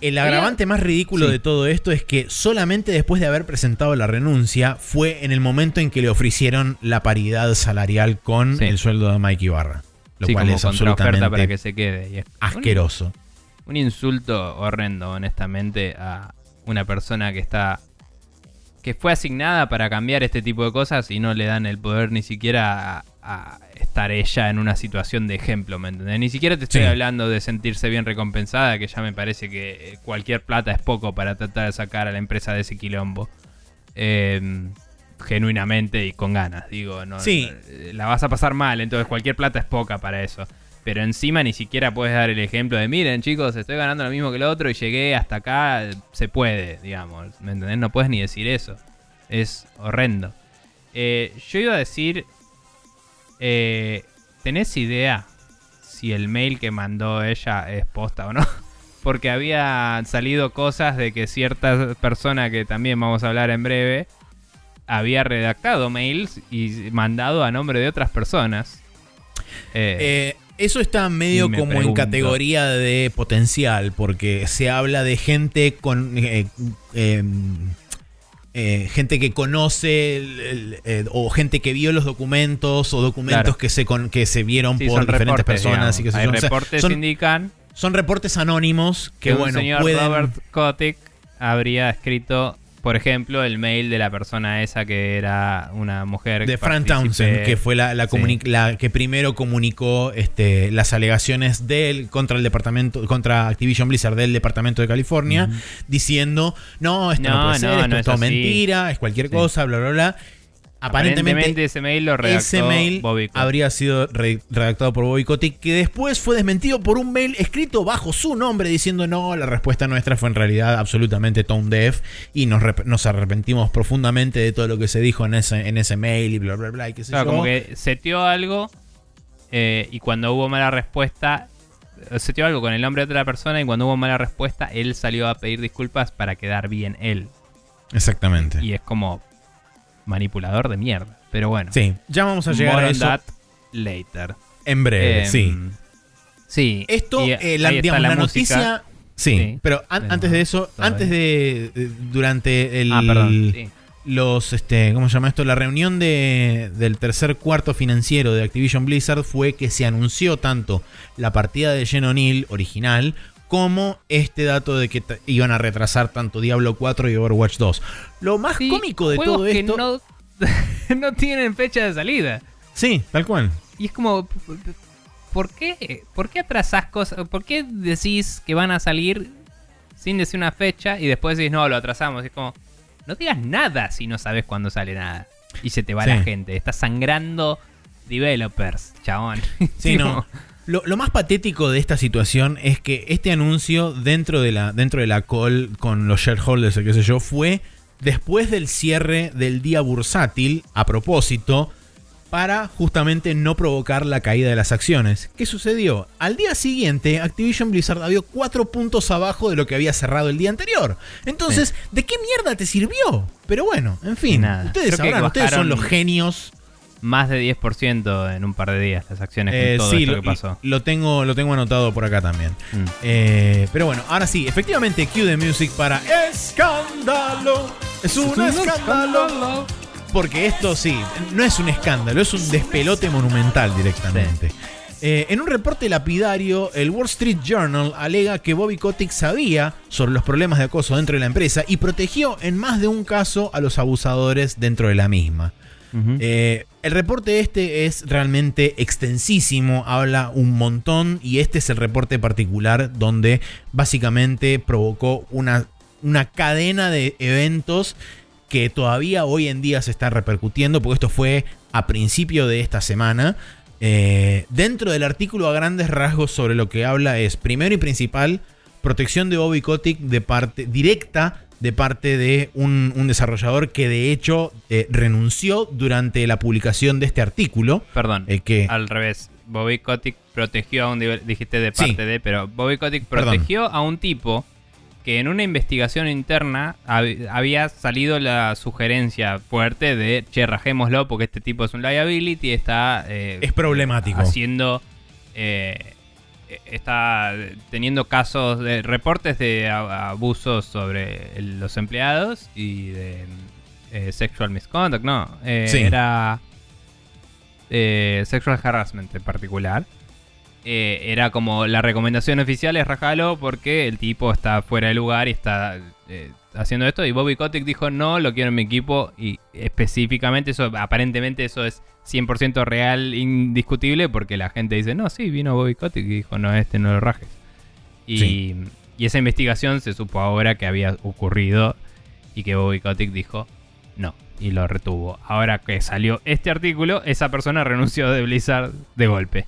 El agravante más ridículo Sí. de todo esto es que solamente después de haber presentado la renuncia fue en el momento en que le ofrecieron la paridad salarial con Sí. el sueldo de Mike Ibarra. Lo sí, cual como es absolutamente para que se quede. Y es un- asqueroso. Un, insulto horrendo, honestamente, a una persona que está. Que fue asignada para cambiar este tipo de cosas y no le dan el poder ni siquiera a, a estar ella en una situación de ejemplo, ¿me entendés? Ni siquiera te estoy Sí. hablando de sentirse bien recompensada, que ya me parece que eh, cualquier plata es poco para tratar de sacar a la empresa de ese quilombo. Eh, genuinamente y con ganas, digo, no, Sí. no, la vas a pasar mal, entonces cualquier plata es poca para eso. Pero encima ni siquiera puedes dar el ejemplo de, miren chicos, estoy ganando lo mismo que el otro y llegué hasta acá, se puede, digamos. ¿Me entendés? No puedes ni decir eso. Es horrendo. Eh, yo iba a decir, eh, ¿tenés idea si el mail que mandó ella es posta o no? [LAUGHS] Porque había salido cosas de que cierta persona que también vamos a hablar en breve había redactado mails y mandado a nombre de otras personas. Eh, Eh, eso está medio me como en categoría de potencial, porque se habla de gente con. eh, eh, eh, gente que conoce el- el- eh, o gente que vio los documentos o documentos Claro. que se con, que se vieron sí, por son diferentes personas y que se Hay sea, reportes son, indican son reportes anónimos que que bueno señor pueden Robert Kotick habría escrito, por ejemplo, el mail de la persona esa que era una mujer de Fran Townsend, que fue la, la, Sí. la que primero comunicó este, las alegaciones de él contra el departamento, contra Activision Blizzard del departamento de California, diciendo no, esto no, No, puede ser, no, esto no es todo así". mentira, es cualquier Sí. cosa, bla bla bla. Aparentemente, Aparentemente ese mail lo redactó ese mail Bobby habría sido re- redactado por Bobby Kotick, que después fue desmentido por un mail escrito bajo su nombre diciendo no, la respuesta nuestra fue en realidad absolutamente tone deaf y nos, rep- nos arrepentimos profundamente de todo lo que se dijo en ese, en ese mail y bla bla bla y qué sé Claro, yo. como que seteó algo eh, y cuando hubo mala respuesta, seteó algo con el nombre de otra persona y cuando hubo mala respuesta, él salió a pedir disculpas para quedar bien él. Exactamente. Y es como manipulador de mierda. Pero bueno, Sí, ya vamos a llegar more a on eso that later. en breve, Em, sí. Sí. Esto, y eh, la, ahí está digamos, la, noticia... Sí, Sí. pero an- Pero antes de eso, todavía. antes de... de- durante el... Ah, perdón. sí. los, este, ¿cómo se llama esto? La reunión de, del tercer cuarto financiero de Activision Blizzard fue que se anunció tanto la partida de Jen O'Neill original como este dato de que iban a retrasar tanto Diablo 4 y Overwatch 2. Lo más Sí, cómico de todo que esto... no, [LAUGHS] no tienen fecha de salida. Sí, tal cual. Y es como, ¿por qué? ¿Por qué atrasás cosas? ¿Por qué decís que van a salir sin decir una fecha y después decís, no, lo atrasamos? Es como, no digas nada si no sabes cuándo sale nada. Y se te va Sí. la gente. Estás sangrando developers, chabón. Sí, [LAUGHS] no. Lo, lo más patético de esta situación es que este anuncio dentro de la, dentro de la call con los shareholders, o qué sé yo, fue después del cierre del día bursátil, a propósito, para justamente no provocar la caída de las acciones. ¿Qué sucedió? Al día siguiente, Activision Blizzard había cuatro puntos abajo de lo que había cerrado el día anterior. Entonces, ¿de qué mierda te sirvió? Pero bueno, en fin, Nada. ustedes sabrán, ustedes son los genios Más de 10% en un par de días las acciones con Eh, todo sí, esto lo, que pasó. lo tengo, lo tengo anotado por acá también. Mm. Eh, pero bueno, ahora sí, efectivamente, cue the music para escándalo. Es un, escándalo. Porque esto sí, no es un escándalo, es un despelote monumental directamente. Eh, en un reporte lapidario, el Wall Street Journal alega que Bobby Kotick sabía sobre los problemas de acoso dentro de la empresa y protegió en más de un caso a los abusadores dentro de la misma. Eh, el reporte este es realmente extensísimo, habla un montón y este es el reporte particular donde básicamente provocó una, una cadena de eventos que todavía hoy en día se está repercutiendo, porque esto fue a principio de esta semana. Eh, dentro del artículo a grandes rasgos sobre lo que habla es, primero y principal, protección de Bobby Kotick de parte directa de parte de un, un desarrollador que de hecho eh, renunció durante la publicación de este artículo. Perdón, Eh, que al revés. Bobby Kotick protegió a un... Dijiste de Sí. parte de, pero Bobby Kotick Perdón. protegió a un tipo que en una investigación interna hab- había salido la sugerencia fuerte de, che, rajémoslo porque este tipo es un liability, está eh, es problemático. haciendo... eh, está teniendo casos de reportes de abusos sobre los empleados y de eh, sexual misconduct, no, eh, Sí. era eh, sexual harassment en particular. Era como la recomendación oficial es rajalo porque el tipo está fuera de lugar y está haciendo esto. Y Bobby Kotick dijo no, lo quiero en mi equipo. Y específicamente eso, aparentemente eso es 100% real, indiscutible, porque la gente dice, no, sí, vino Bobby Kotick y dijo, no, este no lo rajes. Y, Sí. y esa investigación se supo ahora que había ocurrido y que Bobby Kotick dijo, no, y lo retuvo. Ahora que salió este artículo, esa persona renunció de Blizzard de golpe.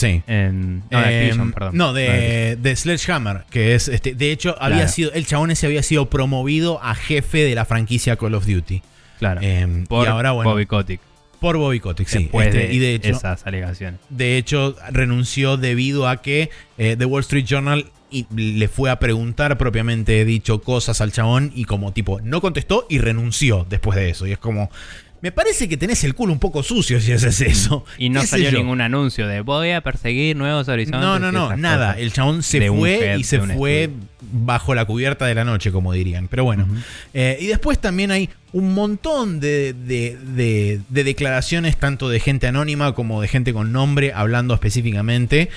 Sí. En, no, de Activision, Eh, perdón. no, de, de Sledgehammer, que es este. De hecho, había Claro. sido. El chabón ese había sido promovido a jefe de la franquicia Call of Duty. Claro. Eh, por y ahora, bueno, Bobby Kotick. por Bobby Kotick, sí. Este, de, y de hecho, esas alegaciones. de hecho, renunció debido a que eh, The Wall Street Journal y- le fue a preguntar propiamente dicho cosas al chabón y como tipo no contestó y renunció después de eso. Y es como, me parece que tenés el culo un poco sucio si haces eso. Y no ¿Qué sé salió ningún anuncio de voy a perseguir nuevos horizontes. No, no, no, nada. cosas. El chabón se de fue y se fue estudio. bajo la cubierta de la noche, como dirían. Pero bueno. Eh, y después también hay un montón de, de- de- de declaraciones, tanto de gente anónima como de gente con nombre, hablando específicamente.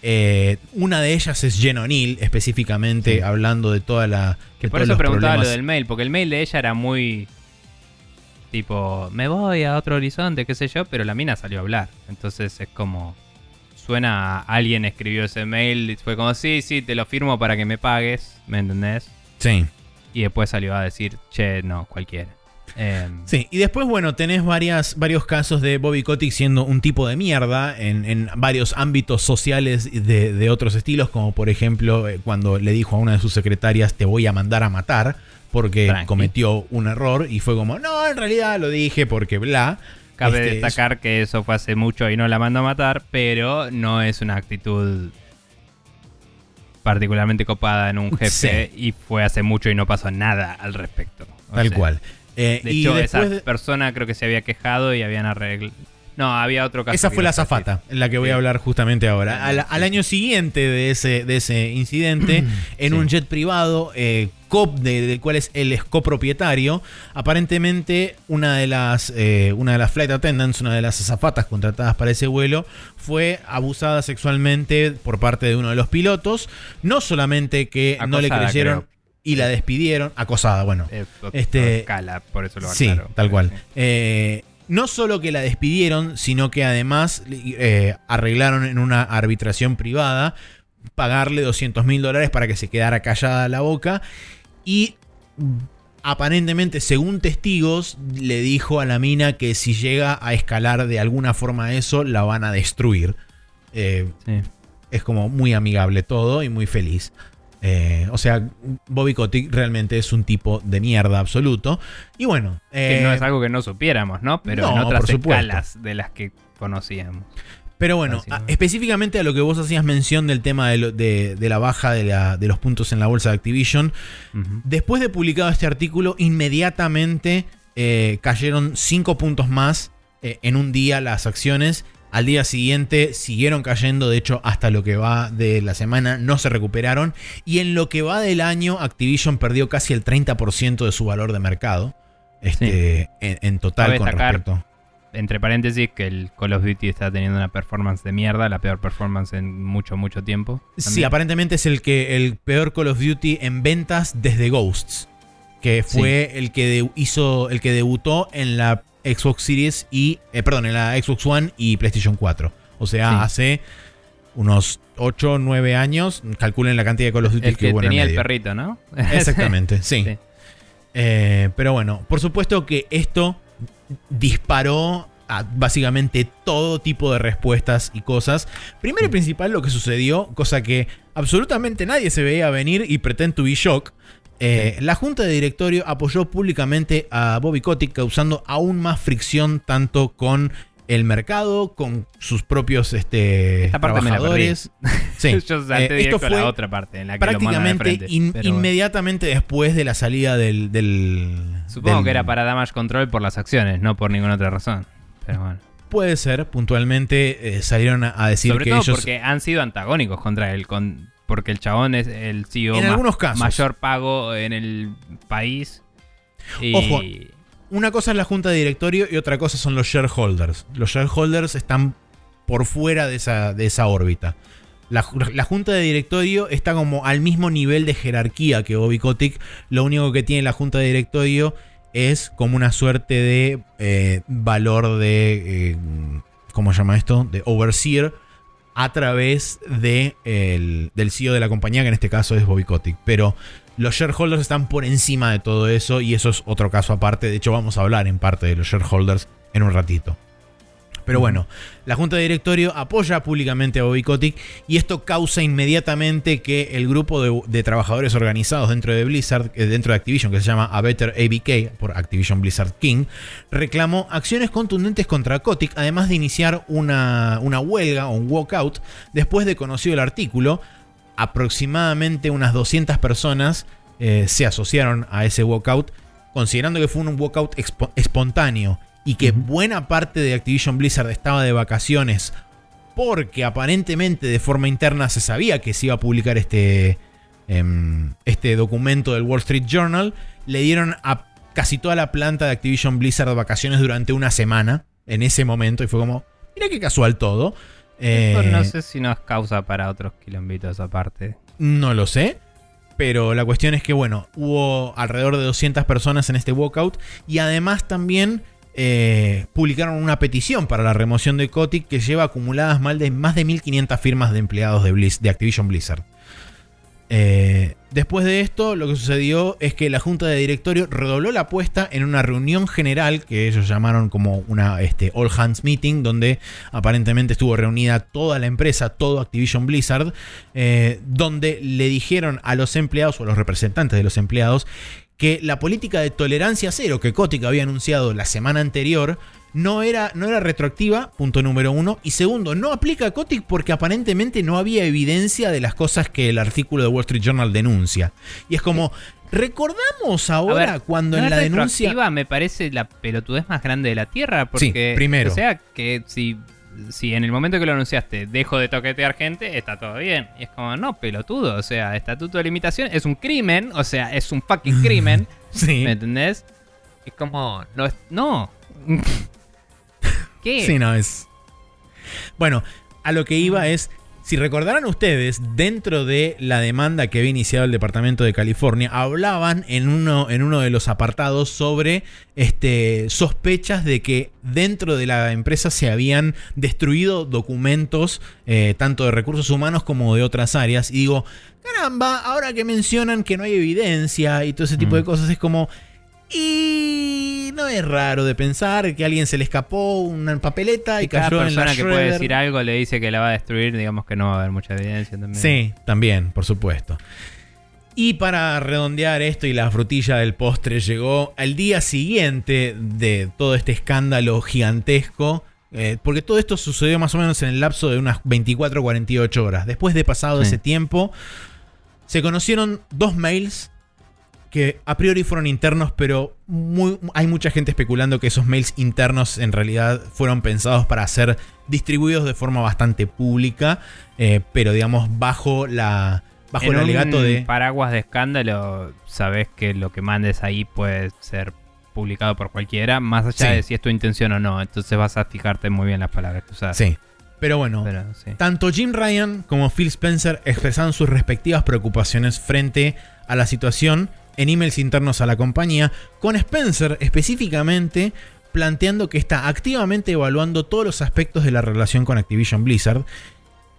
Eh, una de ellas es Jen O'Neill, específicamente Sí. hablando de toda la. Que por eso preguntaba problemas. lo del mail, porque el mail de ella era muy. Tipo, me voy a otro horizonte, qué sé yo, pero la mina salió a hablar. Entonces es como. Suena a alguien escribió ese mail y fue como, sí, sí, te lo firmo para que me pagues, ¿me entendés? Sí. Y después salió a decir, che, no, cualquiera. Em, Sí, y después, bueno, tenés varias, varios casos de Bobby Kotick siendo un tipo de mierda en, en varios ámbitos sociales de, de otros estilos, como por ejemplo eh, cuando le dijo a una de sus secretarias, te voy a mandar a matar, porque Tranqui. cometió un error, y fue como, no, en realidad lo dije porque bla. Cabe Este, destacar que eso fue hace mucho y no la mandó a matar, pero no es una actitud particularmente copada en un [LAUGHS] jefe y fue hace mucho y no pasó nada al respecto. O Tal sea, cual. Eh, De y hecho, esa de- persona creo que se había quejado y habían arreglado. No, había otro caso. Esa fue la zafata, en la que voy a hablar justamente ahora. Al, al año siguiente de ese, de ese incidente, [CLEARS THROAT] en Sí. un jet privado, eh, cop de- del cual es el copropietario, aparentemente una de las eh, una de las flight attendants, una de las azafatas contratadas para ese vuelo, fue abusada sexualmente por parte de uno de los pilotos. No solamente que no le creyeron creo. y la despidieron, acosada, bueno. Otra Este- por eso lo Sí, tal cual. Eh, no solo que la despidieron, sino que además eh, arreglaron en una arbitración privada pagarle 200 mil dólares para que se quedara callada la boca y aparentemente, según testigos, le dijo a la mina que si llega a escalar de alguna forma eso, la van a destruir. Eh, Sí. es como muy amigable todo y muy feliz. Eh, o sea, Bobby Kotick realmente es un tipo de mierda absoluto. Y bueno, Que eh, no es algo que no supiéramos, ¿no? Pero no, en otras por escalas de las que conocíamos. pero bueno, específicamente a lo que vos hacías mención del tema de, lo- de- de la baja de, la- de los puntos en la bolsa de Activision, después de publicado este artículo, inmediatamente eh, cayeron 5 puntos más eh, en un día las acciones. Al día siguiente siguieron cayendo, de hecho hasta lo que va de la semana no se recuperaron. Y en lo que va del año, Activision perdió casi el 30% de su valor de mercado. Este, en, en total Cabe con respecto. Entre paréntesis, que el Call of Duty está teniendo una performance de mierda, la peor performance en mucho, mucho tiempo. Sí, aparentemente es el que el peor Call of Duty en ventas desde Ghosts, que fue el que de- hizo el que debutó en la Xbox Series y eh, perdón, en la Xbox One y PlayStation 4. O sea, Sí. hace unos 8 o 9 años, calculen la cantidad de Call of Duty El que hubo en el tenía el perrito, ¿no? [LAUGHS] Exactamente, sí. Sí. Eh, pero bueno, por supuesto que esto disparó a básicamente todo tipo de respuestas y cosas. Primero y principal lo que sucedió, cosa que absolutamente nadie se veía venir y pretend to be shock. Eh, La junta de directorio apoyó públicamente a Bobby Kotick, causando aún más fricción tanto con el mercado, con sus propios este, Esta parte me la trabajadores. [LAUGHS] Sí. Yo salté Eh, esto a la fue otra parte, en la que lo mandan de prácticamente frente, in- pero bueno. inmediatamente después de la salida del. del- Supongo del- que era para damage control por las acciones, no por ninguna otra razón. Pero bueno. Puede ser, puntualmente eh, salieron a, a decir Sobre que todo ellos. porque han sido antagónicos contra él, con, porque el chabón es el CEO En ma- algunos casos. mayor pago en el país. Y Ojo. Una cosa es la junta de directorio y otra cosa son los shareholders. Los shareholders están por fuera de esa, de esa órbita. La junta de directorio está como al mismo nivel de jerarquía que Bobby Kotick. Lo único que tiene la junta de directorio es como una suerte de eh, valor de. eh, ¿Cómo se llama esto? De overseer a través de el- del CEO de la compañía, que en este caso es Bobby Kotick. Pero los shareholders están por encima de todo eso y eso es otro caso aparte. De hecho, vamos a hablar en parte de los shareholders en un ratito. Pero bueno, la junta de directorio apoya públicamente a Bobby Kotick y esto causa inmediatamente que el grupo de, trabajadores organizados dentro de Blizzard, eh, dentro de Activision, que se llama A Better ABK, por Activision Blizzard King, reclamó acciones contundentes contra Kotick, además de iniciar una, una huelga o un walkout después de conocido el artículo. Aproximadamente unas 200 personas eh, se asociaron a ese walkout, considerando que fue un walkout espontáneo y que buena parte de Activision Blizzard estaba de vacaciones porque aparentemente de forma interna se sabía que se iba a publicar este, em, este documento del Wall Street Journal, le dieron a casi toda la planta de Activision Blizzard vacaciones durante una semana en ese momento y fue como, mira qué casual todo. Esto Eh, no sé si nos causa para otros quilombitos aparte. no lo sé. Pero la cuestión es que, bueno, hubo alrededor de 200 personas en este walkout. Y además también eh, publicaron una petición para la remoción de Kotick que lleva acumuladas más de, más de 1500 firmas de empleados de, Activision Blizzard. Eh, después de esto, lo que sucedió es que la junta de directorio redobló la apuesta en una reunión general que ellos llamaron como una este, All Hands Meeting, donde aparentemente estuvo reunida toda la empresa, todo Activision Blizzard, eh, donde le dijeron a los empleados o a los representantes de los empleados que la política de tolerancia cero que Kotick había anunciado la semana anterior no era, no era retroactiva, punto número uno. Y segundo, no aplica a Kotick porque aparentemente no había evidencia de las cosas que el artículo de Wall Street Journal denuncia. Y es como, Recordamos ahora ver, cuando no en la denuncia. retroactiva, me parece la pelotudez más grande de la Tierra. Porque, primero. O sea, que si, si en el momento que lo anunciaste dejo de toquetear gente, está todo bien. Y es como, no, pelotudo. O sea, estatuto de limitación es un crimen. O sea, es un fucking [LAUGHS] crimen. Sí. ¿Me entendés? Es como, no es. No. [LAUGHS] ¿Qué? Sí, no es. Bueno, a lo que iba es. Si recordarán ustedes, dentro de la demanda que había iniciado el Departamento de California, hablaban en uno, en uno de los apartados sobre este, sospechas de que dentro de la empresa se habían destruido documentos, eh, tanto de recursos humanos como de otras áreas. Y digo, caramba, ahora que mencionan que no hay evidencia y todo ese tipo Mm. de cosas, es como, y no es raro de pensar que a alguien se le escapó una papeleta y, Y cada cayó en la persona que puede decir algo le dice que la va a destruir, digamos que no va a haber mucha evidencia también. Sí, también, por supuesto. Y para redondear esto y la frutilla del postre llegó al día siguiente de todo este escándalo gigantesco. eh, porque todo esto sucedió más o menos en el lapso de unas 24 o 48 horas. Después de pasado Sí. ese tiempo, se conocieron dos mails que a priori fueron internos, pero muy- hay mucha gente especulando que esos mails internos en realidad fueron pensados para ser distribuidos de forma bastante pública, eh, pero digamos bajo la bajo en el alegato de paraguas de escándalo, sabes que lo que mandes ahí puede ser publicado por cualquiera, más allá Sí. de si es tu intención o no. Entonces vas a fijarte muy bien las palabras que usas. sí. Pero bueno, Pero, sí. Tanto Jim Ryan como Phil Spencer expresaron sus respectivas preocupaciones frente a la situación en emails internos a la compañía, con Spencer específicamente planteando que está activamente evaluando todos los aspectos de la relación con Activision Blizzard,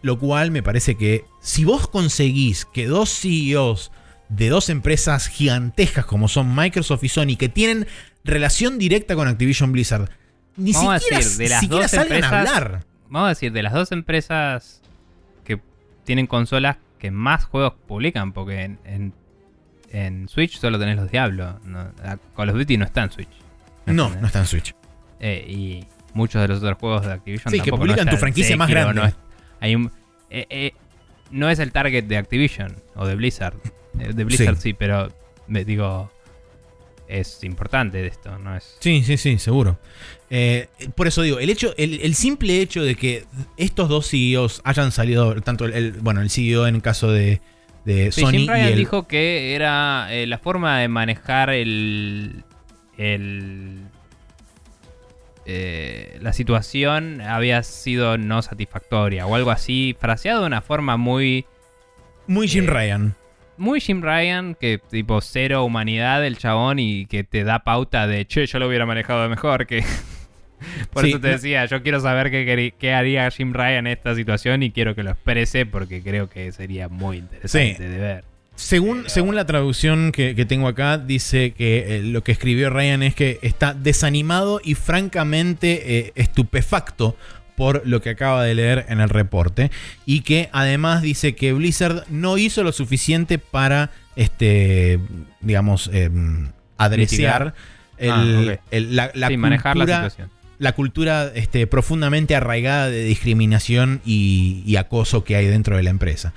lo cual me parece que si vos conseguís que dos CEOs de dos empresas gigantescas como son Microsoft y Sony, que tienen relación directa con Activision Blizzard, ni Vamos a siquiera, decir, de las siquiera dos salgan a empresas- hablar. Vamos a decir, de las dos empresas que tienen consolas que más juegos publican, porque en, en, en Switch solo tenés los Diablo. No, la- Call of Duty no está en Switch. No, no está en Switch. Eh, y muchos de los otros juegos de Activision Sí, que publican no tu franquicia más grande. No es, hay un- eh, eh, no es el target de Activision o de Blizzard. De Blizzard sí, pero me digo es importante de esto, no es. Sí, sí, sí, seguro. Eh, por eso digo, el hecho, el, el simple hecho de que estos dos CEOs hayan salido, tanto el, el- bueno, el CEO en el caso de, de Sí, Sony Jim y Ryan el, dijo que era eh, la forma de manejar el. el eh, la situación había sido no satisfactoria o algo así, fraseado de una forma muy. muy Jim eh, Ryan. Muy Jim Ryan, que tipo cero humanidad el chabón y que te da pauta de che, yo lo hubiera manejado mejor que. [LAUGHS] Por Sí, eso te decía, yo quiero saber qué, haría Jim Ryan en esta situación y quiero que lo exprese porque creo que sería muy interesante Sí. de ver. Según, según la traducción que, que tengo acá, dice que eh, lo que escribió Ryan es que está desanimado y francamente eh, estupefacto por lo que acaba de leer en el reporte. Y que además dice que Blizzard no hizo lo suficiente para, este, digamos, eh, adreciar el- Ah, el- la, la sí, manejar la situación. La cultura este, profundamente arraigada de discriminación y, y acoso que hay dentro de la empresa.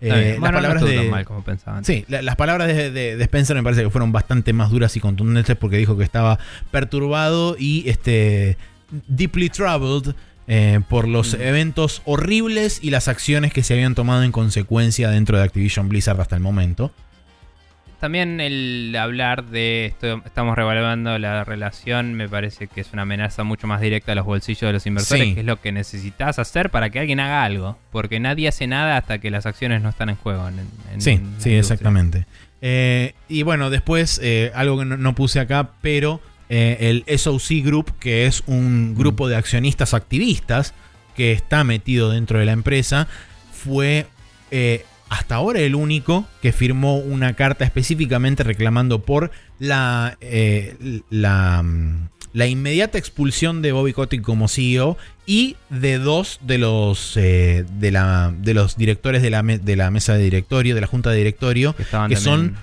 Eh, bien. las Bueno, palabras estuvo de, tan mal como pensaban. Sí, la- las palabras de, de- de Spencer me parece que fueron bastante más duras y contundentes porque dijo que estaba perturbado y este deeply troubled eh, por los Mm. eventos horribles y las acciones que se habían tomado en consecuencia dentro de Activision Blizzard hasta el momento. También el hablar de esto, estamos revaluando la relación, me parece que es una amenaza mucho más directa a los bolsillos de los inversores, Sí. que es lo que necesitas hacer para que alguien haga algo. Porque nadie hace nada hasta que las acciones no están en juego. En, en- Sí, en sí, exactamente. Eh, y bueno, después, eh, algo que no, no puse acá, pero eh, el SOC Group, que es un grupo de accionistas activistas que está metido dentro de la empresa, fue hasta ahora el único que firmó una carta específicamente reclamando por la, eh, la, mm, la inmediata expulsión de Bobby Kotick como CEO y de dos de los, eh, de la, de los directores de la, me- de la mesa de directorio, de la junta de directorio, Que, son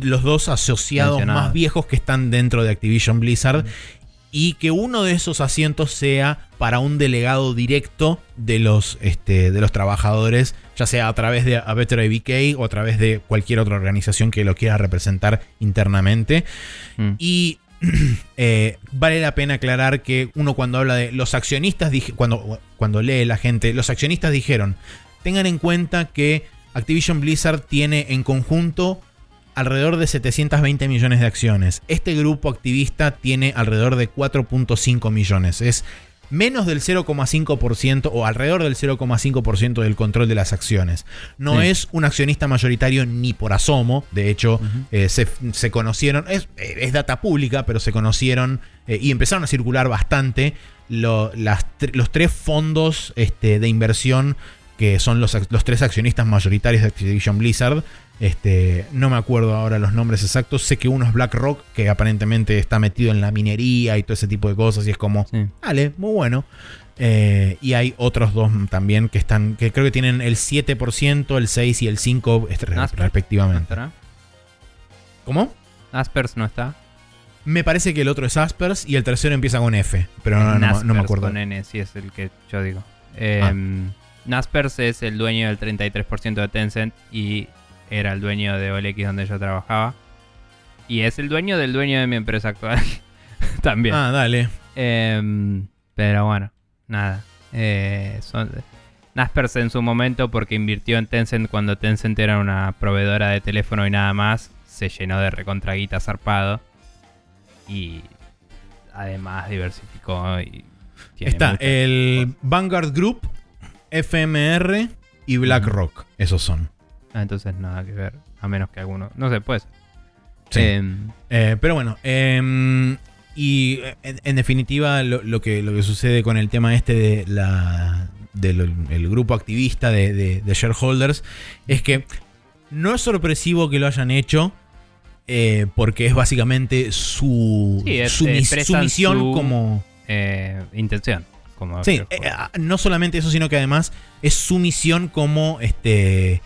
los dos asociados más viejos que están dentro de Activision Blizzard. Y que uno de esos asientos sea para un delegado directo de los, este, de los trabajadores, ya sea a través de a Better ABK o a través de cualquier otra organización que lo quiera representar internamente. Mm. Y [CLEARS THROAT] eh, vale la pena aclarar que uno cuando habla de los accionistas, cuando, cuando lee la gente, los accionistas dijeron, tengan en cuenta que Activision Blizzard tiene en conjunto alrededor de 720 millones de acciones. Este grupo activista tiene alrededor de 4.5 millones. Es menos del 0,5% o alrededor del 0,5% del control de las acciones. No Sí. es un accionista mayoritario ni por asomo. De hecho, eh, se, se conocieron, es, eh, es data pública, pero se conocieron eh, y empezaron a circular bastante lo- las tr- los tres fondos este, de inversión que son los, los tres accionistas mayoritarios de Activision Blizzard. Este, no me acuerdo ahora los nombres exactos. Sé que uno es BlackRock, que aparentemente está metido en la minería y todo ese tipo de cosas. Y es como, Sí. Vale, muy bueno. Eh, y hay otros dos también que están, que creo que tienen el 7%, el 6 y el 5 este, Naspers. respectivamente. ¿Estará? ¿Cómo? Aspers no está. Me parece que el otro es Aspers y el tercero empieza con F, pero no, no- no me acuerdo. Con N, sí es el que yo digo. Eh, Ah. Naspers es el dueño del 33% de Tencent y era el dueño de OLX donde yo trabajaba. Y es el dueño del dueño de mi empresa actual. [LAUGHS] También. Ah, dale. Em, pero bueno, nada. Eh, son, Naspers en su momento, porque invirtió en Tencent cuando Tencent era una proveedora de teléfono y nada más, se llenó de recontraguita zarpado. Y además diversificó y tiene Está el cosas. Vanguard Group, FMR y BlackRock. Esos son. Ah, entonces nada que ver, a menos que alguno. No sé, pues. Sí. Em, Eh, pero bueno, em, y en, en definitiva lo, lo que, lo que sucede con el tema este de la, del el grupo activista de, de- de shareholders es que no es sorpresivo que lo hayan hecho eh, porque es básicamente su, Sí, es- su, mis- su misión su- como... eh, intención. Como Sí, eh, ah, no solamente eso, sino que además es su misión como este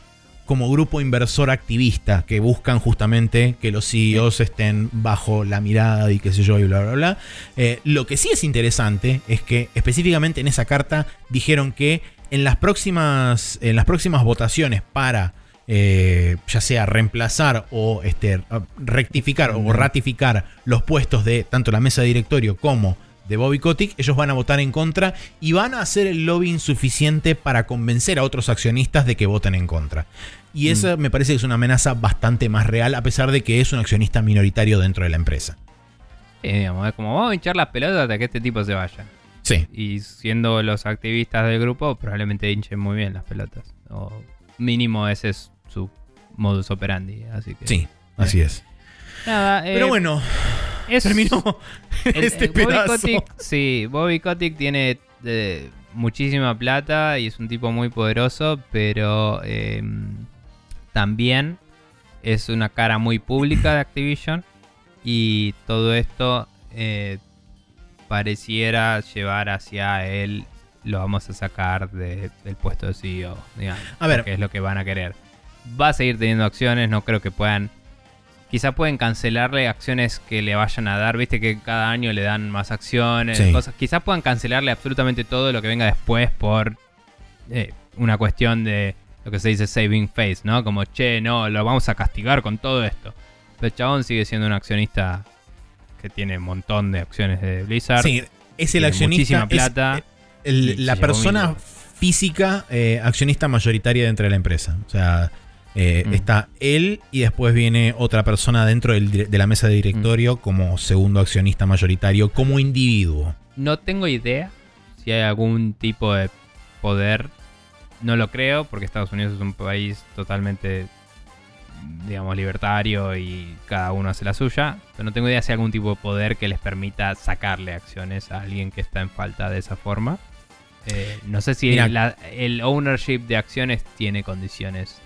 como grupo inversor activista que buscan justamente que los CEOs estén bajo la mirada y qué sé yo y bla bla bla. Eh, lo que sí es interesante es que específicamente en esa carta dijeron que en las próximas en las próximas votaciones para eh, ya sea reemplazar o este, rectificar o ratificar los puestos de tanto la mesa de directorio como de Bobby Kotick, ellos van a votar en contra y van a hacer el lobbying suficiente para convencer a otros accionistas de que voten en contra. Y esa me parece que es una amenaza bastante más real, a pesar de que es un accionista minoritario dentro de la empresa. Sí, digamos, es como vamos a hinchar las pelotas hasta que este tipo se vaya. Sí. Y siendo los activistas del grupo, probablemente hinchen muy bien las pelotas. O mínimo ese es su modus operandi. Así que. Sí, así es. Nada, eh, Pero bueno, es, terminó [LAUGHS] el- [LAUGHS] este Bobby pedazo. Kotick, sí, Bobby Kotick tiene eh, muchísima plata y es un tipo muy poderoso, pero eh, también es una cara muy pública de Activision y todo esto eh, pareciera llevar hacia él lo vamos a sacar de- del puesto de CEO, digamos, A ver. porque es lo que van a querer. Va a seguir teniendo acciones, no creo que puedan Quizá pueden cancelarle acciones que le vayan a dar, viste que cada año le dan más acciones, Sí. cosas. Quizá puedan cancelarle absolutamente todo lo que venga después por eh, una cuestión de lo que se dice saving face, ¿no? Como, che, no, lo vamos a castigar con todo esto. Pero el chabón sigue siendo un accionista que tiene un montón de acciones de Blizzard. Sí, es el accionista. Muchísima plata. es el- la persona mil. física eh, accionista mayoritaria dentro de la empresa. O sea, eh, Mm. está él y después viene otra persona dentro del de la mesa de directorio Mm. como segundo accionista mayoritario, como individuo. No tengo idea si hay algún tipo de poder. No lo creo, porque Estados Unidos es un país totalmente, digamos, libertario y cada uno hace la suya. Pero no tengo idea si hay algún tipo de poder que les permita sacarle acciones a alguien que está en falta de esa forma. Eh, no sé si Mira. la- el ownership de acciones tiene condiciones.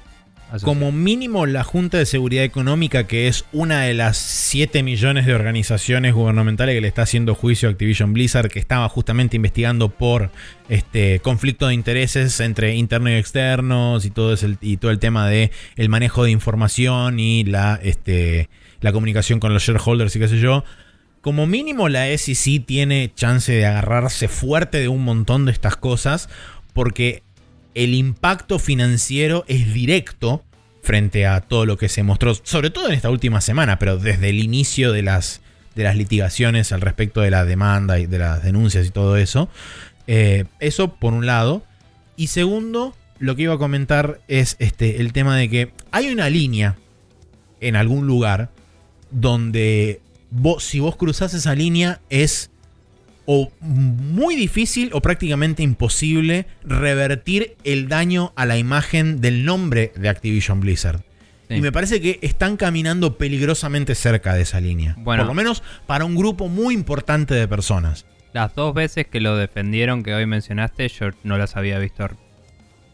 Como mínimo, la Junta de Seguridad Económica, que es una de las 7 millones de organizaciones gubernamentales que le está haciendo juicio a Activision Blizzard, que estaba justamente investigando por este conflicto de intereses entre internos y externos y todo, ese, y todo el tema de el manejo de información y la, este, la comunicación con los shareholders y qué sé yo. como mínimo la SEC tiene chance de agarrarse fuerte de un montón de estas cosas porque el impacto financiero es directo frente a todo lo que se mostró, sobre todo en esta última semana, pero desde el inicio de las, de las litigaciones al respecto de la demanda y de las denuncias y todo eso. Eh, eso por un lado. Y segundo, lo que iba a comentar es este, el tema de que hay una línea en algún lugar donde vos, si vos cruzás esa línea es o muy difícil o prácticamente imposible revertir el daño a la imagen del nombre de Activision Blizzard. Sí. Y me parece que están caminando peligrosamente cerca de esa línea. Bueno. Por lo menos para un grupo muy importante de personas. Las dos veces que lo defendieron que hoy mencionaste, yo no las había visto.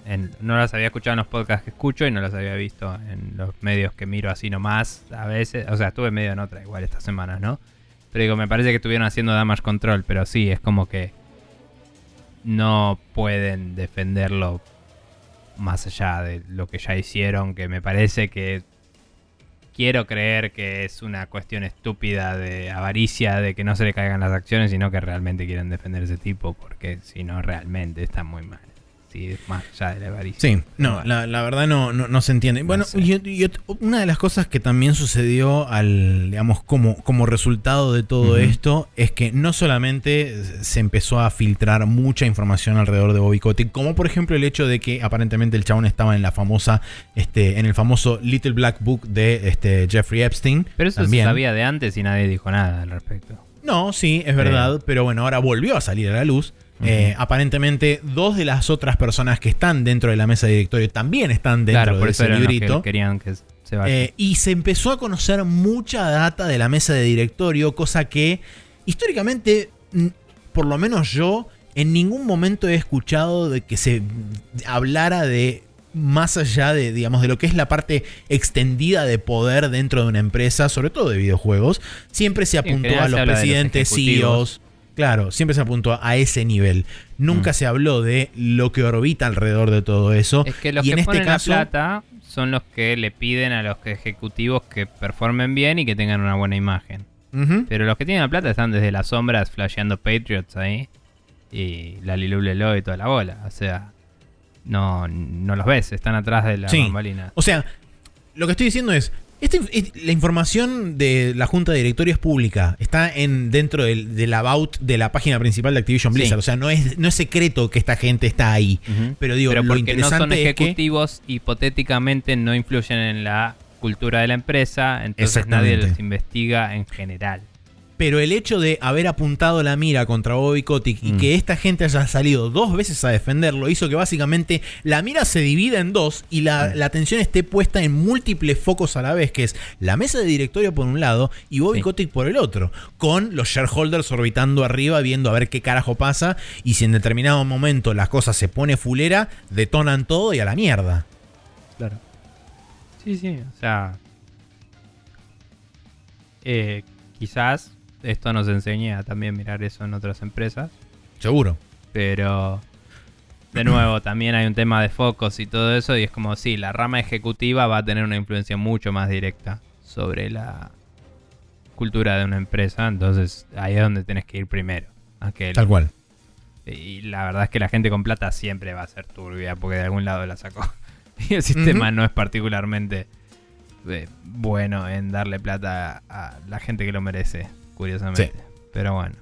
En, no las había escuchado en los podcasts que escucho y no las había visto en los medios que miro así nomás a veces. O sea, estuve medio en otra igual estas semanas, ¿no? Pero digo, me parece que estuvieron haciendo damage control, pero sí, es como que no pueden defenderlo más allá de lo que ya hicieron, que me parece que quiero creer que es una cuestión estúpida de avaricia, de que no se le caigan las acciones, sino que realmente quieren defender ese tipo, porque si no, realmente está muy mal. Sí, es más allá de la avaricia. Sí, no, la, la verdad no, no, no se entiende. Bueno, sé. y, una de las cosas que también sucedió al, digamos, como, como resultado de todo esto es que no solamente se empezó a filtrar mucha información alrededor de Bobby Kotick, como por ejemplo el hecho de que aparentemente el chabón estaba en la famosa, este, en el famoso Little Black Book de este, Jeffrey Epstein. Pero eso también. se sabía de antes y nadie dijo nada al respecto. No, sí, es verdad, pero bueno, ahora volvió a salir a la luz. Eh, aparentemente, dos de las otras personas que están dentro de la mesa de directorio también están dentro claro, por de eso ese librito. que querían que se vaya. Eh, y se empezó a conocer mucha data de la mesa de directorio, cosa que históricamente, por lo menos yo, en ningún momento he escuchado de que se hablara de más allá de, digamos, de lo que es la parte extendida de poder dentro de una empresa, sobre todo de videojuegos. Siempre se apuntó a los presidentes. CEOs. Claro, siempre se apuntó a ese nivel. Nunca Mm. se habló de lo que orbita alrededor de todo eso. es que los y que en este ponen caso, la plata son los que le piden a los ejecutivos que performen bien y que tengan una buena imagen. Pero los que tienen la plata están desde las sombras flasheando Patriots ahí. Y la Lilulelo y toda la bola. O sea, no, no los ves, están atrás de la Sí. bambalina. O sea, lo que estoy diciendo es, esta la información de la junta de directorio es pública, está en dentro del, del about de la página principal de Activision Sí. Blizzard, o sea, no es, no es secreto que esta gente está ahí. Pero digo, Pero lo porque no son interesante es que ejecutivos, hipotéticamente no influyen en la cultura de la empresa, entonces nadie los investiga en general. Pero el hecho de haber apuntado la mira contra Bobby Kotick y Mm. que esta gente haya salido dos veces a defenderlo hizo que básicamente la mira se divida en dos y la, Mm. la atención esté puesta en múltiples focos a la vez, que es la mesa de directorio por un lado y Bobby Sí. Kotick por el otro, con los shareholders orbitando arriba viendo a ver qué carajo pasa y si en determinado momento las cosas se pone fulera, detonan todo y a la mierda. Claro. Sí, sí, o sea. eh, quizás esto nos enseñe a también mirar eso en otras empresas, Seguro. pero. De nuevo, también hay un tema de focos y todo eso, y es como si la rama ejecutiva va a tener una influencia mucho más directa sobre la cultura de una empresa, entonces ahí es donde tenés que ir primero. A que el- Tal cual. Y la verdad es que la gente con plata siempre va a ser turbia porque de algún lado la sacó. [LAUGHS] Y el sistema no es particularmente eh, bueno en darle plata a la gente que lo merece, curiosamente. Pero bueno.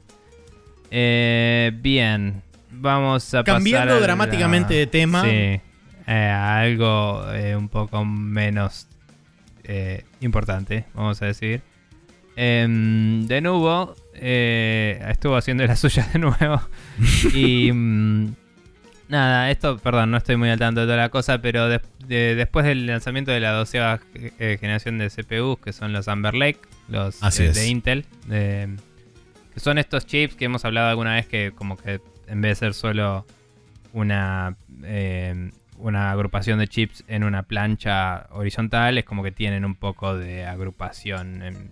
Eh, bien, vamos a Cambiando pasar dramáticamente de tema. Sí, eh, a algo eh, un poco menos eh, importante, vamos a decir. Em, de nuevo, eh, estuvo haciendo las suyas de nuevo. [LAUGHS] y mm, nada, esto, perdón, no estoy muy al tanto de toda la cosa, pero des- de- después del lanzamiento de la doceava eh, generación de CPUs, que son los Amber Lake, los Así eh, es. de Intel, de- que son estos chips que hemos hablado alguna vez que como que en vez de ser solo una eh, una agrupación de chips en una plancha horizontal es como que tienen un poco de agrupación en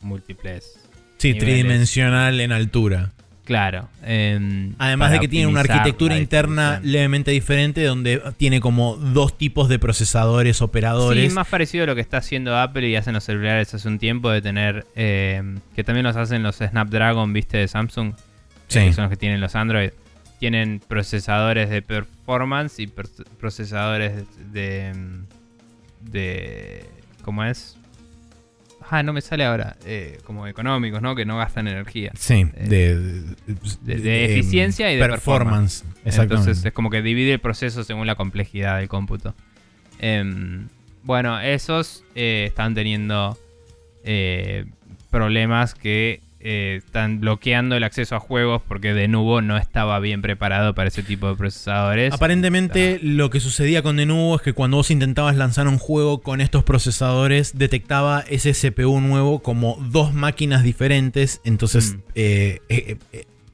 múltiples Sí, niveles. tridimensional en altura. Claro. em, Además de que tiene una arquitectura interna levemente diferente donde tiene como dos tipos de procesadores operadores. Sí, más parecido a lo que está haciendo Apple y hacen los celulares hace un tiempo de tener. eh, que también los hacen los Snapdragon, viste, de Samsung. eh, Sí. que son los que tienen los Android. Tienen procesadores de performance y procesadores de. de. ¿Cómo es? Ah, no me sale ahora. eh, como económicos, ¿no? Que no gastan energía. Sí, Eh, de, de- de eficiencia y de performance. Exactamente. Entonces es como que divide el proceso según la complejidad del cómputo. Em, bueno, esos eh, están teniendo problemas que eh, están bloqueando el acceso a juegos porque de nuevo no estaba bien preparado para ese tipo de procesadores. Aparentemente lo que sucedía con Denuvo es que cuando vos intentabas lanzar un juego con estos procesadores detectaba ese CPU nuevo como dos máquinas diferentes. Entonces, Mm. eh, eh,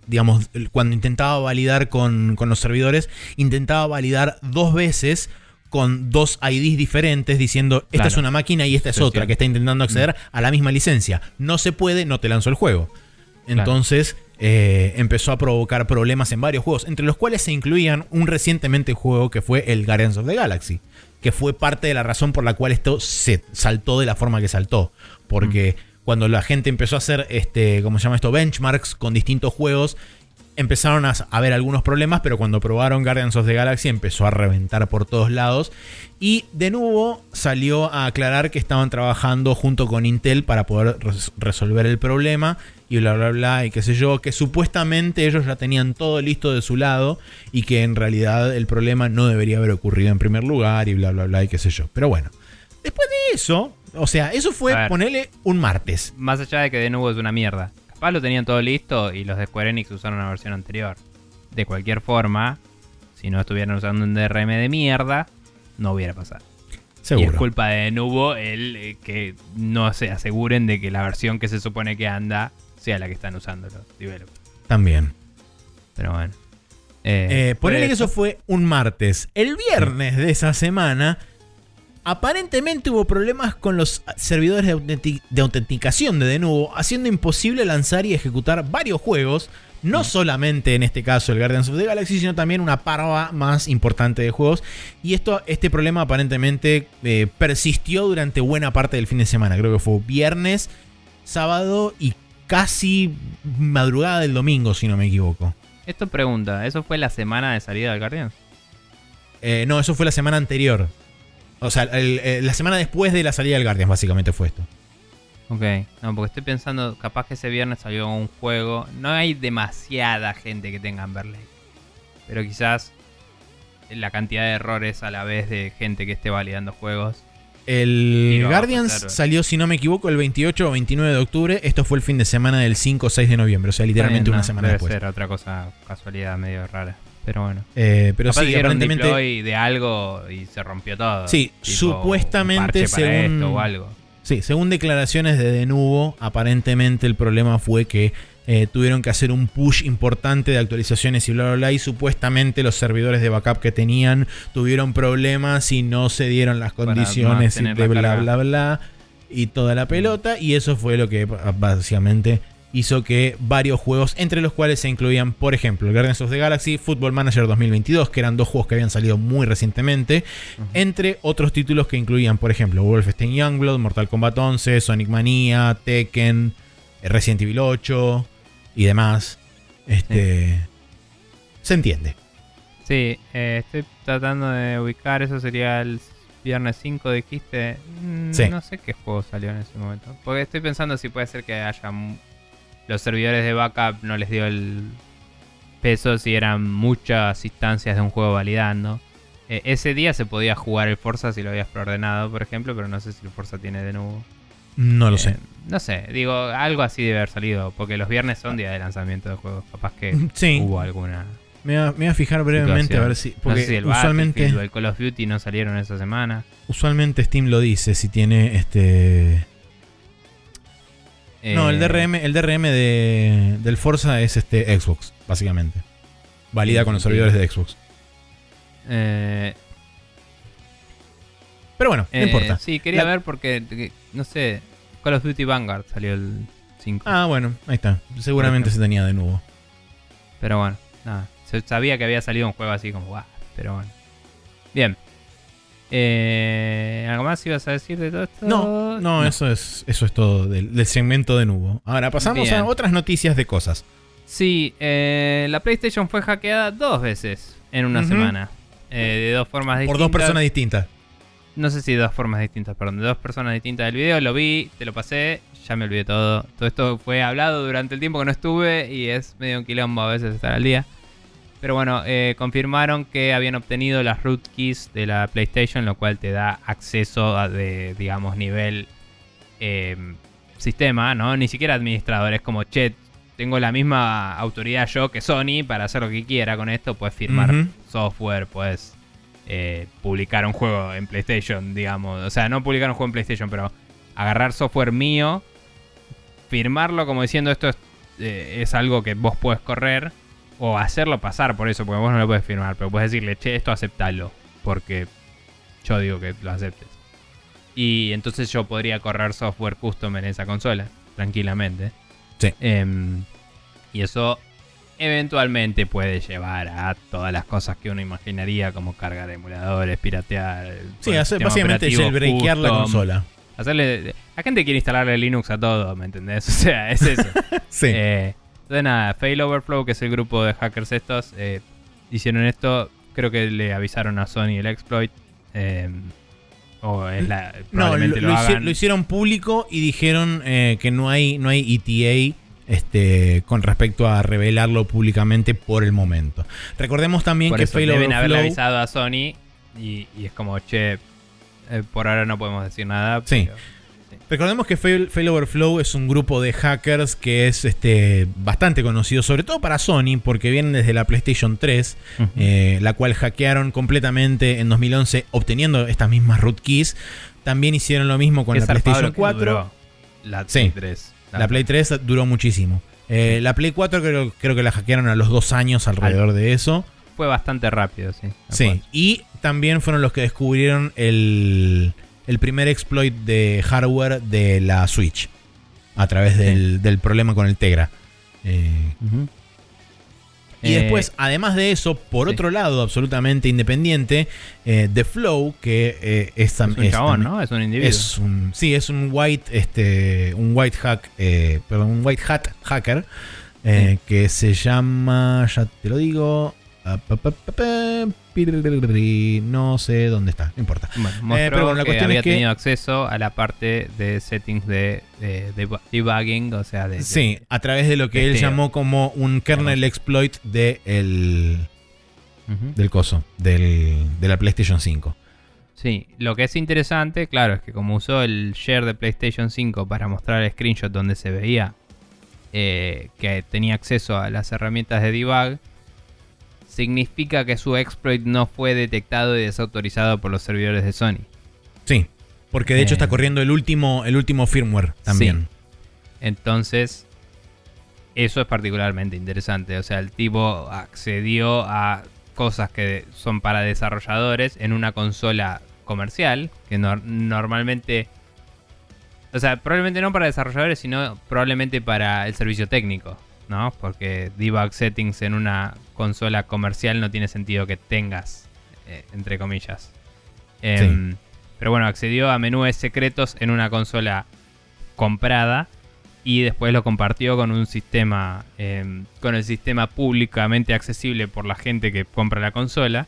digamos, cuando intentaba validar con, con los servidores, intentaba validar dos veces con dos IDs diferentes diciendo esta Claro. es una máquina y esta es Sí, otra sí. que está intentando acceder a la misma licencia. No se puede, no te lanzo el juego. Entonces eh, empezó a provocar problemas en varios juegos, entre los cuales se incluían un recientemente juego que fue el Guardians of the Galaxy, que fue parte de la razón por la cual esto se saltó de la forma que saltó. Porque cuando la gente empezó a hacer, este, ¿cómo se llama esto? Benchmarks con distintos juegos, empezaron a, ver algunos problemas, pero cuando probaron Guardians of the Galaxy empezó a reventar por todos lados. Y de nuevo salió a aclarar que estaban trabajando junto con Intel para poder res- resolver el problema y bla bla bla y qué sé yo, que supuestamente ellos ya tenían todo listo de su lado y que en realidad el problema no debería haber ocurrido en primer lugar y bla bla bla y qué sé yo. Pero bueno, después de eso, o sea, eso fue ponerle un martes. Más allá de que de nuevo es una mierda. Capaz lo tenían todo listo y los de Square Enix usaron una versión anterior. De cualquier forma, si no estuvieran usando un DRM de mierda, no hubiera pasado. Y es Seguro. culpa de Nubo el eh, que no se aseguren de que la versión que se supone que anda sea la que están usando los developers. También. Pero bueno. Eh, Eh, ponele que eso fue un martes. El viernes de esa semana, aparentemente hubo problemas con los servidores de, autenti- de autenticación de Denuvo, haciendo imposible lanzar y ejecutar varios juegos. No solamente en este caso el Guardians of the Galaxy, sino también una parva más importante de juegos. Y esto, este problema aparentemente eh, persistió durante buena parte del fin de semana. Creo que fue viernes, sábado y casi madrugada del domingo, si no me equivoco. Esto pregunta, ¿eso fue la semana de salida del Guardian? Eh, no, eso fue la semana anterior. O sea, el- eh, la semana después de la salida del Guardian, básicamente fue esto. Ok, no, porque estoy pensando, capaz que ese viernes salió un juego. No hay demasiada gente que tenga Amberley. Pero quizás la cantidad de errores a la vez de gente que esté validando juegos. El Guardians claro. salió, si no me equivoco, el 28 o 29 de octubre. Esto fue el fin de semana del 5 o 6 de noviembre. O sea, literalmente una semana debe después. ser otra cosa, casualidad medio rara. Pero bueno. Eh, pero Capaz sí, un aparentemente. deploy de algo y se rompió todo. Sí, Tipo, supuestamente, un según- esto o algo. Sí, según declaraciones de Denuvo, aparentemente el problema fue que eh, tuvieron que hacer un push importante de actualizaciones y bla, bla, bla. Y supuestamente los servidores de backup que tenían tuvieron problemas y no se dieron las condiciones y mantener de la bla, carga. bla, bla. Y toda la pelota. Y eso fue lo que básicamente hizo que varios juegos, entre los cuales se incluían, por ejemplo, Guardians of the Galaxy, Football Manager 2022, que eran dos juegos que habían salido muy recientemente, entre otros títulos que incluían, por ejemplo, Wolfenstein Youngblood, Mortal Kombat 11, Sonic Mania, Tekken, eh, Resident Evil 8 y demás. Este. Se entiende. Sí, eh, estoy tratando de ubicar. Eso sería el viernes 5, dijiste. Mm, Sí. No sé qué juego salió en ese momento. Porque estoy pensando si puede ser que haya. Los servidores de backup no les dio el peso si eran muchas instancias de un juego validando. Eh, ese día se podía jugar el Forza si lo habías preordenado, por ejemplo, pero no sé si el Forza tiene de nuevo. No lo Eh, sé. No sé, digo, algo así debe haber salido, porque los viernes son día de lanzamiento de juegos. Capaz que Sí. hubo alguna. Me voy, a, me voy a fijar brevemente situación. a ver si. no Porque sé si el usualmente, el Call of Duty no salieron esa semana. usualmente Steam lo dice si tiene este. No, el Eh, DRM, el DRM de, del Forza es este Xbox, básicamente. Valida con los servidores de Xbox. eh, Pero bueno, no eh, importa. Sí, quería La- ver porque, que- no sé, Call of Duty Vanguard salió el 5. Ah, bueno, ahí está. Seguramente se tenía de nuevo. Pero bueno, nada. Se sabía que había salido un juego así como, guau. Pero bueno. Bien. Eh, ¿Algo más ibas a decir de todo esto? No, no, Eso, es, eso es todo del, del segmento de Nubo. Ahora pasamos Bien. a otras noticias de cosas. Sí, eh, la PlayStation fue hackeada dos veces en una semana. Eh, de dos formas distintas. Por dos personas distintas. No sé si de dos formas distintas, perdón. De dos personas distintas del video. Lo vi, te lo pasé, ya me olvidé todo. Todo esto fue hablado durante el tiempo que no estuve y es medio un quilombo a veces estar al día. Pero bueno, eh, confirmaron que habían obtenido las root keys de la PlayStation, lo cual te da acceso a de, digamos, nivel eh, sistema, ¿no? Ni siquiera administrador. Es como, che, tengo la misma autoridad yo que Sony para hacer lo que quiera con esto. Puedes firmar software, puedes eh, publicar un juego en PlayStation, digamos. O sea, no publicar un juego en PlayStation, pero agarrar software mío, firmarlo como diciendo esto es, eh, es algo que vos puedes correr, o hacerlo pasar por eso, porque vos no lo puedes firmar, pero puedes decirle, che, esto aceptalo, porque yo digo que lo aceptes. Y entonces yo podría correr software custom en esa consola, tranquilamente. Sí. Em, y eso eventualmente puede llevar a todas las cosas que uno imaginaría, como cargar emuladores, piratear. Sí, hacer, básicamente jailbreakear la consola. Hacerle, la gente quiere instalarle Linux a todo, ¿me entendés? [LAUGHS] O sea, es eso. [LAUGHS] Sí. Eh, entonces nada, Fail Overflow, que es el grupo de hackers estos, eh, hicieron esto. Creo que le avisaron a Sony el exploit. eh, o es la, no, lo, hagan. lo hicieron público y dijeron eh, que no hay, no hay ETA este, con respecto a revelarlo públicamente por el momento. Recordemos también Por que eso Fail deben haberle avisado a Sony y, y es como, che, eh, por ahora no podemos decir nada. Sí. pero- Recordemos que Fail, Fail Overflow es un grupo de hackers que es este, bastante conocido, sobre todo para Sony, porque vienen desde la PlayStation 3, Ujú. eh, la cual hackearon completamente en 2011 obteniendo estas mismas root keys. También hicieron lo mismo con la PlayStation lo que 4. duró La Sí. Play 3. La Play 3 duró muchísimo. Eh, la Play 4 creo, creo que la hackearon a los dos años alrededor de eso. Fue bastante rápido, sí. Sí. Y también fueron los que descubrieron el, el primer exploit de hardware de la Switch. A través del, del problema con el Tegra. Eh, y Eh, después, además de eso, por sí. otro lado, absolutamente independiente, eh, The Flow, que eh, es, es un es chabón, ¿no? Es un individuo. Es un, sí, es un white, este, un white hack, eh, perdón, un white hat hacker eh, que se llama, ya te lo digo, no sé dónde está, no importa. Bueno, mostró pero bueno, la que cuestión había es que- tenido acceso a la parte de settings de, de- de debugging, o sea, de, Sí, a través de lo que él llamó como un kernel exploit de el, del coso, del, de la PlayStation 5. Sí, lo que es interesante, claro, es que como usó el share de PlayStation 5 para mostrar el screenshot donde se veía eh, que tenía acceso a las herramientas de debug, significa que su exploit no fue detectado y desautorizado por los servidores de Sony. Sí, porque de hecho Eh. está corriendo el último, el último firmware también. Entonces, eso es particularmente interesante. O sea, el tipo accedió a cosas que son para desarrolladores en una consola comercial, que nor- normalmente... O sea, probablemente no para desarrolladores, sino probablemente para el servicio técnico, ¿no? Porque debug settings en una consola comercial no tiene sentido que tengas, eh, entre comillas. Em, Pero bueno, accedió a menúes secretos en una consola comprada y después lo compartió con un sistema, eh, con el sistema públicamente accesible por la gente que compra la consola.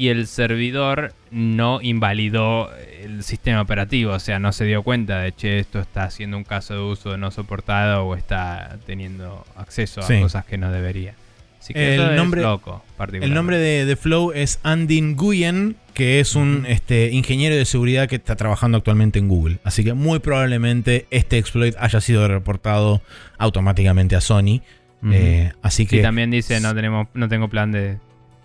Y el servidor no invalidó el sistema operativo, o sea, no se dio cuenta de, che, esto está haciendo un caso de uso no soportado o está teniendo acceso a Sí. cosas que no debería. Así que El eso nombre- es loco. El nombre de, de Flow es Andy Nguyen, que es un este, ingeniero de seguridad que está trabajando actualmente en Google. Así que muy probablemente este exploit haya sido reportado automáticamente a Sony. Eh, así que también dice, no, tenemos, no tengo plan de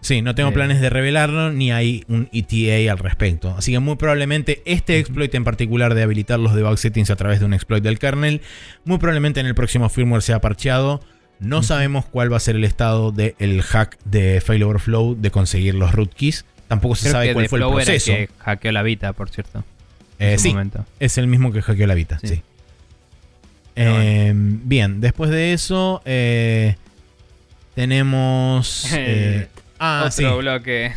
sí, no tengo eh, planes de revelarlo ni hay un ETA al respecto. Así que muy probablemente este exploit en particular de habilitar los debug settings a través de un exploit del kernel, muy probablemente en el próximo firmware sea parcheado. No sabemos cuál va a ser el estado del hack de Fail Overflow de conseguir los root keys. Tampoco se Creo sabe cuál fue el Flow era proceso. que hackeó la Vita, por cierto. Eh, sí, momento. es el mismo que hackeó la Vita, sí. Sí. Eh, Bien, después de eso, eh, Tenemos. [LAUGHS] ah, Otro sí. bloque.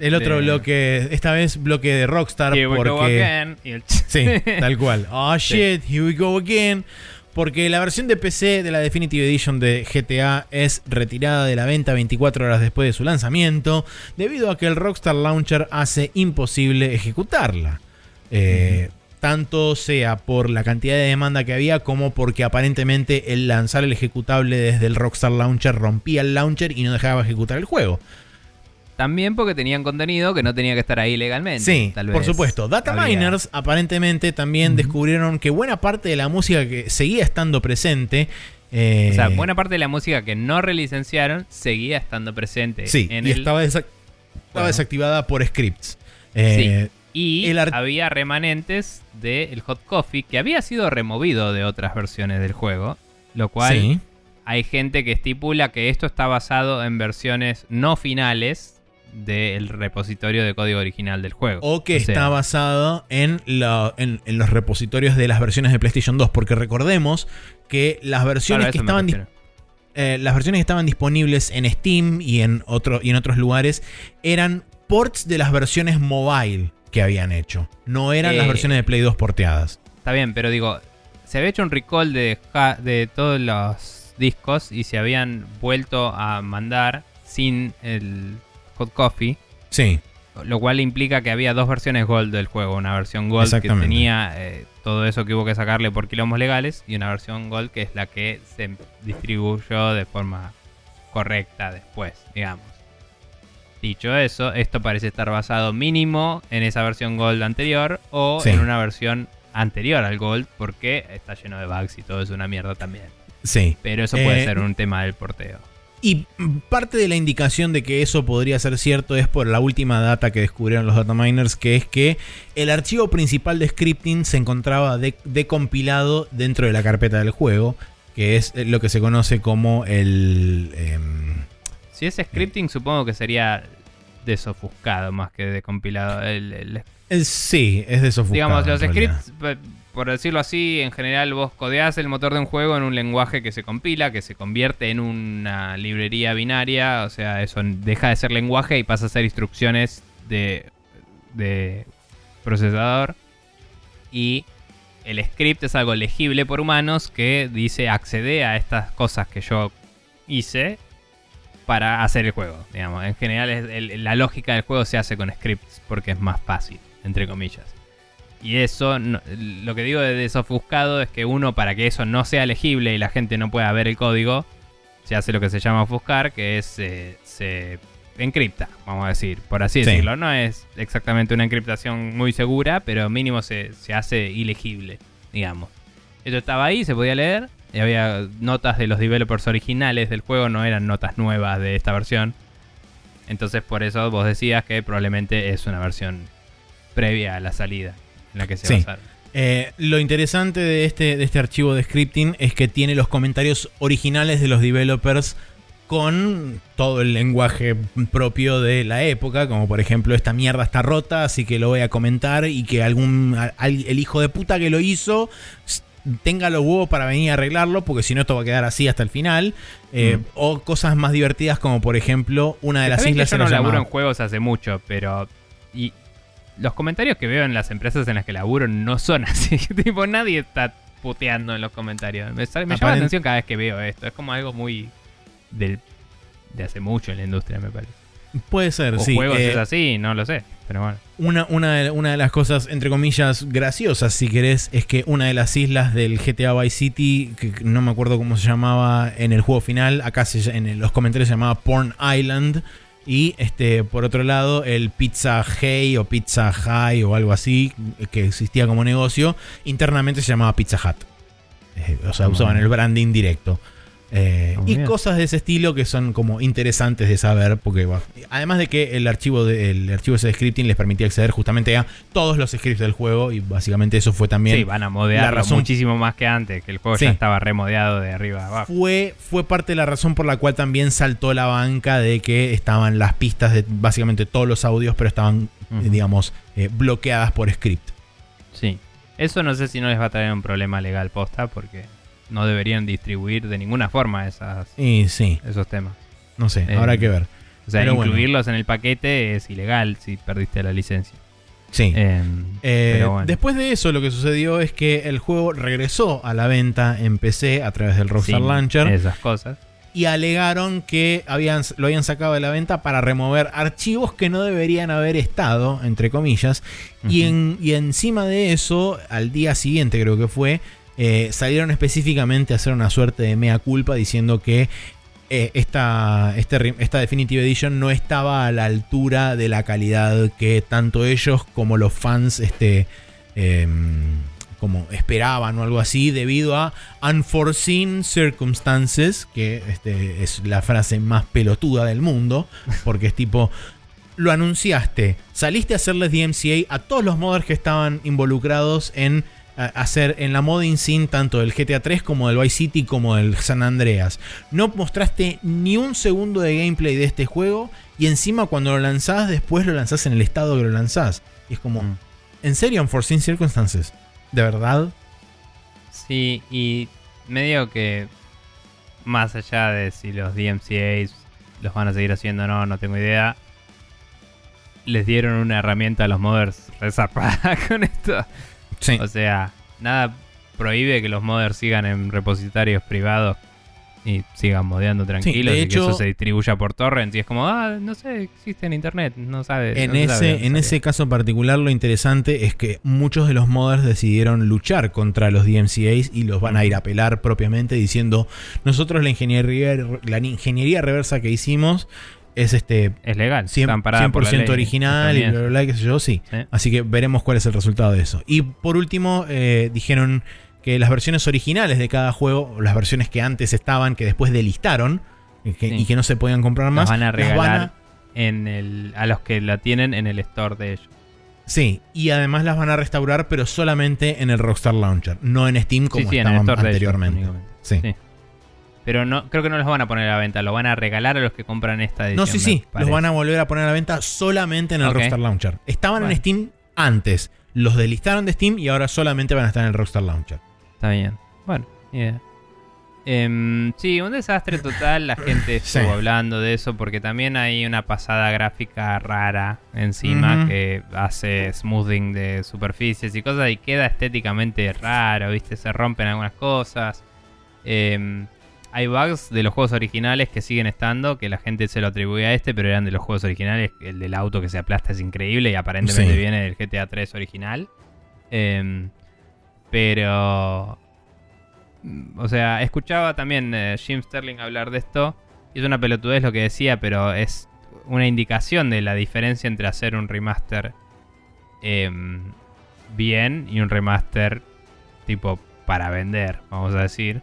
El otro de- bloque. Esta vez bloque de Rockstar. Here we go porque. again. Y el- Sí, tal cual. [LAUGHS] Oh shit, here we go again. Porque la versión de PC de la Definitive Edition de GTA es retirada de la venta 24 horas después de su lanzamiento, debido a que el Rockstar Launcher hace imposible ejecutarla. Eh, Tanto sea por la cantidad de demanda que había, como porque aparentemente el lanzar el ejecutable desde el Rockstar Launcher rompía el launcher y no dejaba ejecutar el juego. También porque tenían contenido que no tenía que estar ahí legalmente. Sí, tal por vez supuesto. Data miners aparentemente también descubrieron que buena parte de la música que seguía estando presente. eh, O sea, buena parte de la música que no relicenciaron seguía estando presente. Sí, en y el- estaba, desactivada por scripts. Eh, Y había remanentes del Hot Coffee que había sido removido de otras versiones del juego. Lo cual sí. hay gente que estipula que esto está basado en versiones no finales del repositorio de código original del juego. O que sea, está basado en, la- en- en los repositorios de las versiones de PlayStation 2. Porque recordemos que las versiones claro, que estaban eh, las versiones que estaban disponibles en Steam y en, otro, y en otros lugares eran ports de las versiones mobile que habían hecho. No eran las Eh. versiones de Play 2 porteadas. Está bien, pero digo, se había hecho un recall de, de todos los discos y se habían vuelto a mandar sin el Hot Coffee. Sí. Lo cual implica que había dos versiones Gold del juego. Una versión Gold que tenía eh, todo eso que hubo que sacarle por quilombos legales. Y una versión Gold que es la que se distribuyó de forma correcta después, digamos. Dicho eso, esto parece estar basado mínimo en esa versión Gold anterior o Sí. en una versión anterior al Gold porque está lleno de bugs y todo es una mierda también. Sí. Pero eso puede Eh, ser un tema del porteo. Y parte de la indicación de que eso podría ser cierto es por la última data que descubrieron los data miners, que es que el archivo principal de scripting se encontraba de- decompilado dentro de la carpeta del juego, que es lo que se conoce como el... em, Si es scripting, supongo que sería desofuscado más que decompilado. El, el- el- sí, es de sofocado, digamos, los scripts, por decirlo así, en general vos codeás el motor de un juego en un lenguaje que se compila, que se convierte en una librería binaria. O sea, eso deja de ser lenguaje y pasa a ser instrucciones de, de procesador. Y el script es algo legible por humanos que dice accede a estas cosas que yo hice para hacer el juego. Digamos. En general es- el- la lógica del juego se hace con scripts porque es más fácil, entre comillas. Y eso, no- lo que digo de desofuscado es que uno, para que eso no sea legible y la gente no pueda ver el código, se hace lo que se llama ofuscar, que es eh, se encripta, vamos a decir, por así Sí. decirlo. No es exactamente una encriptación muy segura, pero mínimo se, se hace ilegible, digamos. Esto estaba ahí, se podía leer, había notas de los developers originales del juego, no eran notas nuevas de esta versión. Entonces por eso vos decías que probablemente es una versión previa a la salida en la que se Sí. basaron. Eh, lo interesante de este, de este archivo de scripting es que tiene los comentarios originales de los developers con todo el lenguaje propio de la época, como por ejemplo esta mierda está rota, así que lo voy a comentar y que algún al- el hijo de puta que lo hizo tenga los huevos para venir a arreglarlo, porque si no esto va a quedar así hasta el final. Eh, Mm. O cosas más divertidas como por ejemplo una de las islas yo se no la laburo llama- en juegos hace mucho, pero. Y los comentarios que veo en las empresas en las que laburo no son [LAUGHS] así. tipo, nadie está puteando en los comentarios. Me, me llama la atención cada vez que veo esto. Es como algo muy. Del, de hace mucho en la industria, me parece. Puede ser, O sí. juegos eh, es así, no lo sé. Pero bueno. Una, una, de, una de las cosas, entre comillas, graciosas, si querés, es que una de las islas del GTA Vice City, que no me acuerdo cómo se llamaba en el juego final, acá se, en los comentarios se llamaba Porn Island. Y este, por otro lado, el Pizza Hey o Pizza High o algo así, que existía como negocio, internamente se llamaba Pizza Hut. Eh, o sea, Ah, usaban el branding directo. Eh, Muy y cosas de ese estilo que son como interesantes de saber, porque bueno, además de que el archivo de, el archivo ese de scripting les permitía acceder justamente a todos los scripts del juego y básicamente eso fue también Sí, van a la razón- muchísimo más que antes, que el juego Sí. ya estaba remodeado de arriba a abajo. fue, fue parte de la razón por la cual también saltó la banca de que estaban las pistas de básicamente todos los audios, pero estaban, digamos, eh, bloqueadas por script. Sí. Eso no sé si no les va a traer un problema legal posta, porque no deberían distribuir de ninguna forma esas, Y sí. esos temas. No sé, Eh, habrá que ver. O sea, Pero bueno. incluirlos en el paquete es ilegal si perdiste la licencia. Sí. Em, Eh, pero bueno. Después de eso, lo que sucedió es que el juego regresó a la venta en PC a través del Rockstar Launcher Esas cosas. y alegaron que habían, lo habían sacado de la venta para remover archivos que no deberían haber estado, entre comillas. y, en- y encima de eso, al día siguiente creo que fue, eh, salieron específicamente a hacer una suerte de mea culpa diciendo que eh, esta, este esta Definitive Edition no estaba a la altura de la calidad que tanto ellos como los fans este, em, como esperaban o algo así debido a unforeseen circumstances, que este, es la frase más pelotuda del mundo, porque es tipo, lo anunciaste, saliste a hacerles DMCA a todos los modders que estaban involucrados en hacer en la modding scene tanto del GTA 3 como del Vice City como del San Andreas. No mostraste ni un segundo de gameplay de este juego y encima cuando lo lanzás después lo lanzás en el estado que lo lanzás. Y es como, Mm. ¿en serio Unforeseen Circumstances? ¿De verdad? Sí, y medio que más allá de si los DMCAs los van a seguir haciendo o no, no tengo idea. Les dieron una herramienta a los modders resarpada [LAUGHS] con esto. Sí. O sea, nada prohíbe que los modders sigan en repositorios privados y sigan modeando tranquilos de y hecho- que eso se distribuya por torrents. Y es como, ah, no sé, existe en internet, no sabe. En, no sabe ese, en ese caso particular lo interesante es que muchos de los modders decidieron luchar contra los DMCAs y los van a ir a apelar propiamente diciendo nosotros la ingeniería, la ingeniería reversa que hicimos es este Es legal, 100%, está amparada por ley original y bla, bla, qué sé yo, sí. Sí. Así que veremos cuál es el resultado de eso. Y por último, eh, dijeron que las versiones originales de cada juego, las versiones que antes estaban, que después delistaron y que, Sí. y que no se podían comprar más, Las van a regalar van a- en el, a los que la tienen en el store de ellos. Sí, y además las van a restaurar, pero solamente en el Rockstar Launcher, no en Steam como sí, sí, estaban ellos anteriormente. Sí. Pero no, creo que no los van a poner a la venta, lo van a regalar a los que compran esta edición. No, sí, sí, los van a volver a poner a la venta solamente en el. Rockstar Launcher. Estaban en. Steam antes, los delistaron de Steam y ahora solamente van a estar en el Rockstar Launcher. Está bien. Bueno, idea. Em, sí, un desastre total. La gente [LAUGHS] estuvo Sí. hablando de eso porque también hay una pasada gráfica rara encima que hace smoothing de superficies y cosas y queda estéticamente raro, ¿viste? Se rompen algunas cosas. Em, hay bugs de los juegos originales que siguen estando, que la gente se lo atribuye a este, pero eran de los juegos originales. El del auto que se aplasta es increíble y aparentemente Sí. viene del GTA 3 original. Em, pero... O sea, escuchaba también eh, Jim Sterling hablar de esto. Y es una pelotudez lo que decía, pero es una indicación de la diferencia entre hacer un remaster em, bien y un remaster tipo para vender, vamos a decir.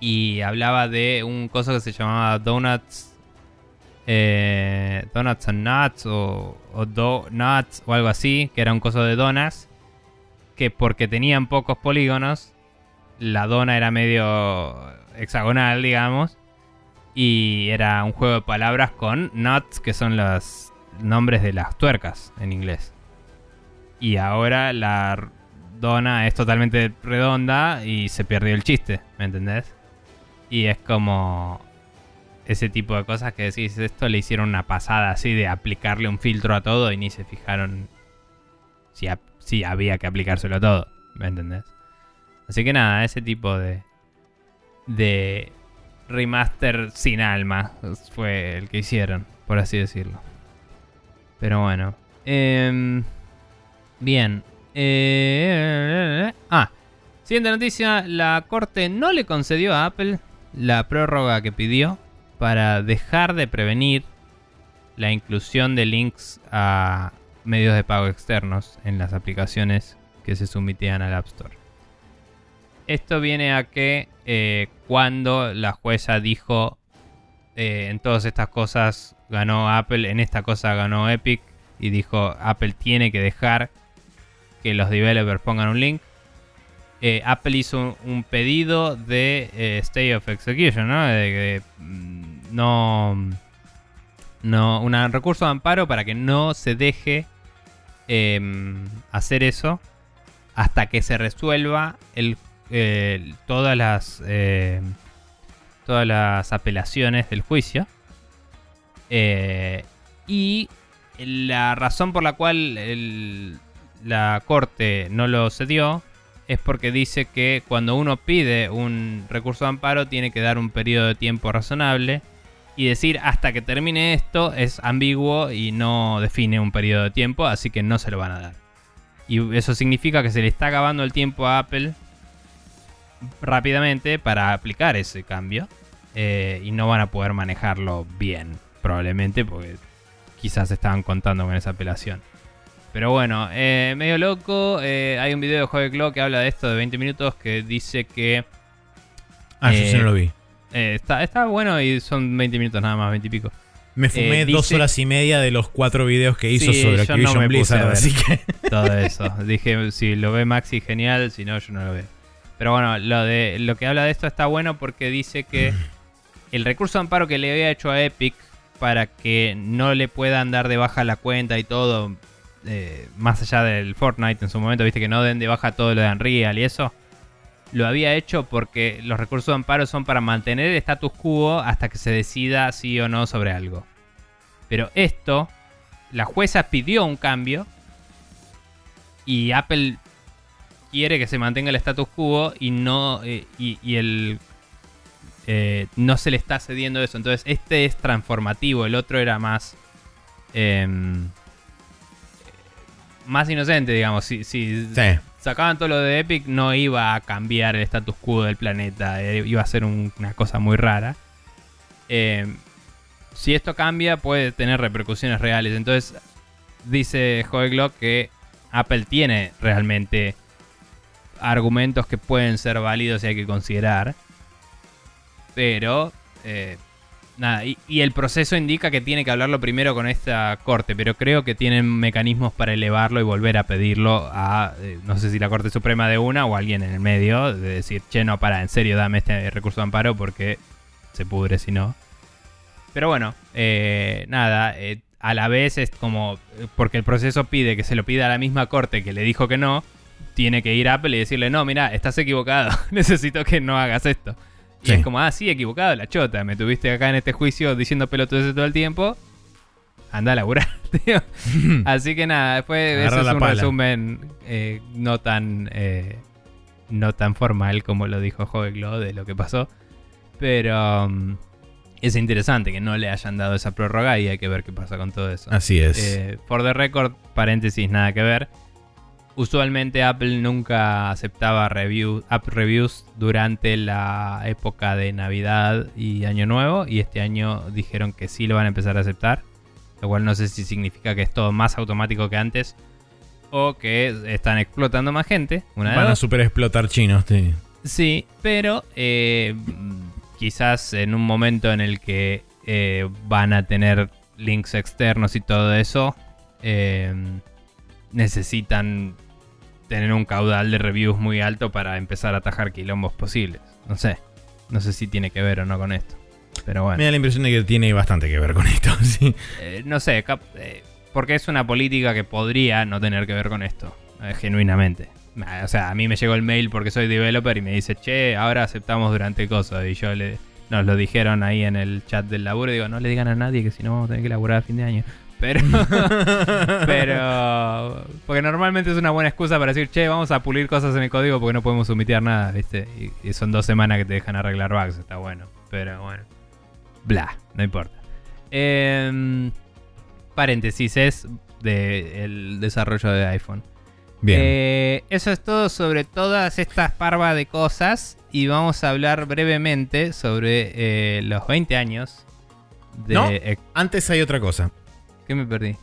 Y hablaba de un coso que se llamaba Donuts. eh, donuts and Nuts o, o Donuts o algo así, que era un coso de donas. Que porque tenían pocos polígonos, la dona era medio hexagonal, digamos. Y era un juego de palabras con nuts, que son los nombres de las tuercas en inglés. Y ahora la dona es totalmente redonda y se perdió el chiste, ¿me entendés? Y es como ese tipo de cosas que decís, esto le hicieron una pasada así de aplicarle un filtro a todo y ni se fijaron si, si había que aplicárselo a todo, ¿me entendés? Así que nada, ese tipo de de remaster sin alma fue el que hicieron, por así decirlo. Pero bueno. em, bien. Eh, ah, siguiente noticia. La corte no le concedió a Apple la prórroga que pidió para dejar de prevenir la inclusión de links a medios de pago externos en las aplicaciones que se sometían al App Store. Esto viene a que eh, cuando la jueza dijo eh, en todas estas cosas ganó Apple, en esta cosa ganó Epic y dijo Apple tiene que dejar que los developers pongan un link. Eh, Apple hizo un, pedido de eh, stay of execution, ¿no? De mm, no, un recurso de amparo para que no se deje em, hacer eso hasta que se resuelva el, todas las eh, todas las apelaciones del juicio Eh, y la razón por la cual la corte no lo cedió es porque dice que cuando uno pide un recurso de amparo tiene que dar un periodo de tiempo razonable y decir hasta que termine esto es ambiguo y no define un periodo de tiempo, así que no se lo van a dar. Y eso significa que se le está acabando el tiempo a Apple rápidamente para aplicar ese cambio eh, y no van a poder manejarlo bien, probablemente, porque quizás estaban contando con esa apelación. Pero bueno, eh, medio loco. eh, hay un video de Joe Glow que habla de esto de 20 minutos que dice que Ah, yo Eh, sí no lo vi. eh, está, está bueno y son 20 minutos nada más, 20 y pico. Me fumé eh, dos horas y media de los cuatro videos que hizo Sí, sobre no Activision me puse a Blizzard, ver. así que... todo eso. Dije, si lo ve Maxi, genial, si no, yo no lo veo. Pero bueno, lo, de, lo que habla de esto está bueno porque dice que el recurso de amparo que le había hecho a Epic para que no le puedan dar de baja la cuenta y todo, eh, más allá del Fortnite en su momento, viste que no den de baja todo lo de Unreal y eso, lo había hecho porque los recursos de amparo son para mantener el status quo hasta que se decida sí o no sobre algo. Pero esto, la jueza pidió un cambio y Apple quiere que se mantenga el status quo y no eh, y, el eh, no se le está cediendo eso. Entonces este es transformativo, el otro era más em, más inocente, digamos. Si, si Sí. sacaban todo lo de Epic no iba a cambiar el status quo del planeta, eh, iba a ser un- una cosa muy rara. Em, si esto cambia puede tener repercusiones reales. Entonces dice Joe Glock que Apple tiene realmente argumentos que pueden ser válidos y hay que considerar. Pero, eh, nada, y, y el proceso indica que tiene que hablarlo primero con esta corte, pero creo que tienen mecanismos para elevarlo y volver a pedirlo a, eh, no sé si la Corte Suprema de una o alguien en el medio, de decir, che, no, para, en serio, dame este recurso de amparo porque se pudre si no. Pero bueno, eh, nada, eh, a la vez es como, eh, porque el proceso pide que se lo pida a la misma corte que le dijo que no, tiene que ir a Apple y decirle, no, mira, estás equivocado, [LAUGHS] necesito que no hagas esto. Y Sí. es como, ah, sí, equivocado, la chota, me tuviste acá en este juicio diciendo pelotudeces todo el tiempo, anda a laburar, [LAUGHS] tío. [LAUGHS] Así que nada, después Agarra ese es un pala. resumen eh, no tan eh, no tan formal como lo dijo Joe Glow de lo que pasó. Pero um, es interesante que no le hayan dado esa prórroga y hay que ver qué pasa con todo eso. Así es. Eh, for the record, paréntesis, nada que ver. Usualmente Apple nunca aceptaba review, app reviews durante la época de Navidad y Año Nuevo. Y este año dijeron que sí lo van a empezar a aceptar. Lo cual no sé si significa que es todo más automático que antes. O que están explotando más gente. Una Van a super explotar chinos, sí. Sí, pero eh, quizás en un momento en el que eh, van a tener links externos y todo eso, eh, necesitan tener un caudal de reviews muy alto para empezar a atajar quilombos posibles. No sé, no sé si tiene que ver o no con esto. Pero bueno. Me da la impresión de que tiene bastante que ver con esto, [LAUGHS] sí. Eh, no sé, cap- eh, porque es una política que podría no tener que ver con esto, eh, genuinamente. Ah, O sea, a mí me llegó el mail porque soy developer y me dice, che, ahora aceptamos durante cosas. Y yo le, nos lo dijeron ahí en el chat del laburo. Y digo, no le digan a nadie que si no vamos a tener que laburar a fin de año. Pero, [LAUGHS] pero, porque normalmente es una buena excusa para decir, che, vamos a pulir cosas en el código porque no podemos omitir nada, ¿viste? Y, y son dos semanas que te dejan arreglar bugs, está bueno. Pero bueno, bla, no importa. Em, paréntesis es del desarrollo de iPhone. Bien. Eh, eso es todo sobre todas estas parvas de cosas y vamos a hablar brevemente sobre eh, los 20 años de... No. Antes hay otra cosa. ¿Qué me perdí?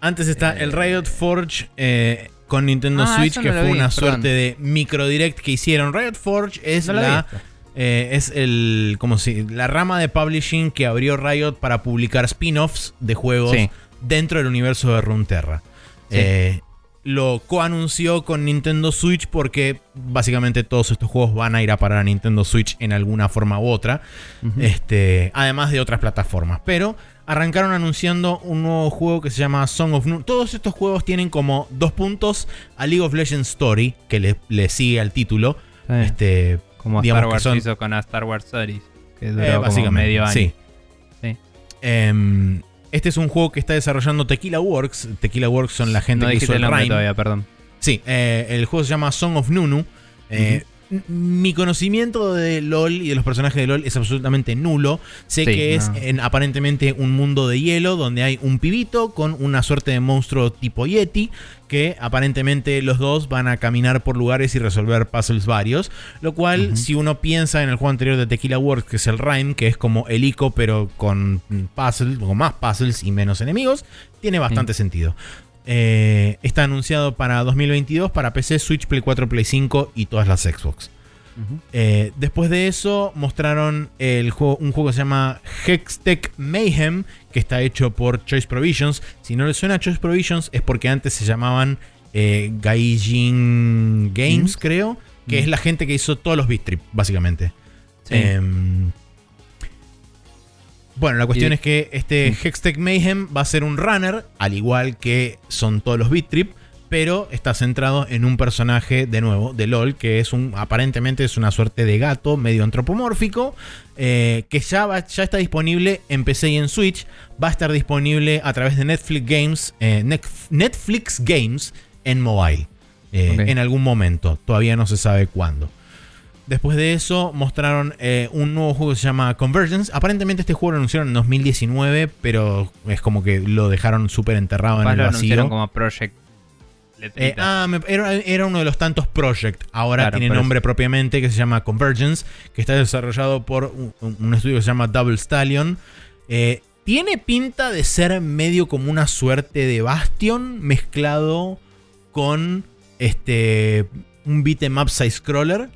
Antes está Eh, el Riot Forge eh, con Nintendo Ah, Switch, que fue vi, una perdón. suerte de micro direct que hicieron. Riot Forge es No la eh, es el como si la rama de publishing que abrió Riot para publicar spin-offs de juegos Sí. dentro del universo de Runeterra. Sí. Eh, lo coanunció con Nintendo Switch porque básicamente todos estos juegos van a ir a parar a Nintendo Switch en alguna forma u otra. Este, además de otras plataformas. Pero arrancaron anunciando un nuevo juego que se llama Song of Noon. Todos estos juegos tienen como dos puntos a League of Legends Story, que le, le sigue al título. Este, como digamos Star que Wars son- hizo con a Star Wars Stories, que eh, duró como básicamente, medio año. sí. Sí. Em, este es un juego que está desarrollando Tequila Works. Tequila Works son la gente no que hizo el el nombre todavía, perdón. Sí, eh, el juego se llama Song of Nunu. Eh, Mi conocimiento de LOL y de los personajes de LOL es absolutamente nulo. Sé Sí, que es no. en, aparentemente un mundo de hielo donde hay un pibito con una suerte de monstruo tipo Yeti que aparentemente los dos van a caminar por lugares y resolver puzzles varios. Lo cual, si uno piensa en el juego anterior de Tequila Works, que es el Rhyme, que es como el ICO pero con puzzles, con más puzzles y menos enemigos, tiene bastante sentido. Eh, está anunciado para 2022 para PC, Switch, Play 4, Play 5 y todas las Xbox. Eh, después de eso mostraron el juego, un juego que se llama Hextech Mayhem, que está hecho por Choice Provisions. Si no le suena a Choice Provisions es porque antes se llamaban eh, Gaijin Games, creo, que es la gente que hizo todos los Beat Trip, básicamente. Sí. Em, bueno, la cuestión Y- es que este Hextech Mayhem va a ser un runner, al igual que son todos los Beat Trip, pero está centrado en un personaje, de nuevo, de LOL, que es un, aparentemente es una suerte de gato medio antropomórfico, eh, que ya, va- ya está disponible en PC y en Switch, va a estar disponible a través de Netflix Games, eh, Netf- Netflix Games en mobile, eh, en algún momento, todavía no se sabe cuándo. Después de eso mostraron eh, un nuevo juego que se llama Convergence. Aparentemente este juego lo anunciaron en 2019, pero es como que lo dejaron súper enterrado en el lo vacío. anunciaron como Project Eh, ah, me- era, era uno de los tantos Project. Ahora Claro, tiene nombre propiamente que se llama Convergence, que está desarrollado por un, un estudio que se llama Double Stallion. Eh, tiene pinta de ser medio como una suerte de Bastion mezclado con este un beat'em up side scroller.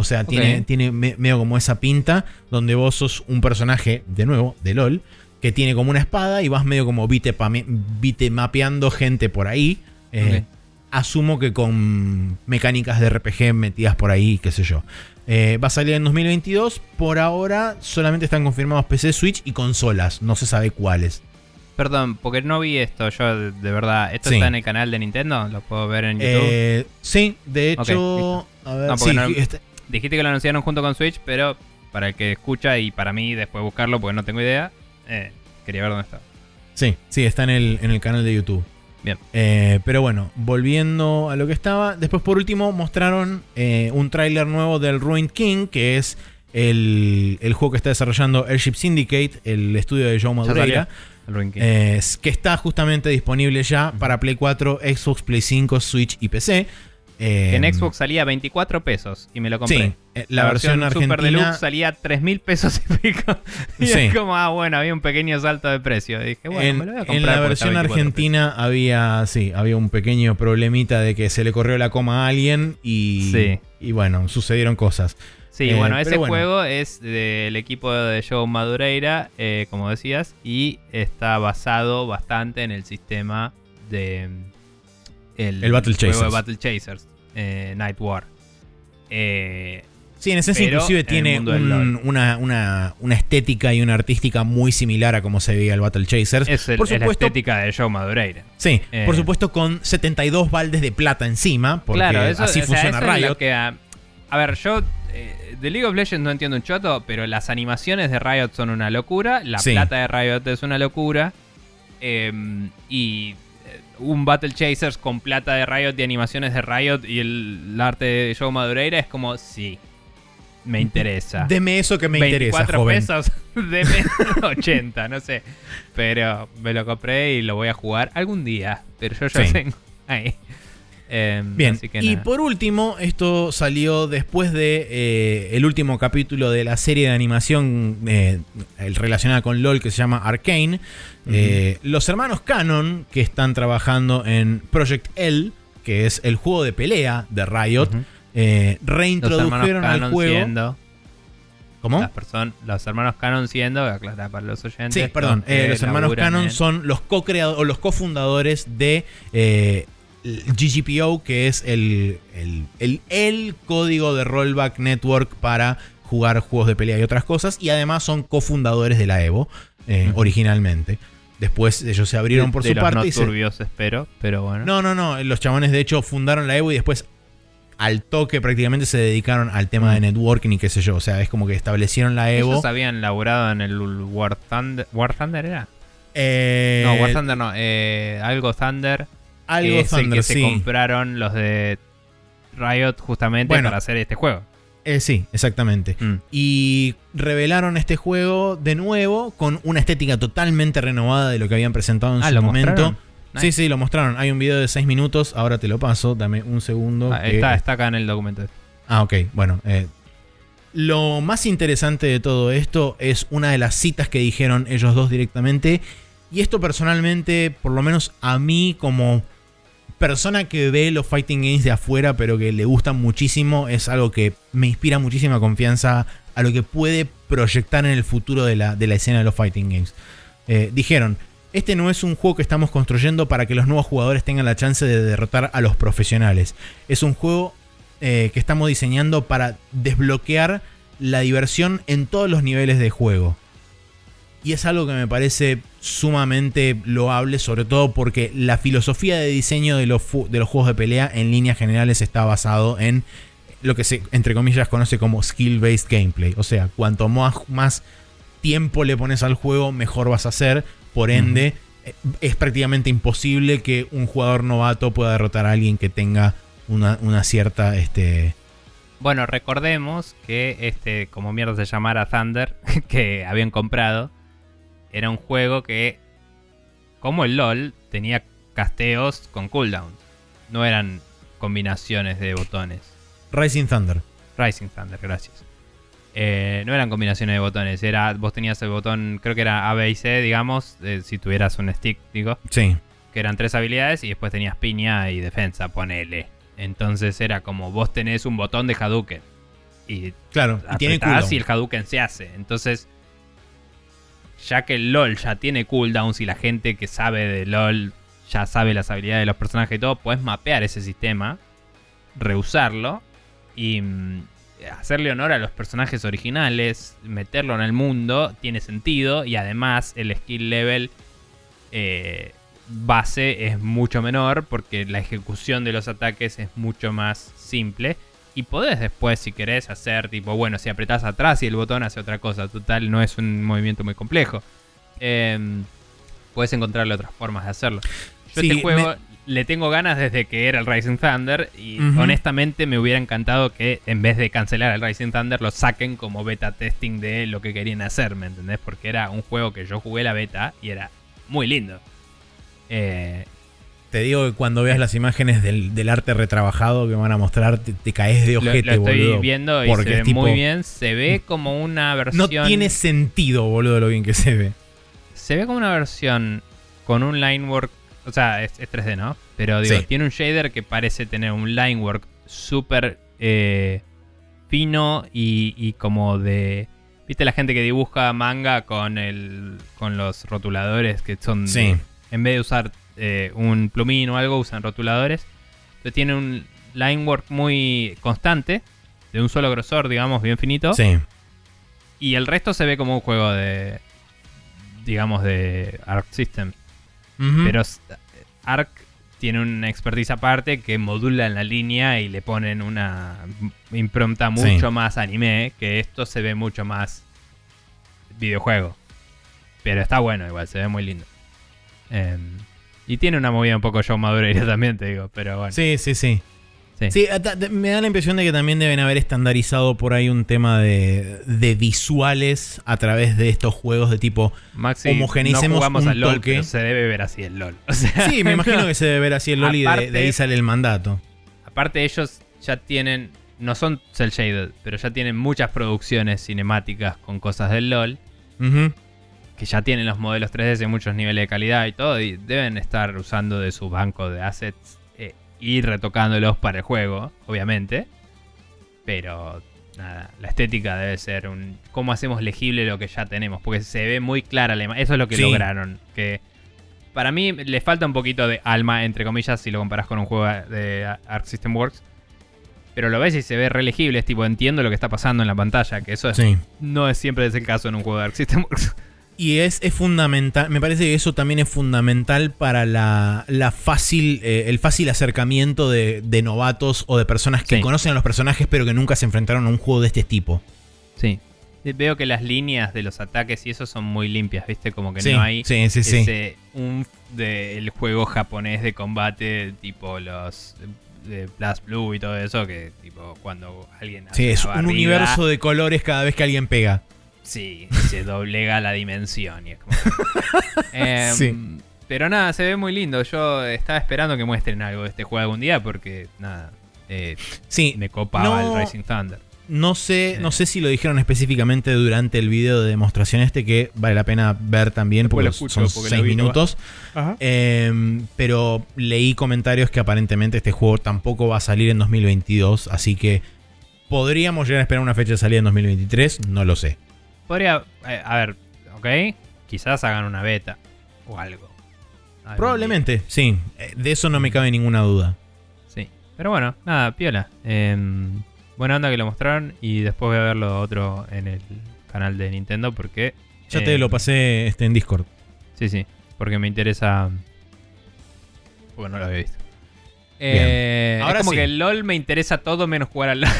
O sea, tiene, tiene me- medio como esa pinta donde vos sos un personaje, de nuevo, de LOL, que tiene como una espada y vas medio como beatepame- beatemapeando gente por ahí. Eh. Asumo que con mecánicas de RPG metidas por ahí, qué sé yo. Eh, va a salir en 2022. Por ahora solamente están confirmados PC, Switch y consolas. No se sabe cuáles. Perdón, porque no vi esto, yo de, de verdad. ¿Esto Sí. está en el canal de Nintendo? ¿Lo puedo ver en YouTube? Eh, sí, de hecho. a ver, No, sí, no- Dijiste que lo anunciaron junto con Switch, pero para el que escucha y para mí después buscarlo porque no tengo idea, eh, quería ver dónde está. sí, sí, está en el, en el canal de YouTube. Bien. Eh, pero bueno, volviendo a lo que estaba. Después, por último, mostraron eh, un tráiler nuevo del Ruined King, que es el, el juego que está desarrollando Airship Syndicate, el estudio de Joe Madureira. El Ruin King. Eh, que está justamente disponible ya para Play 4, Xbox, Play 5, Switch y PC. Eh, en Xbox salía 24 pesos y me lo compré. Sí, eh, la, versión, Super argentina. Deluxe salía 3 mil pesos y pico. [LAUGHS] Y Sí. es como, ah, bueno, había un pequeño salto de precio. Y dije, bueno, en, me lo voy a comprar. en la versión 24 argentina había, sí, había un pequeño problemita de que se le corrió la coma a alguien y, Sí. y bueno, sucedieron cosas. Sí, Eh, bueno, ese bueno. juego es del equipo de Joe Madureira, eh, como decías, y está basado bastante en el sistema de. El Battle juego Chasers. de Battle Chasers, eh, Night War. Eh, Sí, en esencia inclusive tiene un- una, una- una estética y una artística muy similar a como se veía el Battle Chasers. es, el- por es la supuesto, estética de Joe Madureira. sí, eh. por supuesto con 72 baldes de plata encima, porque claro, eso, así o sea, funciona eso Riot. que, a, a ver, yo de League of Legends no entiendo un choto, pero las animaciones de Riot son una locura, la Sí. plata de Riot es una locura, y un Battle Chasers con plata de Riot y animaciones de Riot y el, arte de Joe Madureira es como, sí, me interesa. Deme eso que me interesa, 24 joven. pesos, [LAUGHS] deme [LAUGHS] 80, no sé. Pero me lo compré y lo voy a jugar algún día. Pero yo ya Sí. tengo ahí. Em, Bien, y por último, esto salió después de eh, el último capítulo de la serie de animación eh, el- relacionada con LOL que se llama Arcane. Eh, los hermanos Canon, que están trabajando en Project L, que es el juego de pelea de Riot, eh, reintrodujeron al juego. siendo. ¿Cómo? Las los hermanos Canon siendo, aclarar para los oyentes. Sí, perdón. los hermanos Canon en- son los co-creadores o los cofundadores de GGPO, que es el, el, el- el código de rollback network para jugar juegos de pelea y otras cosas. Y además son cofundadores de la Evo eh, originalmente. Después ellos se abrieron de- por de su los parte no y se- turbios, espero, pero bueno. No, no, no. Los chabones de hecho fundaron la Evo y después al toque prácticamente se dedicaron al tema de networking y qué sé yo. O sea, es como que establecieron la Evo. Ellos habían laburado en el War Thunder. ¿War Thunder era? Eh, no, War Thunder no. eh, algo Thunder. Algo que es el Thunder, que sí. se compraron los de Riot justamente Bueno. para hacer este juego. Eh, sí, exactamente. Mm. Y revelaron este juego de nuevo con una estética totalmente renovada de lo que habían presentado en Ah, su ¿lo momento. mostraron? Sí, sí, lo mostraron. Hay un video de 6 minutos, ahora te lo paso, dame un segundo. Ah, que- está, está acá en el documento. Ah, ok, bueno. eh, lo más interesante de todo esto es una de las citas que dijeron ellos dos directamente. Y esto personalmente, por lo menos a mí como persona que ve los fighting games de afuera, pero que le gustan muchísimo, es algo que me inspira muchísima confianza a lo que puede proyectar en el futuro de la, de la escena de los fighting games. Eh, dijeron, este no es un juego que estamos construyendo para que los nuevos jugadores tengan la chance de derrotar a los profesionales. Es un juego eh, que estamos diseñando para desbloquear la diversión en todos los niveles de juego. Y es algo que me parece sumamente loable, sobre todo porque la filosofía de diseño de los, de los juegos de pelea en líneas generales está basado en lo que se, entre comillas, conoce como skill-based gameplay. O sea, cuanto más, más tiempo le pones al juego, mejor vas a hacer. Por ende, eh, es prácticamente imposible que un jugador novato pueda derrotar a alguien que tenga una, una cierta... Este, Bueno, recordemos que este, como mierda se llamara Thunder, [LAUGHS] que habían comprado, era un juego que, como el LOL, tenía casteos con cooldown. No eran combinaciones de botones. Rising Thunder. Rising Thunder, gracias. Eh, no eran combinaciones de botones, era vos tenías el botón, creo que era A, B y C, digamos, eh, si tuvieras un stick, digo, Sí. que eran tres habilidades y después tenías piña y defensa, ponele. Entonces era como vos tenés un botón de Hadouken y Claro, y tiene y el Hadouken se hace. Entonces, ya que el LOL ya tiene cooldowns y la gente que sabe de LOL ya sabe las habilidades de los personajes y todo, puedes mapear ese sistema, reusarlo y mm, hacerle honor a los personajes originales, meterlo en el mundo, tiene sentido y además el skill level eh, base es mucho menor porque la ejecución de los ataques es mucho más simple. Y podés después, si querés, hacer tipo, bueno, si apretás atrás y el botón hace otra cosa. Total, no es un movimiento muy complejo. Em, puedes encontrarle otras formas de hacerlo. Yo Sí, este juego me- le tengo ganas desde que era el Rising Thunder. Y honestamente me hubiera encantado que en vez de cancelar el Rising Thunder lo saquen como beta testing de lo que querían hacer, ¿me entendés? Porque era un juego que yo jugué la beta y era muy lindo. Eh, Te digo que cuando veas las imágenes del, del arte retrabajado que van a mostrar, te, te caes de lo, ojete, lo estoy boludo. viendo y porque se ve tipo- muy bien. Se ve como una versión. No tiene sentido, boludo, lo bien que se ve. Se ve como una versión con un line work. O sea, es, es 3D, ¿no? Pero digo, Sí. tiene un shader que parece tener un line work súper eh, fino y, y como de. ¿Viste la gente que dibuja manga con el con los rotuladores que son. Sí. en vez de usar eh, un plumín o algo, usan rotuladores. Entonces tiene un line work muy constante, de un solo grosor, digamos, bien finito. Sí. Y el resto se ve como un juego de. digamos, de Arc System. Pero Arc tiene una expertise aparte que modula en la línea y le ponen una impronta Sí. mucho más anime, que esto se ve mucho más videojuego. Pero está bueno igual, se ve muy lindo. Em, y tiene una movida un poco show madureira también, te digo, pero bueno. Sí, sí, sí. Sí. De- me da la impresión de que también deben haber estandarizado por ahí un tema de, de visuales a través de estos juegos de tipo. Maxi, homogeneicemos no jugamos un al LOL, toque. pero se debe ver así el LOL. O sea, Sí, me imagino [LAUGHS] que se debe ver así el LOL y de, ahí sale el mandato. Aparte ellos ya tienen, no son cel shaded, pero ya tienen muchas producciones cinemáticas con cosas del LOL, Ujú. Que ya tienen los modelos 3D en muchos niveles de calidad y todo, y deben estar usando de su banco de assets eh, y retocándolos para el juego, obviamente. Pero nada, la estética debe ser un... ¿Cómo hacemos legible lo que ya tenemos? Porque se ve muy clara la imagen. Eso es lo que Sí. lograron. Que para mí le falta un poquito de alma, entre comillas, si lo comparas con un juego de Arc System Works. Pero lo ves y se ve re legible. Es tipo, entiendo lo que está pasando en la pantalla. Que eso es- Sí. no es siempre es el caso en un juego de Arc System Works. Y es, es fundamental, me parece que eso también es fundamental para la, la fácil, eh, el fácil acercamiento de, de novatos o de personas que Sí. conocen a los personajes pero que nunca se enfrentaron a un juego de este tipo. Sí. Veo que las líneas de los ataques y eso son muy limpias, ¿viste? Como que Sí, no hay sí, ese un del juego japonés de combate, tipo los de Blast Blue y todo eso, que tipo cuando alguien hace Sí, es un universo de colores cada vez que alguien pega. Sí, se doblega la dimensión y es como... [LAUGHS] Em, Sí. Pero nada, se ve muy lindo. Yo estaba esperando que muestren algo de este juego algún día porque, nada, eh, Sí, me copaba No. el Racing Thunder. No sé, Eh. no sé si lo dijeron específicamente durante el video de demostración este, que vale la pena ver también Después porque lo escucho, son porque seis minutos. Eh, pero leí comentarios que aparentemente este juego tampoco va a salir en 2022, así que podríamos llegar a esperar una fecha de salida en 2023, no lo sé. Podría, eh, a ver, ok, quizás hagan una beta o algo. Probablemente, sí, eh, de eso no me cabe ninguna duda. Sí. Pero bueno, nada, piola. Em, buena onda que lo mostraron y después voy a verlo otro en el canal de Nintendo porque... Ya te em, lo pasé este, en Discord. Sí, sí, porque me interesa. Porque no lo había visto. Eh, Ahora es como sí. que el LOL me interesa todo menos jugar al LOL.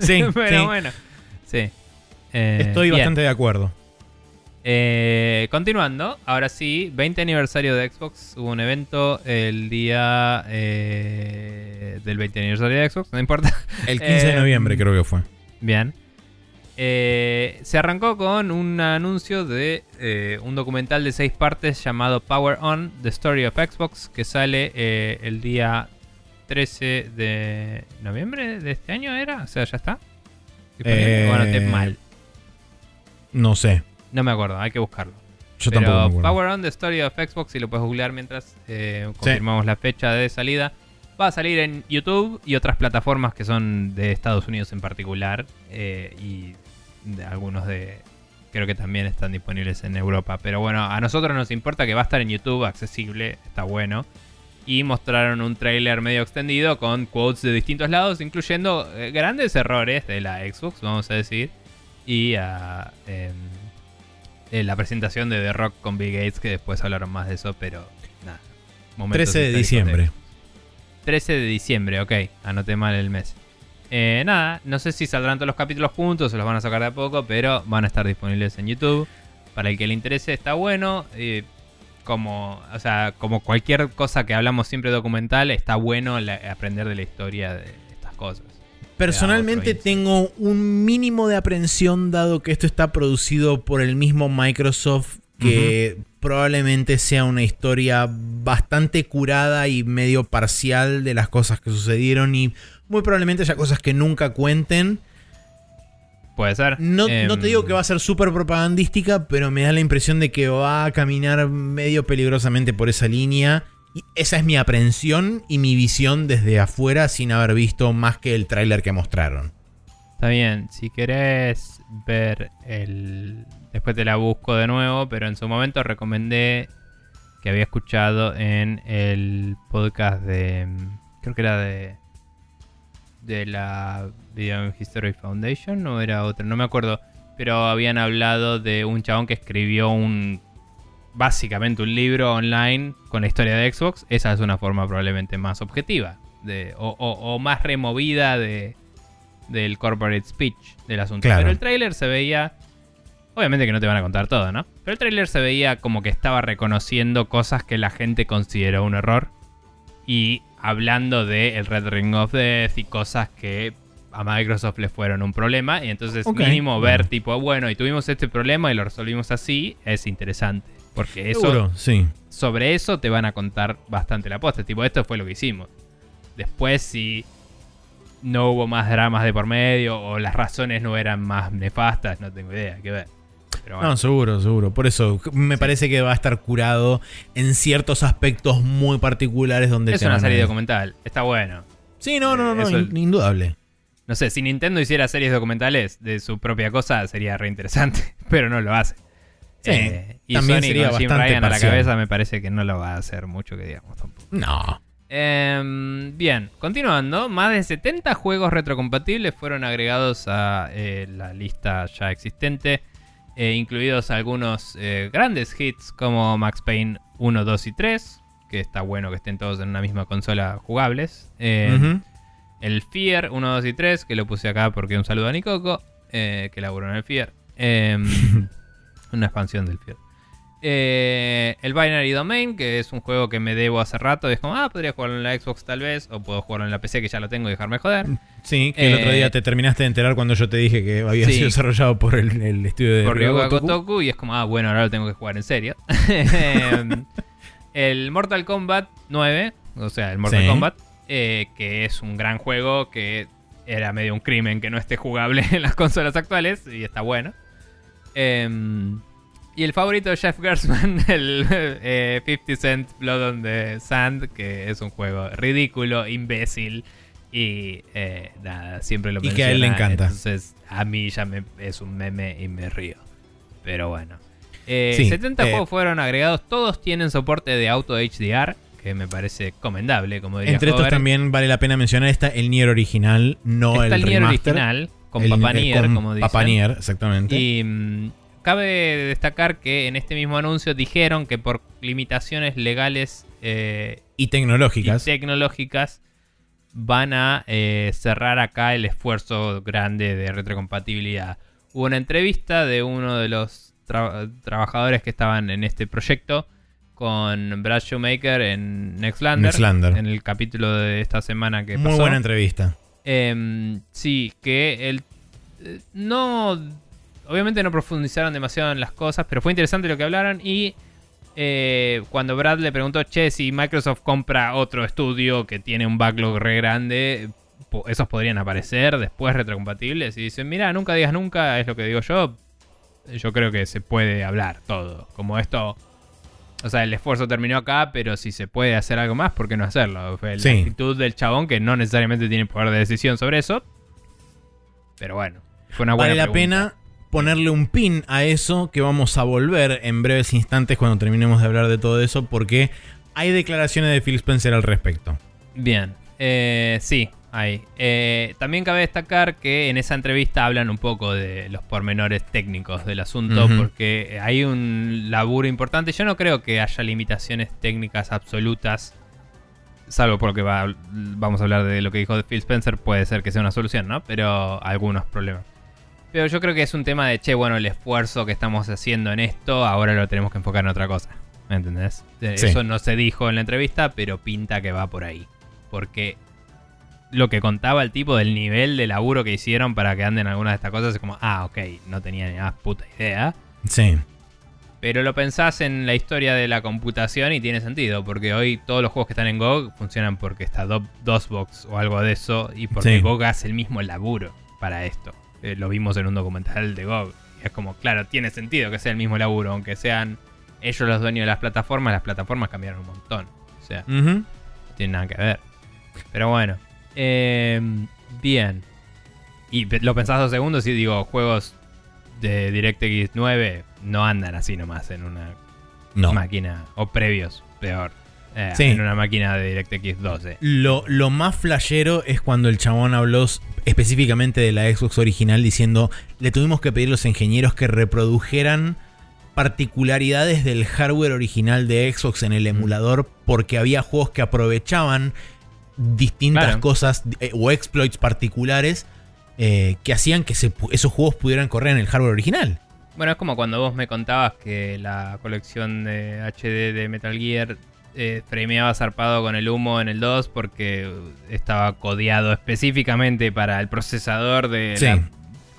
Sí, [LAUGHS] pero sí. bueno. Sí. Eh, Estoy bien. bastante de acuerdo. Eh, continuando, ahora sí, 20 aniversario de Xbox. Hubo un evento el día eh, del 20 aniversario de Xbox, no importa. [LAUGHS] El 15 de Eh, noviembre creo que fue. Bien. Se arrancó con un anuncio de un documental de seis partes llamado Power On, The Story of Xbox, que sale el día 13 de noviembre de este año, ¿era? O sea, ¿ya está? Eh, ¿O anoté mal? No sé, No me acuerdo, hay que buscarlo. yo Pero tampoco me acuerdo. Power On, The Story of Xbox, si lo puedes googlear mientras eh, confirmamos la fecha de salida. Va a salir en YouTube y otras plataformas que son de Estados Unidos en particular. eh, y de algunos de. Creo que también están disponibles en Europa. Pero bueno, a nosotros nos importa que va a estar en YouTube accesible. Está bueno. Y mostraron un trailer medio extendido con quotes de distintos lados, incluyendo eh, grandes errores de la Xbox, vamos a decir. Y a. em, eh, la presentación de The Rock con Bill Gates, que después hablaron más de eso, pero nada. momentos 13 de diciembre. 13 de diciembre, ok, anoté mal el mes. Eh, nada, no sé si saldrán todos los capítulos juntos o los van a sacar de a poco, pero van a estar disponibles en YouTube. Para el que le interese, está bueno. eh, como, o sea, como cualquier cosa que hablamos siempre documental, está bueno la- aprender de la historia de estas cosas. Personalmente tengo un mínimo de aprensión dado que esto está producido por el mismo Microsoft que probablemente sea una historia bastante curada y medio parcial de las cosas que sucedieron y muy probablemente haya cosas que nunca cuenten. Puede ser. No, Em, no te digo que va a ser súper propagandística, pero me da la impresión de que va a caminar medio peligrosamente por esa línea. Y esa es mi aprensión y mi visión desde afuera sin haber visto más que el tráiler que mostraron. Está bien, si querés ver el... Después te la busco de nuevo, pero en su momento recomendé que había escuchado en el podcast de... Creo que era de... De la Video History Foundation o era otra, no me acuerdo. Pero habían hablado de un chabón que escribió un... Básicamente un libro online con la historia de Xbox. Esa es una forma probablemente más objetiva. De, o, o- o más removida de, del corporate speech del asunto. Claro. Pero el tráiler se veía. Obviamente que no te van a contar todo, ¿no? Pero el tráiler se veía como que estaba reconociendo cosas que la gente consideró un error. Y hablando de el Red Ring of Death y cosas que a Microsoft le fueron un problema. Y entonces mínimo ver tipo, bueno, y tuvimos este problema y lo resolvimos así, es interesante. Porque eso Seguro, sí. sobre eso te van a contar bastante la posta. Tipo, esto fue lo que hicimos. Después, si no hubo más dramas de por medio o las razones no eran más nefastas, no tengo idea, que ver. Pero bueno, No, seguro, seguro. Por eso me parece que va a estar curado en ciertos aspectos muy particulares donde es te una serie documental, está bueno. Sí, no, no, no, in- indudable. No sé, si Nintendo hiciera series documentales de su propia cosa, sería re interesante, [LAUGHS] pero no lo hace. Eh, Sí, y también Sony sería con Jim bastante Ryan a la parcial. cabeza me parece que no lo va a hacer mucho que digamos tampoco. No. Em, bien, continuando, más de 70 juegos retrocompatibles fueron agregados a eh, la lista ya existente eh, incluidos algunos eh, grandes hits como Max Payne 1, 2 y 3, que está bueno que estén todos en una misma consola jugables. Eh, Ujú. El Fear 1, 2 y 3, que lo puse acá porque un saludo a Nicoco, eh, que laburó en el Fear. [LAUGHS] Eh, una expansión del Fear. Eh, el Binary Domain, que es un juego que me debo hace rato. Y es como, ah, podría jugarlo en la Xbox tal vez. O puedo jugarlo en la PC que ya lo tengo y dejarme joder. Sí, que el otro Eh, día te terminaste de enterar cuando yo te dije que había Sí. sido desarrollado por el, el estudio de por Ryoga Ryoga Gotoku. Gotoku. Y es como, ah, bueno, ahora lo tengo que jugar en serio. [LAUGHS] Eh, el Mortal Kombat 9, o sea, el Mortal Sí. Kombat, eh, que es un gran juego que era medio un crimen que no esté jugable [LAUGHS] en las consolas actuales y está bueno. Em, y el favorito de Jeff Gersman, [LAUGHS] el eh, 50 Cent Blood on the Sand, que es un juego ridículo, imbécil y eh, nada, siempre lo Y que a él le encanta. Entonces a mí ya me, es un meme y me río. Pero bueno. Eh, Sí, 70 eh, juegos fueron agregados, todos tienen soporte de auto HDR, que me parece comendable, como diría Entre estos también vale la pena mencionar está el Nier original, no Está el, el Nier remaster. original, con El- Papa el- Nier, con como dicen. Exactamente. Y mm, cabe destacar que en este mismo anuncio dijeron que por limitaciones legales eh, Y y tecnológicas. van a eh, cerrar acá el esfuerzo grande de retrocompatibilidad. Hubo una entrevista de uno de los tra- trabajadores que estaban en este proyecto con Brad Shoemaker en Nextlander, Nextlander. en el capítulo de esta semana que Muy pasó. buena entrevista. Em, sí, que él eh, no. Obviamente no profundizaron demasiado en las cosas, pero fue interesante lo que hablaron. Y eh, cuando Brad le preguntó, che, si Microsoft compra otro estudio que tiene un backlog re grande, esos podrían aparecer después retrocompatibles. Y dicen, mira, nunca digas nunca, es lo que digo yo. Yo creo que se puede hablar todo. Como esto. O sea, el esfuerzo terminó acá, pero si se puede hacer algo más, ¿por qué no hacerlo? Fue la Sí. actitud del chabón que no necesariamente tiene poder de decisión sobre eso. Pero bueno, fue una buena Vale la pregunta. pena ponerle un pin a eso que vamos a volver en breves instantes cuando terminemos de hablar de todo eso porque hay declaraciones de Phil Spencer al respecto. Bien, eh, sí, ahí. Eh, también cabe destacar que en esa entrevista hablan un poco de los pormenores técnicos del asunto, porque hay un laburo importante. Yo no creo que haya limitaciones técnicas absolutas, salvo por lo que va- vamos a hablar de lo que dijo Phil Spencer, puede ser que sea una solución, ¿no? Pero algunos problemas. Pero yo creo que es un tema de, che, bueno, el esfuerzo que estamos haciendo en esto, ahora lo tenemos que enfocar en otra cosa. ¿Me entendés? Eh, Sí. Eso no se dijo en la entrevista, pero pinta que va por ahí. Porque lo que contaba el tipo del nivel de laburo que hicieron para que anden algunas de estas cosas es como, ah, ok, no tenía ni más puta idea. Sí. Pero lo pensás en la historia de la computación y tiene sentido, porque hoy todos los juegos que están en GOG funcionan porque está Do- DOSBox o algo de eso, y porque Sí. GOG hace el mismo laburo para esto. Eh, lo vimos en un documental de GOG. Y es como, claro, tiene sentido que sea el mismo laburo, aunque sean ellos los dueños de las plataformas, las plataformas cambiaron un montón. O sea, no tiene nada que ver. Pero bueno. Eh, bien. Y lo pensás dos segundos y digo, juegos de DirectX 9 no andan así nomás en una No. máquina. O previos, peor. eh, Sí. En una máquina de DirectX 12. Lo, lo más flashero es cuando el chabón habló específicamente de la Xbox original diciendo le tuvimos que pedir a los ingenieros que reprodujeran particularidades del hardware original de Xbox en el emulador porque había juegos que aprovechaban distintas Claro. cosas eh, o exploits particulares eh, que hacían que se esos juegos pudieran correr en el hardware original. Bueno, es como cuando vos me contabas que la colección de HD de Metal Gear eh, frameaba zarpado con el humo en el 2 porque estaba codeado específicamente para el procesador de Sí. la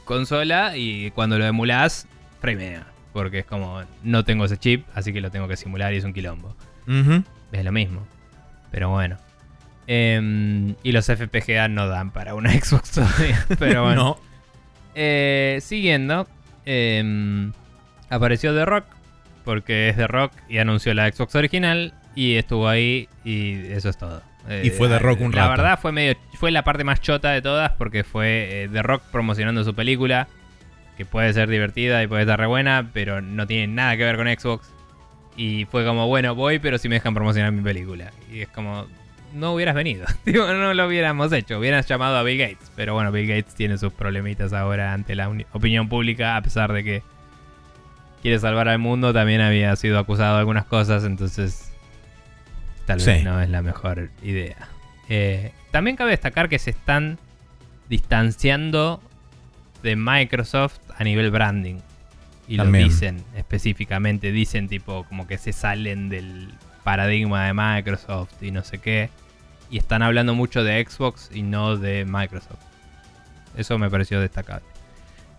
consola y cuando lo emulás, framea. Porque es como, no tengo ese chip, así que lo tengo que simular y es un quilombo. Es lo mismo. Pero bueno. Em, y los FPGA no dan para una [LAUGHS] Xbox todavía. Pero bueno. No. Eh, siguiendo, em, apareció The Rock, porque es The Rock y anunció la Xbox original y estuvo ahí y eso es todo. Eh, Y fue The Rock un La rato. verdad fue medio, fue la parte más chota de todas porque fue eh, The Rock promocionando su película, que puede ser divertida y puede estar re buena, pero no tiene nada que ver con Xbox. Y fue como, bueno, voy, pero si me dejan promocionar mi película. Y es como, no hubieras venido. [LAUGHS] Digo, no lo hubiéramos hecho. Hubieras llamado a Bill Gates. Pero bueno, Bill Gates tiene sus problemitas ahora ante la opinión pública, a pesar de que quiere salvar al mundo también había sido acusado de algunas cosas, entonces tal vez Sí. no es la mejor idea. Eh, también cabe destacar que se están distanciando de Microsoft a nivel branding. Y También. lo dicen específicamente, dicen tipo como que se salen del paradigma de Microsoft y no sé qué. Y están hablando mucho de Xbox y no de Microsoft. Eso me pareció destacable.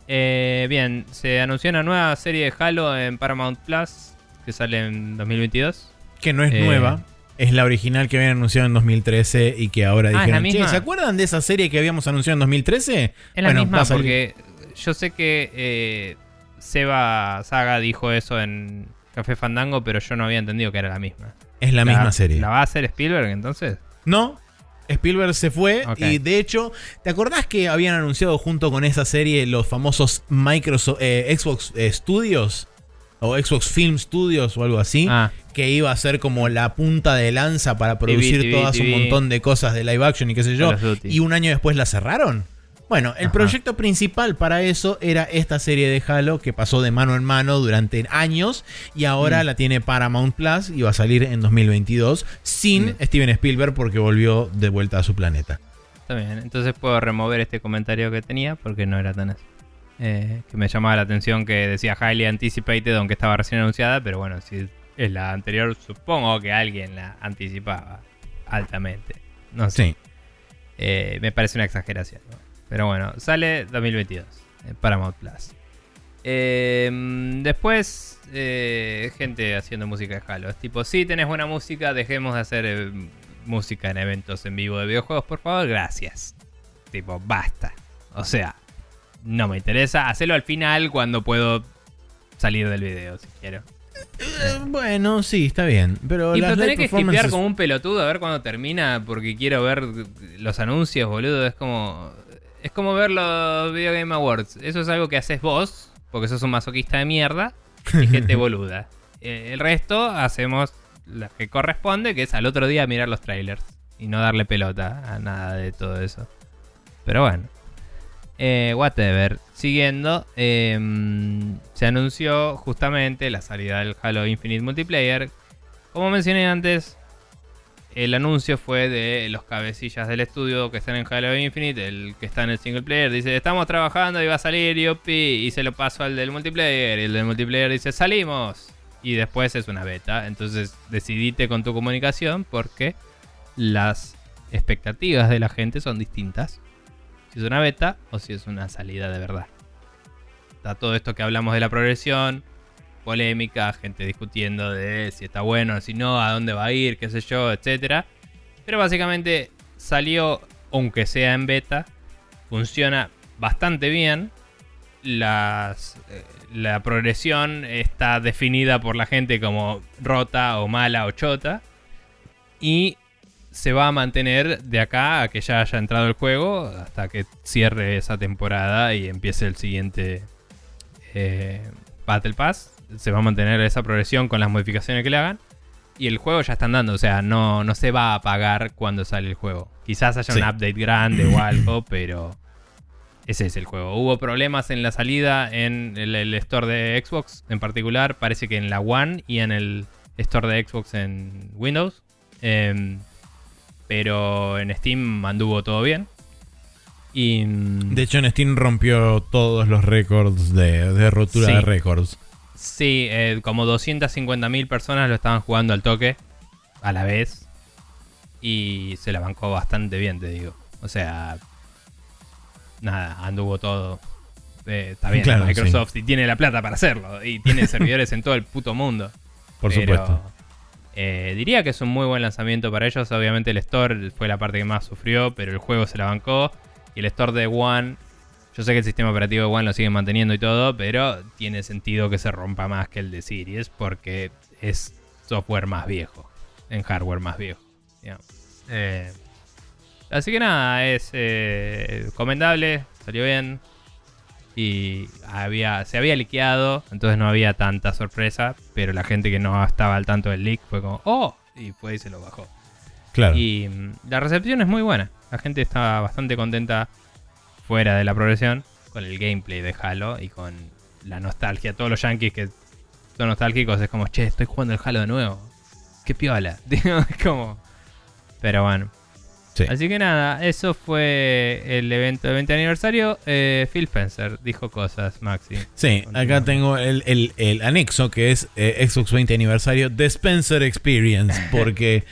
Eh, bien, se anunció una nueva serie de Halo en Paramount Plus que sale en 2022. Que no es Eh. nueva. Es la original que habían anunciado en 2013 y que ahora Ah, ¿es la dijeron, misma? "Che, ¿se acuerdan de esa serie que habíamos anunciado en 2013? Es la Bueno, va misma porque yo sé que eh, Seba Saga dijo eso en Café Fandango, pero yo no había entendido que era la misma. Es la, misma serie. ¿La va a hacer Spielberg entonces? No, Spielberg se fue y de hecho, ¿te acordás que habían anunciado junto con esa serie los famosos Microsoft eh, Xbox eh, Studios o Xbox Film Studios o algo así? Ah, Que iba a ser como la punta de lanza para producir TV, todas TV. un montón de cosas de live action y qué sé yo. Y un año después la cerraron. Bueno, el Ajá. proyecto principal para eso era esta serie de Halo que pasó de mano en mano durante años y ahora Mm. la tiene Paramount Plus y va a salir en 2022 sin Bien. Steven Spielberg porque volvió de vuelta a su planeta. está bien. Entonces puedo remover este comentario que tenía porque no era tan así. Eh, que me llamaba la atención que decía highly anticipated, aunque estaba recién anunciada, pero bueno, si es la anterior, supongo que alguien la anticipaba altamente. No sé. Sí. Eh, me parece una exageración. Pero bueno, sale 2022 en Paramount Plus. Eh, mm, después, eh, gente haciendo música de Halo. Es tipo, si tenés buena música, dejemos de hacer eh, música en eventos en vivo de videojuegos, por favor, gracias. Tipo, basta. O sea, no me interesa. Hacelo al final cuando puedo salir del video, si quiero. Eh, bueno, sí, está bien. Pero Y las pero tenés que performances- como un pelotudo a ver cuándo termina porque quiero ver los anuncios, boludo. Es como. Es como ver los Video Game Awards. Eso es algo que haces vos, porque sos un masoquista de mierda y gente [LAUGHS] boluda. Eh, el resto hacemos lo que corresponde, que es al otro día mirar los trailers y no darle pelota a nada de todo eso. Pero bueno. Eh, whatever. Siguiendo, em, se anunció justamente la salida del Halo Infinite Multiplayer. Como mencioné antes, el anuncio fue de los cabecillas del estudio que están en Halo Infinite, el que está en el single player. Dice, estamos trabajando y va a salir, yupi, y se lo paso al del multiplayer. Y el del multiplayer dice, salimos. Y después es una beta. Entonces decidite con tu comunicación porque las expectativas de la gente son distintas. Si es una beta o si es una salida de verdad. Está todo esto que hablamos de la progresión, polémica, gente discutiendo de si está bueno, si no, a dónde va a ir, qué sé yo, etcétera. Pero básicamente salió, aunque sea en beta, funciona bastante bien. Eh, la progresión está definida por la gente como rota o mala o chota. Y se va a mantener de acá a que ya haya entrado el juego hasta que cierre esa temporada y empiece el siguiente eh, Battle Pass. Se va a mantener esa progresión con las modificaciones que le hagan. Y el juego ya está andando, o sea, no, no se va a apagar cuando sale el juego. Quizás haya Sí. un update grande o algo, [LAUGHS] pero ese es el juego. Hubo problemas en la salida en el, el store de Xbox en particular. Parece que en la One y en el store de Xbox en Windows. Em, pero en Steam anduvo todo bien. Y. mm, De hecho, en Steam rompió todos los récords de, de rotura Sí. de récords. Sí, eh, como 250.000 personas lo estaban jugando al toque a la vez. Y se la bancó bastante bien, te digo. O sea, nada, anduvo todo. Eh, está bien, Claro, Microsoft y tiene la plata para hacerlo. Y tiene [LAUGHS] servidores en todo el puto mundo. Por Pero, supuesto. eh, diría que es un muy buen lanzamiento para ellos. Obviamente el store fue la parte que más sufrió, pero el juego se la bancó. Y el store de One, yo sé que el sistema operativo de One lo siguen manteniendo y todo, pero tiene sentido que se rompa más que el de Series porque es software más viejo, en hardware más viejo. Eh, así que nada, es eh, comendable, salió bien. Y había, se había liqueado, entonces no había tanta sorpresa. Pero la gente que no estaba al tanto del leak fue como, ¡oh! Y fue y se lo bajó. Claro. Y mm, la recepción es muy buena. La gente está bastante contenta fuera de la progresión con el gameplay de Halo y con la nostalgia. Todos los yankees que son nostálgicos, es como, che, estoy jugando el Halo de nuevo. Qué piola. [LAUGHS] Es como. Pero bueno. Sí. Así que nada, eso fue el evento de 20 aniversario. Eh, Phil Spencer dijo cosas, Maxi. Sí, acá tengo el, el- el anexo que es eh, Xbox 20 aniversario The Spencer Experience, [LAUGHS] porque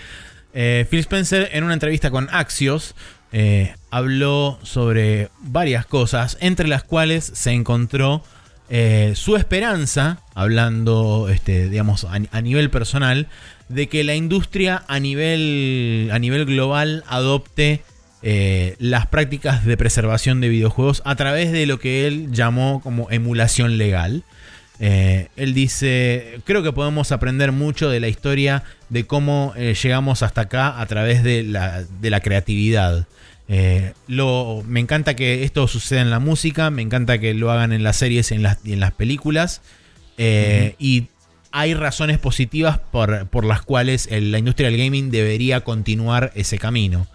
eh, Phil Spencer en una entrevista con Axios eh, habló sobre varias cosas, entre las cuales se encontró eh, su esperanza, hablando, este, digamos, a, nivel personal, de que la industria a nivel, a nivel global adopte eh, las prácticas de preservación de videojuegos a través de lo que él llamó como emulación legal. Eh, él dice, creo que podemos aprender mucho de la historia de cómo llegamos hasta acá a través de la, de la creatividad. Eh, lo, me encanta que esto suceda en la música, me encanta que lo hagan en las series y en las, y en las películas. Eh, Y hay razones positivas por, por las cuales el- la industria del gaming debería continuar ese camino.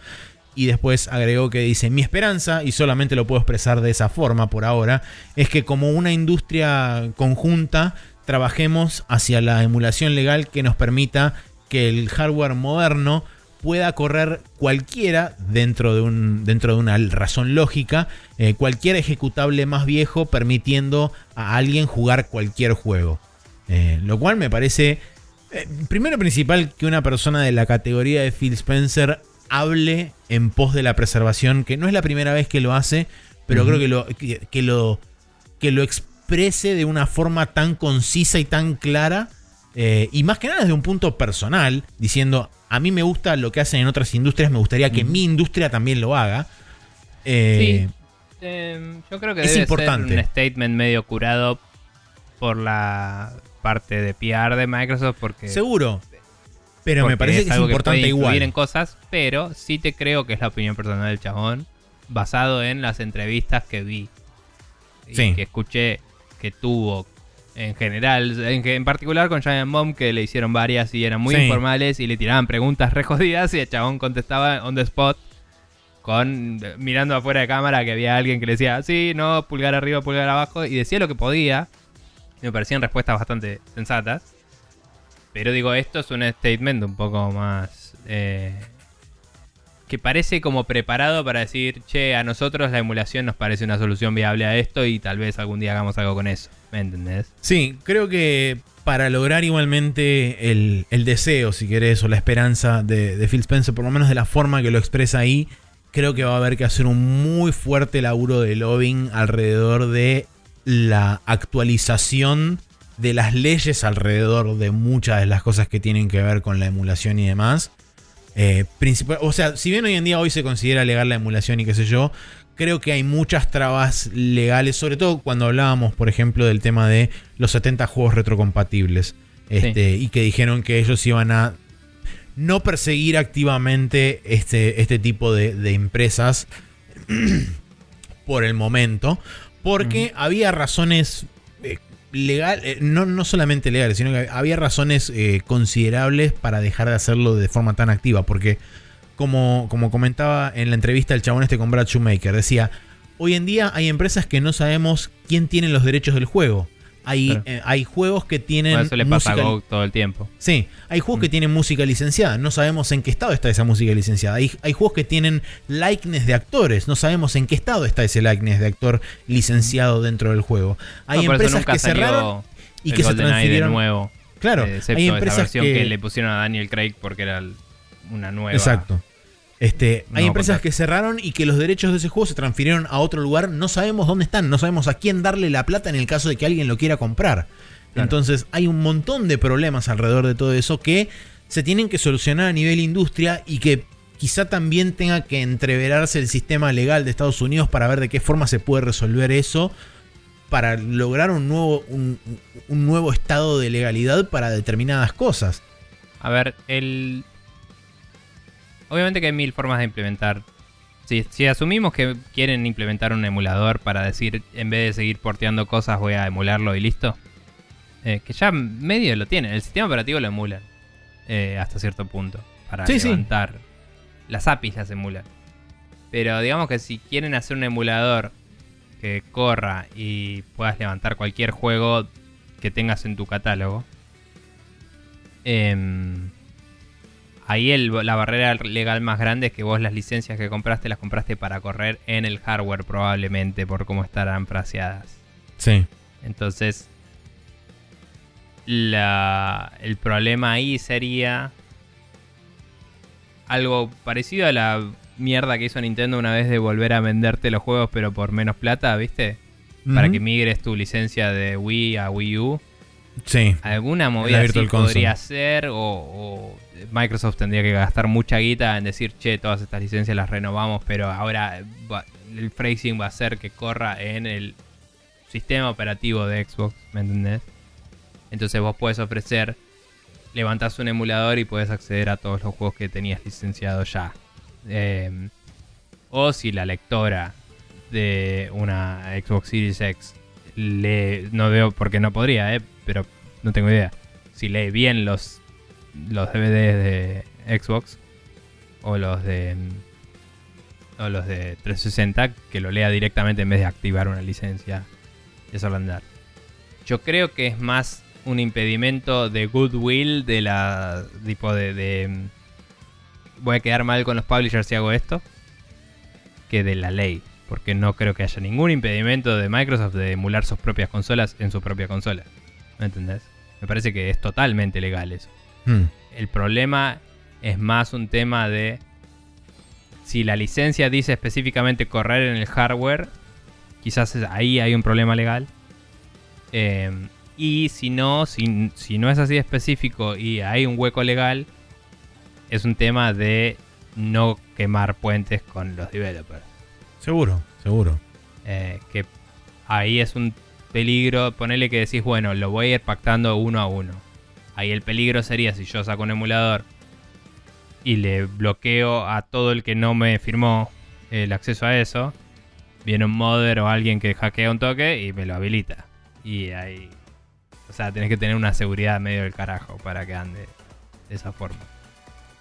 Y después agregó que dice, mi esperanza, y solamente lo puedo expresar de esa forma por ahora, es que como una industria conjunta trabajemos hacia la emulación legal que nos permita que el hardware moderno pueda correr cualquiera dentro de, un, dentro de una razón lógica, eh, cualquier ejecutable más viejo permitiendo a alguien jugar cualquier juego. Eh, lo cual me parece, eh, primero principal, que una persona de la categoría de Phil Spencer hable en pos de la preservación, que no es la primera vez que lo hace, pero creo que lo, que, que lo, que lo exprese de una forma tan concisa y tan clara, eh, y más que nada desde un punto personal, diciendo, a mí me gusta lo que hacen en otras industrias, me gustaría que mi industria también lo haga. Eh, Sí. Eh, yo creo que Es debe importante. ser un statement medio curado por la parte de PR de Microsoft porque Seguro. Pero me parece que es algo importante puede igual. en cosas, pero sí te creo que es la opinión personal del chabón, basado en las entrevistas que vi y Sí. que escuché que tuvo en general, en, en particular con Giant Bomb, que le hicieron varias y eran muy Sí. informales y le tiraban preguntas re jodidas y el chabón contestaba on the spot con mirando afuera de cámara que había alguien que le decía, sí, no, pulgar arriba, pulgar abajo, y decía lo que podía. Me parecían respuestas bastante sensatas. Pero digo, esto es un statement un poco más... eh, que parece como preparado para decir, che, a nosotros la emulación nos parece una solución viable a esto y tal vez algún día hagamos algo con eso. ¿Me entendés? Sí, creo que para lograr igualmente el, el deseo, si querés, o la esperanza de, de Phil Spencer, por lo menos de la forma que lo expresa ahí, creo que va a haber que hacer un muy fuerte laburo de lobbying alrededor de la actualización de las leyes alrededor de muchas de las cosas que tienen que ver con la emulación y demás. Eh, principal- o sea, si bien hoy en día hoy se considera legal la emulación y qué sé yo, creo que hay muchas trabas legales, sobre todo cuando hablábamos, por ejemplo, del tema de los 70 juegos retrocompatibles. Este, Y que dijeron que ellos iban a no perseguir activamente este, este tipo de, de empresas [CLEARS THROAT] por el momento, porque había razones legal, eh, no, no solamente legales, sino que había razones eh, considerables para dejar de hacerlo de forma tan activa, porque como, como comentaba en la entrevista el chabón este con Brad Shoemaker, decía, hoy en día hay empresas que no sabemos quién tiene los derechos del juego. Hay, Claro. eh, hay juegos que tienen... Por eso le pasa a Go todo el tiempo. Sí, hay juegos que tienen música licenciada, no sabemos en qué estado está esa música licenciada. Hay, hay juegos que tienen likeness de actores, no sabemos en qué estado está ese likeness de actor licenciado dentro del juego. Hay No, empresas que cerraron y que se transfirieron. de nuevo. Claro, eh, hay esa empresas versión que, que... le pusieron a Daniel Craig porque era una nueva. Exacto. Este, hay No, empresas que cerraron y que los derechos de ese juego se transfirieron a otro lugar. No sabemos dónde están, no sabemos a quién darle la plata en el caso de que alguien lo quiera comprar. Claro. Entonces hay un montón de problemas alrededor de todo eso que se tienen que solucionar a nivel industria y que quizá también tenga que entreverarse el sistema legal de Estados Unidos para ver de qué forma se puede resolver eso para lograr un nuevo, un, un nuevo estado de legalidad para determinadas cosas. A ver, el. Obviamente que hay mil formas de implementar. Si, si asumimos que quieren implementar un emulador para decir, en vez de seguir porteando cosas, voy a emularlo y listo. eh, que ya medio lo tienen. El sistema operativo lo emulan. eh, hasta cierto punto. Para Sí, sí. levantar. Las APIs las emulan. Pero digamos que si quieren hacer un emulador que corra y puedas levantar cualquier juego que tengas en tu catálogo. Em, ahí el- la barrera legal más grande es que vos las licencias que compraste las compraste para correr en el hardware probablemente por cómo estarán fraseadas. Sí. Entonces, la- el problema ahí sería algo parecido a la mierda que hizo Nintendo una vez de volver a venderte los juegos pero por menos plata, ¿viste? Para que migres tu licencia de Wii a Wii U. Sí. Alguna movida así podría ser o, o Microsoft tendría que gastar mucha guita en decir, che, todas estas licencias las renovamos, pero ahora el phrasing va a ser que corra en el sistema operativo de Xbox, ¿me entendés? Entonces vos puedes ofrecer, levantás un emulador y puedes acceder a todos los juegos que tenías licenciados ya. Eh, o si la lectora de una Xbox Series X lee, no veo porque no podría, eh, pero no tengo idea. Si lee bien los, los DVDs de Xbox o los de o los de 360, que lo lea directamente en vez de activar una licencia y hacerlo andar. Yo creo que es más un impedimento de goodwill de la tipo de, de voy a quedar mal con los publishers si hago esto que de la ley. Porque no creo que haya ningún impedimento de Microsoft de emular sus propias consolas en su propia consola. ¿Me entendés? Me parece que es totalmente legal eso. Mm. El problema es más un tema de si la licencia dice específicamente correr en el hardware, quizás ahí hay un problema legal. Eh, y si no, si, si no es así específico y hay un hueco legal, es un tema de no quemar puentes con los developers. Seguro, seguro. Eh, que ahí es un peligro. Ponerle que decís, bueno, lo voy a ir pactando uno a uno. Ahí el peligro sería si yo saco un emulador y le bloqueo a todo el que no me firmó el acceso a eso. Viene un modder o alguien que hackea un toque y me lo habilita. Y ahí. O sea, tenés que tener una seguridad medio del carajo para que ande de esa forma.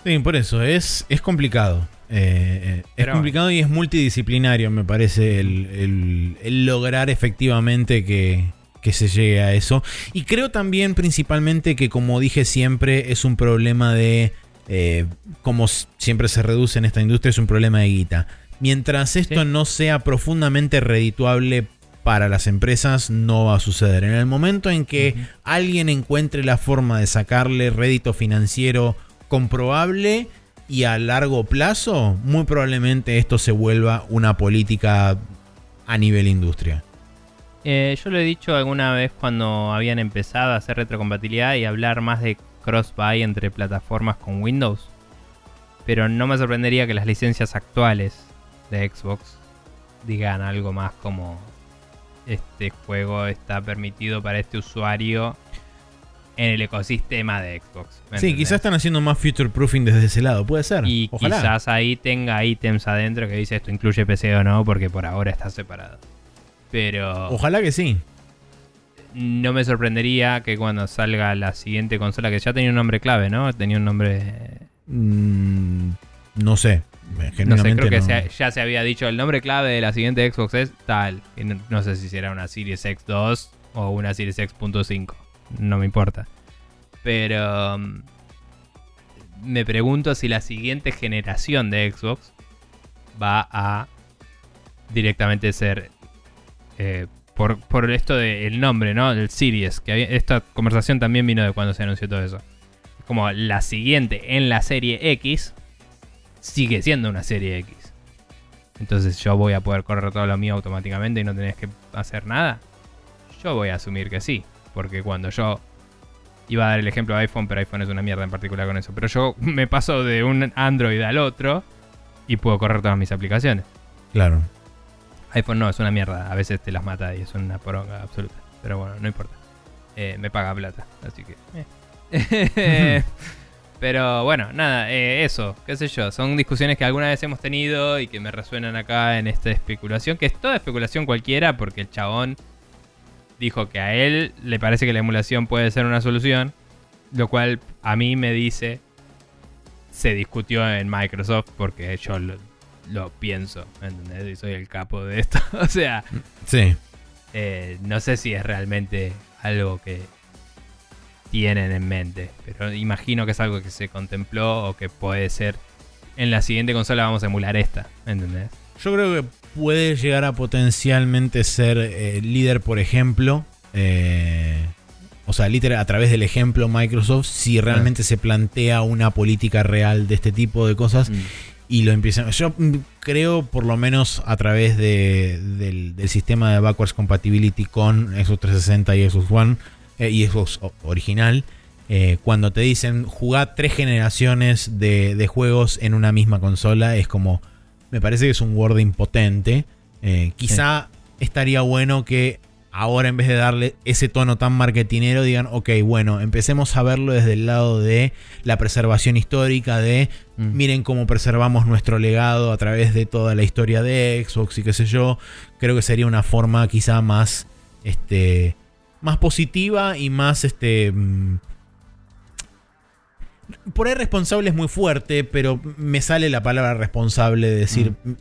Sí, por eso, es, es complicado. Eh, eh, es Pero- complicado y es multidisciplinario, me parece, el, el- el lograr efectivamente que, que se llegue a eso. Y creo también principalmente que, como dije siempre, es un problema de, eh, como siempre se reduce en esta industria, es un problema de guita. Mientras esto Sí. no sea profundamente redituable para las empresas, no va a suceder. En el momento en que alguien encuentre la forma de sacarle rédito financiero comprobable y a largo plazo, muy probablemente esto se vuelva una política a nivel industria. Eh, yo lo he dicho alguna vez cuando habían empezado a hacer retrocompatibilidad y hablar más de cross-buy entre plataformas con Windows. Pero no me sorprendería que las licencias actuales de Xbox digan algo más como este juego está permitido para este usuario en el ecosistema de Xbox. ¿me Sí, quizás están haciendo más future proofing desde ese lado, puede ser. Y Ojalá. quizás ahí tenga ítems adentro que dice esto incluye PC o no, porque por ahora está separado. Pero Ojalá que sí. no me sorprendería que cuando salga la siguiente consola, que ya tenía un nombre clave, ¿no? Tenía un nombre... Mm, no sé. No sé, creo que no. se- ya se había dicho el nombre clave de la siguiente Xbox es tal. No sé si será una Series X2 o una Series X.5. No me importa. Pero... mm, Me pregunto si la siguiente generación de Xbox va a directamente ser... eh, por, por esto del nombre, ¿no? Del Series. Que había- esta conversación también vino de cuando se anunció todo eso. Como la siguiente en la serie X sigue siendo una serie X. Entonces yo voy a poder correr todo lo mío automáticamente y no tenés que hacer nada. Yo voy a asumir que sí. Porque cuando yo iba a dar el ejemplo de iPhone, pero iPhone es una mierda en particular con eso. Pero yo [LAUGHS] me paso de un Android al otro y puedo correr todas mis aplicaciones. Claro. iPhone no, es una mierda. A veces te las mata y es una poronga absoluta. Pero bueno, no importa. Eh, me paga plata, así que... eh. [LAUGHS] [LAUGHS] Pero bueno, nada, eh, eso, qué sé yo. Son discusiones que alguna vez hemos tenido y que me resuenan acá en esta especulación. Que es toda especulación cualquiera porque el chabón dijo que a él le parece que la emulación puede ser una solución. Lo cual a mí me dice... Se discutió en Microsoft porque yo lo, pienso, ¿me ¿entendés? Y soy el capo de esto. [LAUGHS] o sea, Sí. Eh, no sé si es realmente algo que tienen en mente, pero imagino que es algo que se contempló o que puede ser en la siguiente consola vamos a emular esta, ¿entendés? Yo creo que puede llegar a potencialmente ser eh, líder, por ejemplo. eh, o sea, líder a través del ejemplo Microsoft, si realmente se plantea una política real de este tipo de cosas Mm. Y lo empiezan. Yo creo, por lo menos a través de- del, del sistema de backwards compatibility con Xbox 360 y Xbox One eh, y Xbox original, eh, cuando te dicen jugá tres generaciones de, de juegos en una misma consola, es como. Me parece que es un word impotente. Eh, quizá estaría bueno que ahora en vez de darle ese tono tan marketinero digan, ok, bueno, empecemos a verlo desde el lado de la preservación histórica, de Mm. miren cómo preservamos nuestro legado a través de toda la historia de Xbox y qué sé yo. Creo que sería una forma quizá más, este, más positiva y más, este, mm, por ahí responsable es muy fuerte, pero me sale la palabra responsable de decir, Mm.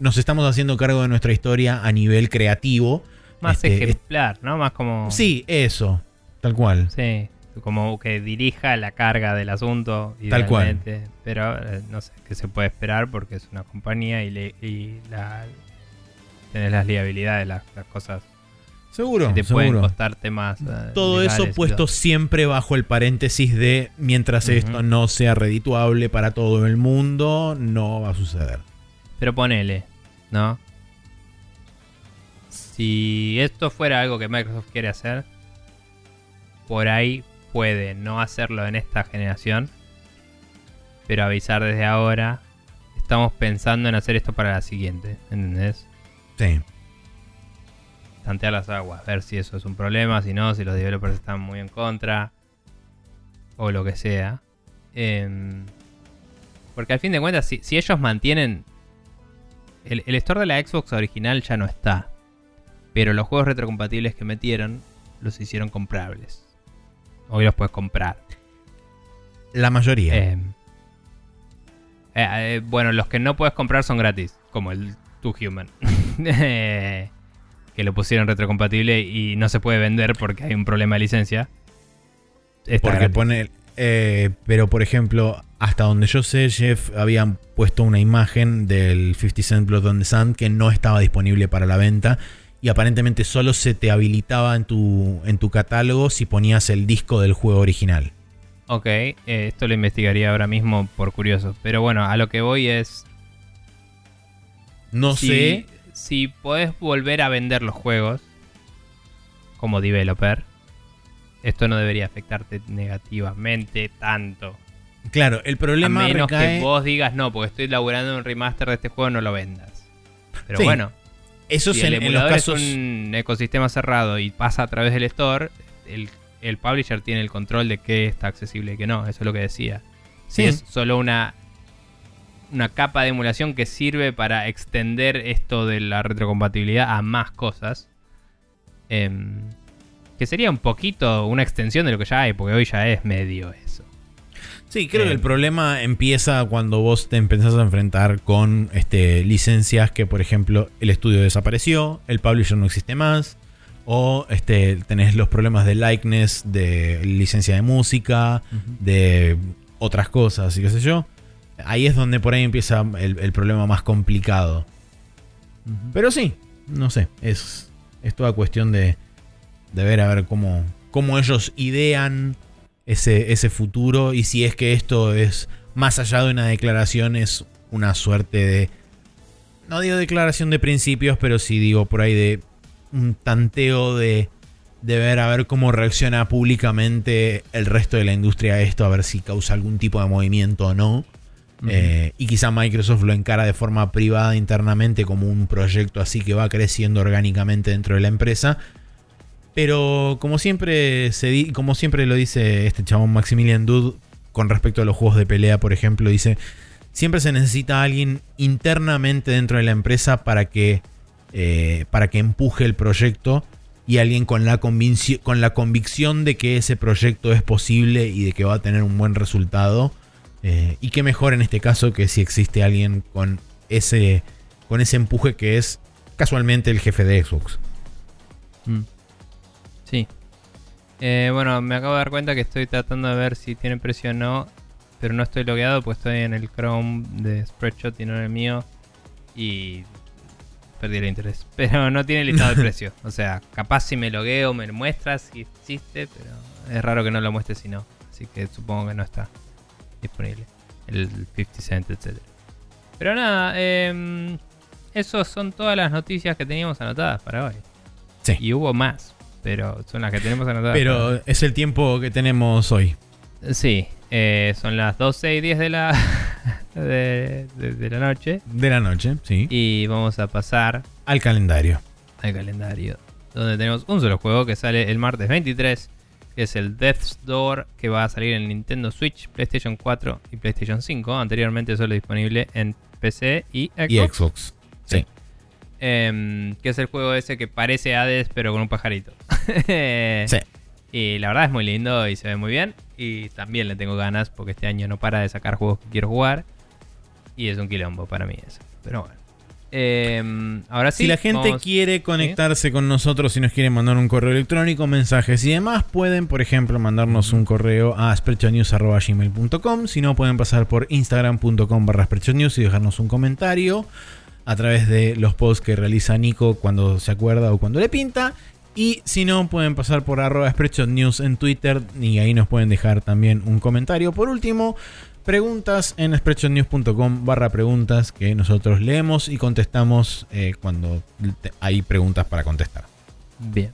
nos estamos haciendo cargo de nuestra historia a nivel creativo. Más Este, ejemplar, ¿no? Más como... Sí, eso, tal cual. Sí, como que dirija la carga del asunto. Tal cual. Pero eh, no sé qué se puede esperar porque es una compañía y, le, y la, tenés las liabilidades, las, las cosas Seguro, que te pueden seguro. costar temas. eh, Todo eso puesto todo. siempre bajo el paréntesis de mientras esto no sea redituable para todo el mundo, no va a suceder. Pero ponele, ¿no? Si esto fuera algo que Microsoft quiere hacer, por ahí puede no hacerlo en esta generación, pero avisar desde ahora, estamos pensando en hacer esto para la siguiente, ¿entendés? Sí. Tantear las aguas, ver si eso es un problema, si no, si los developers están muy en contra, o lo que sea. Em, porque al fin de cuentas, si, si ellos mantienen... El, el store de la Xbox original ya no está. Pero los juegos retrocompatibles que metieron los hicieron comprables. Hoy los puedes comprar. La mayoría. Eh, eh, eh, bueno, los que no puedes comprar son gratis, como el Two Human. [LAUGHS] Que lo pusieron retrocompatible y no se puede vender porque hay un problema de licencia. Está porque gratis. pone. eh, pero por ejemplo, hasta donde yo sé, Jeff habían puesto una imagen del 50 Cent Blood on the Sand que no estaba disponible para la venta. Y aparentemente solo se te habilitaba en tu, en tu catálogo si ponías el disco del juego original. Ok, eh, esto lo investigaría ahora mismo por curioso. Pero bueno, a lo que voy es. No si, sé. Si podés volver a vender los juegos como developer, esto no debería afectarte negativamente tanto. Claro, el A problema menos recae- que vos digas, no, porque estoy laburando un remaster de este juego, no lo vendas. Pero Sí, bueno, Eso si es en, el en los emulador casos. es un ecosistema cerrado y pasa a través del store, el, el publisher tiene el control de qué está accesible y qué no. Eso es lo que decía. Si Sí. es solo una, una capa de emulación que sirve para extender esto de la retrocompatibilidad a más cosas, em, que sería un poquito una extensión de lo que ya hay, porque hoy ya es medio eso. Sí, creo Eh, que el problema empieza cuando vos te empezás a enfrentar con este, licencias que, por ejemplo, el estudio desapareció, el publisher no existe más, o este, tenés los problemas de likeness, de licencia de música, de otras cosas y qué sé yo. Ahí es donde por ahí empieza el, el problema más complicado. Pero sí, no sé, es, es toda cuestión de, de ver a ver cómo, cómo ellos idean ese, ese futuro y si es que esto es más allá de una declaración, es una suerte de... No digo declaración de principios, pero sí digo por ahí de un tanteo de, de ver a ver cómo reacciona públicamente el resto de la industria a esto, a ver si causa algún tipo de movimiento o no. Eh, y quizá Microsoft lo encara de forma privada internamente como un proyecto así que va creciendo orgánicamente dentro de la empresa. Pero como siempre, se di- como siempre lo dice este chabón Maximilian Dude con respecto a los juegos de pelea, por ejemplo, dice, siempre se necesita alguien internamente dentro de la empresa para que, eh, para que empuje el proyecto y alguien con la, con la convicción de que ese proyecto es posible y de que va a tener un buen resultado. Eh, y qué mejor en este caso que si existe alguien con ese, con ese empuje que es casualmente el jefe de Xbox. Mm. Sí. Eh, bueno, me acabo de dar cuenta que estoy tratando de ver si tiene precio o no. Pero no estoy logueado, pues estoy en el Chrome de Spreadshot y no en el mío. Y perdí el interés. [LAUGHS] Pero no tiene listado de [LAUGHS] precio. O sea, capaz si me logueo me lo muestras si existe, pero es raro que no lo muestre si no. Así que supongo que no está disponible. El 50 Cent, etc. Pero nada, eh, esos son todas las noticias que teníamos anotadas para hoy. Sí. Y hubo más, pero son las que tenemos anotadas. Pero es el tiempo que tenemos hoy. Sí, eh, son las 12 y 10 de la, [LAUGHS] de, de- de la noche. De la noche, sí. Y vamos a pasar Al calendario. al calendario. Donde tenemos un solo juego que sale el martes 23. Que es el Death's Door. Que va a salir en Nintendo Switch, PlayStation 4 y PlayStation 5. Anteriormente solo disponible en PC y Xbox. Y Xbox. Sí. Em, que es el juego ese que parece Hades pero con un pajarito. [LAUGHS] Sí. Y la verdad es muy lindo y se ve muy bien. Y también le tengo ganas porque este año no para de sacar juegos que quiero jugar. Y es un quilombo para mí eso. Pero bueno. Em, ahora sí. si la gente vamos- quiere conectarse con nosotros, si nos quieren mandar un correo electrónico, mensajes y demás, pueden, por ejemplo, mandarnos un correo a sprechonews.gmail.com. Si no, pueden pasar por instagram.com barra sprechonews y dejarnos un comentario a través de los posts que realiza Nico cuando se acuerda o cuando le pinta. Y si no, pueden pasar por arroba News en Twitter y ahí nos pueden dejar también un comentario. Por último, preguntas en spreadshotnews.com barra preguntas que nosotros leemos y contestamos eh, cuando hay preguntas para contestar. Bien.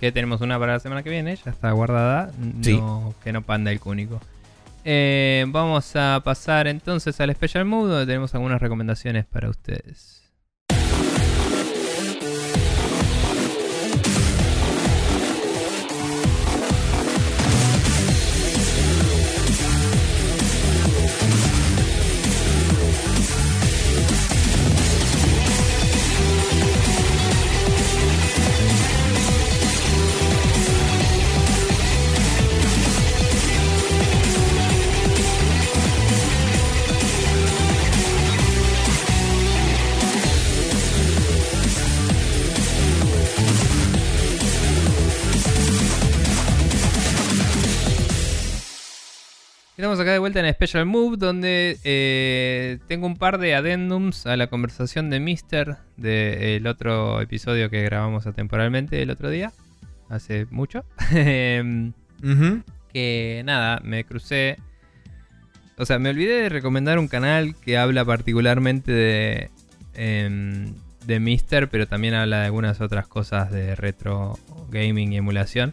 Que tenemos una para la semana que viene, ya está guardada. Sí. No, que no panda el cúnico. Eh, vamos a pasar entonces al Special Mood, donde tenemos algunas recomendaciones para ustedes. Estamos acá de vuelta en Special Move, donde eh, tengo un par de addendums a la conversación de Mister del otro episodio que grabamos atemporalmente el otro día, hace mucho. [LAUGHS] Que nada, me crucé. O sea, me olvidé de recomendar un canal que habla particularmente de, em, de Mister, pero también habla de algunas otras cosas de retro gaming y emulación.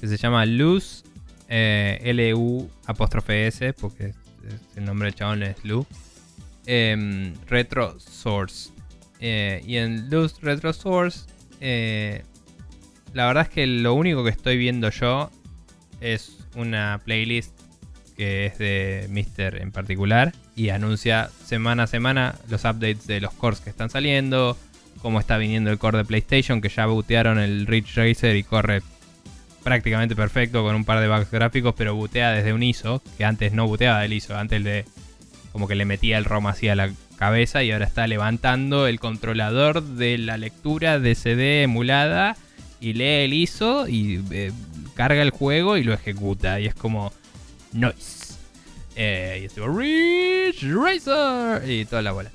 Que se llama Luz, eh, L-U apóstrofe S, porque es- el nombre del chabón es Lu. Em, retro Source. Eh, y en Luz Retro Source, eh, la verdad es que lo único que estoy viendo yo es una playlist que es de Mister en particular y anuncia semana a semana los updates de los cores que están saliendo, cómo está viniendo el core de PlayStation, que ya bootearon el Ridge Racer y corre prácticamente perfecto con un par de bugs gráficos, pero bootea desde un ISO, que antes no booteaba del ISO, antes de como que le metía el ROM así a la cabeza y ahora está levantando el controlador de la lectura de CD emulada y lee el ISO y eh, carga el juego y lo ejecuta y es como noise. Eh, y es tipo Ridge Racer y toda la bola.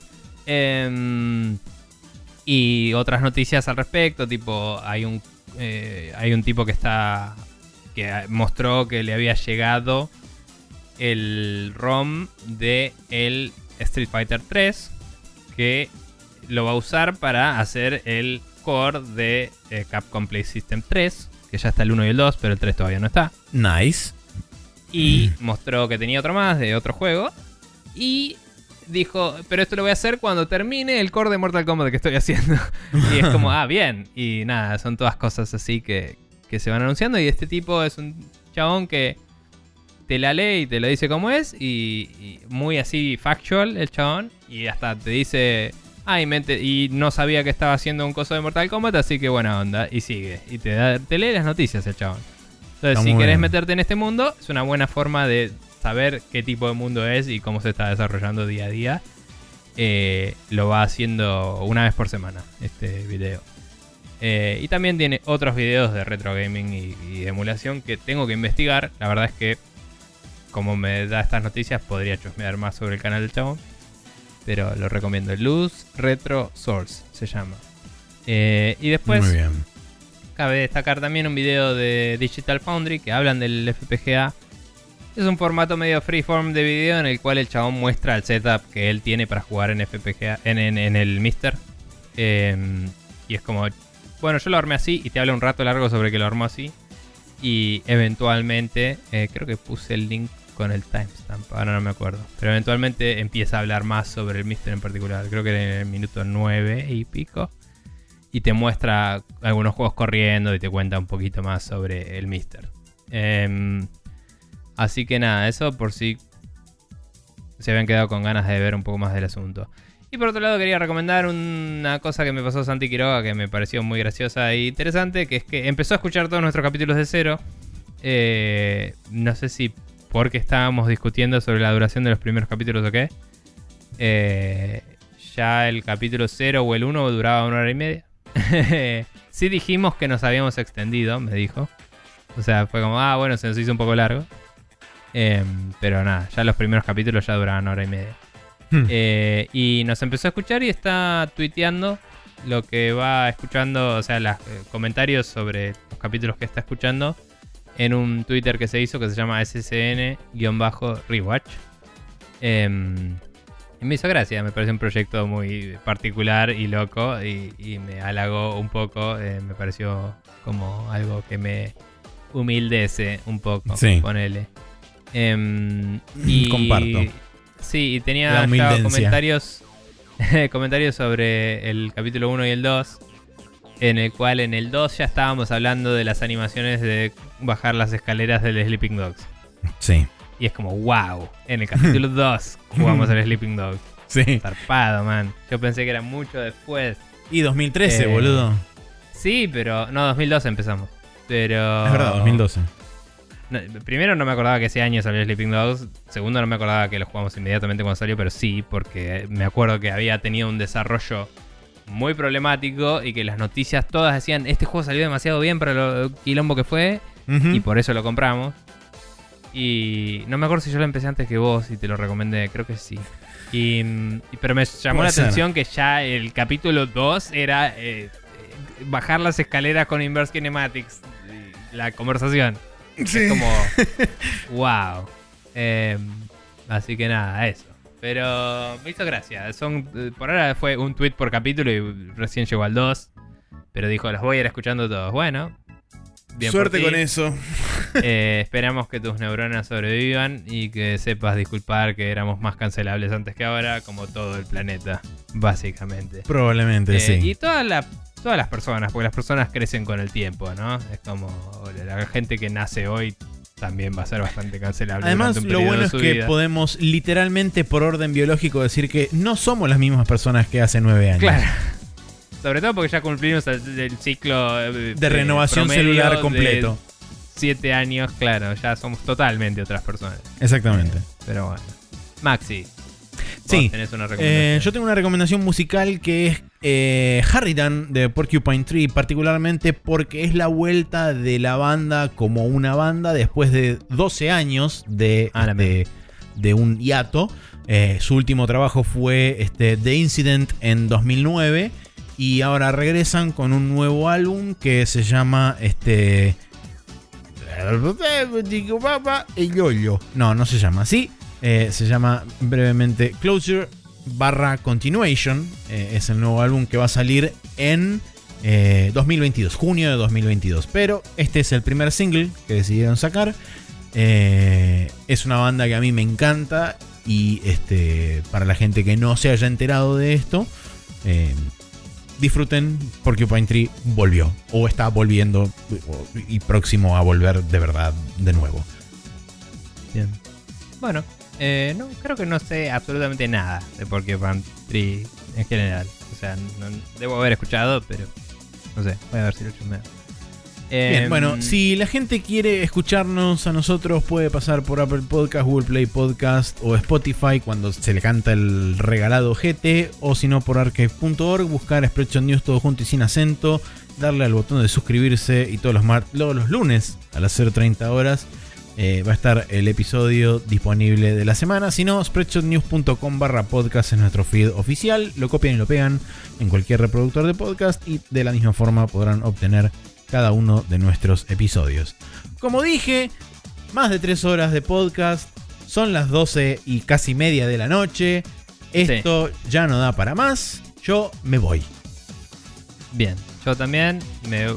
Em, y otras noticias al respecto, tipo hay un eh, hay un tipo que está que mostró que le había llegado el ROM de el Street Fighter 3 que lo va a usar para hacer el core de eh, Capcom Play System 3, que ya está el 1 y el 2, pero el 3 todavía no está. Nice. Y mostró que tenía otro más de otro juego. Y dijo, pero esto lo voy a hacer cuando termine el core de Mortal Kombat que estoy haciendo. [LAUGHS] y es como, ah, bien. Y nada, son todas cosas así que, que se van anunciando. Y este tipo es un chabón que te la lee y te lo dice como es. Y, y muy así factual el chabón. Y hasta te dice, ay, mente, y no sabía que estaba haciendo un coso de Mortal Kombat, así que buena onda. Y sigue. Y te, da, te lee las noticias el chabón. Entonces, Está si querés bien. meterte en este mundo, es una buena forma de saber qué tipo de mundo es y cómo se está desarrollando día a día. Eh, lo va haciendo una vez por semana este video. Eh, y también tiene otros videos de retro gaming y, y de emulación que tengo que investigar. La verdad es que, como me da estas noticias, podría chusmear más sobre el canal del chabón. Pero lo recomiendo. Luz Retro Source se llama. Eh, y después Muy bien. cabe destacar también un video de Digital Foundry que hablan del FPGA. Es un formato medio freeform de video en el cual el chabón muestra el setup que él tiene para jugar en FPGA, en, el Mister. Eh, y es como, bueno, yo lo armé así y te habla un rato largo sobre que lo armó así. Y eventualmente, eh, creo que puse el link con el timestamp, ahora no me acuerdo. Pero eventualmente empieza a hablar más sobre el Mister en particular. Creo que en el minuto 9 y pico. Y te muestra algunos juegos corriendo y te cuenta un poquito más sobre el Mister. Em, así que nada, eso por si se habían quedado con ganas de ver un poco más del asunto. Y por otro lado quería recomendar una cosa que me pasó Santi Quiroga que me pareció muy graciosa e interesante, que es que empezó a escuchar todos nuestros capítulos de cero. Eh, no sé si porque estábamos discutiendo sobre la duración de los primeros capítulos o qué. Eh, ya el capítulo 0 o el 1 duraba una hora y media. [LAUGHS] sí dijimos que nos habíamos extendido, me dijo. O sea, fue como, ah, bueno, se nos hizo un poco largo. Em, pero nada, ya los primeros capítulos ya duraban hora y media. Hmm. Eh, y nos empezó a escuchar y está tuiteando lo que va escuchando, o sea, los comentarios sobre los capítulos que está escuchando en un Twitter que se hizo que se llama SSN-Rewatch. Em, y me hizo gracia, me parece un proyecto muy particular y loco y, y me halagó un poco, eh, me pareció como algo que me humildece un poco, Sí. ponele. Em, y, Comparto. Sí, y tenía ya comentarios, [LAUGHS] comentarios sobre el capítulo 1 y el 2, en el cual en el 2 ya estábamos hablando de las animaciones de bajar las escaleras del Sleeping Dogs. Sí. Y es como, wow, en el capítulo [LAUGHS] 2 jugamos al Sleeping Dogs. Sí. Zarpado, man. Yo pensé que era mucho después. Y 2013, Eh, boludo. Sí, pero no, 2012 empezamos. Pero... Es verdad, 2012. No, primero no me acordaba que ese año salió Sleeping Dogs. Segundo no me acordaba que lo jugamos inmediatamente cuando salió, pero sí, porque me acuerdo que había tenido un desarrollo muy problemático y que las noticias todas decían, este juego salió demasiado bien para lo quilombo que fue y por eso lo compramos. Y no me acuerdo si yo lo empecé antes que vos y te lo recomendé, creo que sí. Y, pero me llamó la ser. atención que ya el capítulo 2 era eh, eh, bajar las escaleras con Inverse Kinematics. La conversación. Es como, [LAUGHS] wow. Eh, así que nada, eso. Pero me hizo gracia. Son, eh, por ahora fue un tweet por capítulo y recién llegó al 2. Pero dijo, los voy a ir escuchando todos. Bueno, bien Suerte con eso. [LAUGHS] Eh, esperamos que tus neuronas sobrevivan y que sepas disculpar que éramos más cancelables antes que ahora, como todo el planeta, básicamente. Probablemente, Eh, sí. Y todas la- todas las personas, porque las personas crecen con el tiempo, ¿no? Es como la gente que nace hoy también va a ser bastante cancelable. Además, lo bueno es que vida. podemos literalmente por orden biológico decir que no somos las mismas personas que hace nueve años. Claro. Sobre todo porque ya cumplimos el, ciclo eh, De renovación celular completo. Siete años, claro, ya somos totalmente otras personas. Exactamente. Pero bueno. Maxi. Sí. tenés una Eh, recomendación. yo tengo una recomendación musical que es eh, Harridan de Porcupine Tree, particularmente porque es la vuelta de la banda como una banda después de 12 años de, Ah, este, de un hiato. Eh, su último trabajo fue este, The Incident en 2009 y ahora regresan con un nuevo álbum que se llama este no, no se llama así. Eh, se llama brevemente Closure barra Continuation. Eh, es el nuevo álbum que va a salir en eh, 2022, junio de 2022. Pero este es el primer single que decidieron sacar. Eh, es una banda que a mí me encanta. Y este, para la gente que no se haya enterado de esto, eh, disfruten Porcupine Tree volvió. O está volviendo y próximo a volver de verdad de nuevo. Bien. Bueno, eh, no, creo que no sé absolutamente nada de Porcupine Tree en general. O sea, no- debo haber escuchado, pero no sé, voy a ver si lo chumeo. Bien, Em, bueno, si la gente quiere escucharnos a nosotros, puede pasar por Apple Podcast, Google Play Podcast o Spotify cuando se le canta el regalado GT, o si no por archive.org, buscar Spreadshot News todo junto y sin acento, darle al botón de suscribirse y todos los, mar- todos los lunes a las 0.30 horas eh, va a estar el episodio disponible de la semana. Si no, spreadshotnews.com barra podcast es nuestro feed oficial. Lo copian y lo pegan en cualquier reproductor de podcast y de la misma forma podrán obtener cada uno de nuestros episodios. Como dije, más de 3 horas de podcast. Son las 12 y casi media de la noche. Esto ya no da para más. Yo me voy. Bien, yo también me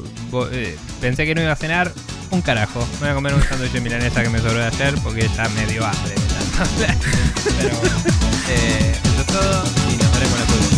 eh, pensé que no iba a cenar un carajo. Me voy a comer un sándwich de milanesa que me sobró de ayer porque ya me dio hambre. [LAUGHS] Pero bueno, eh, eso es todo y nos veremos la próxima.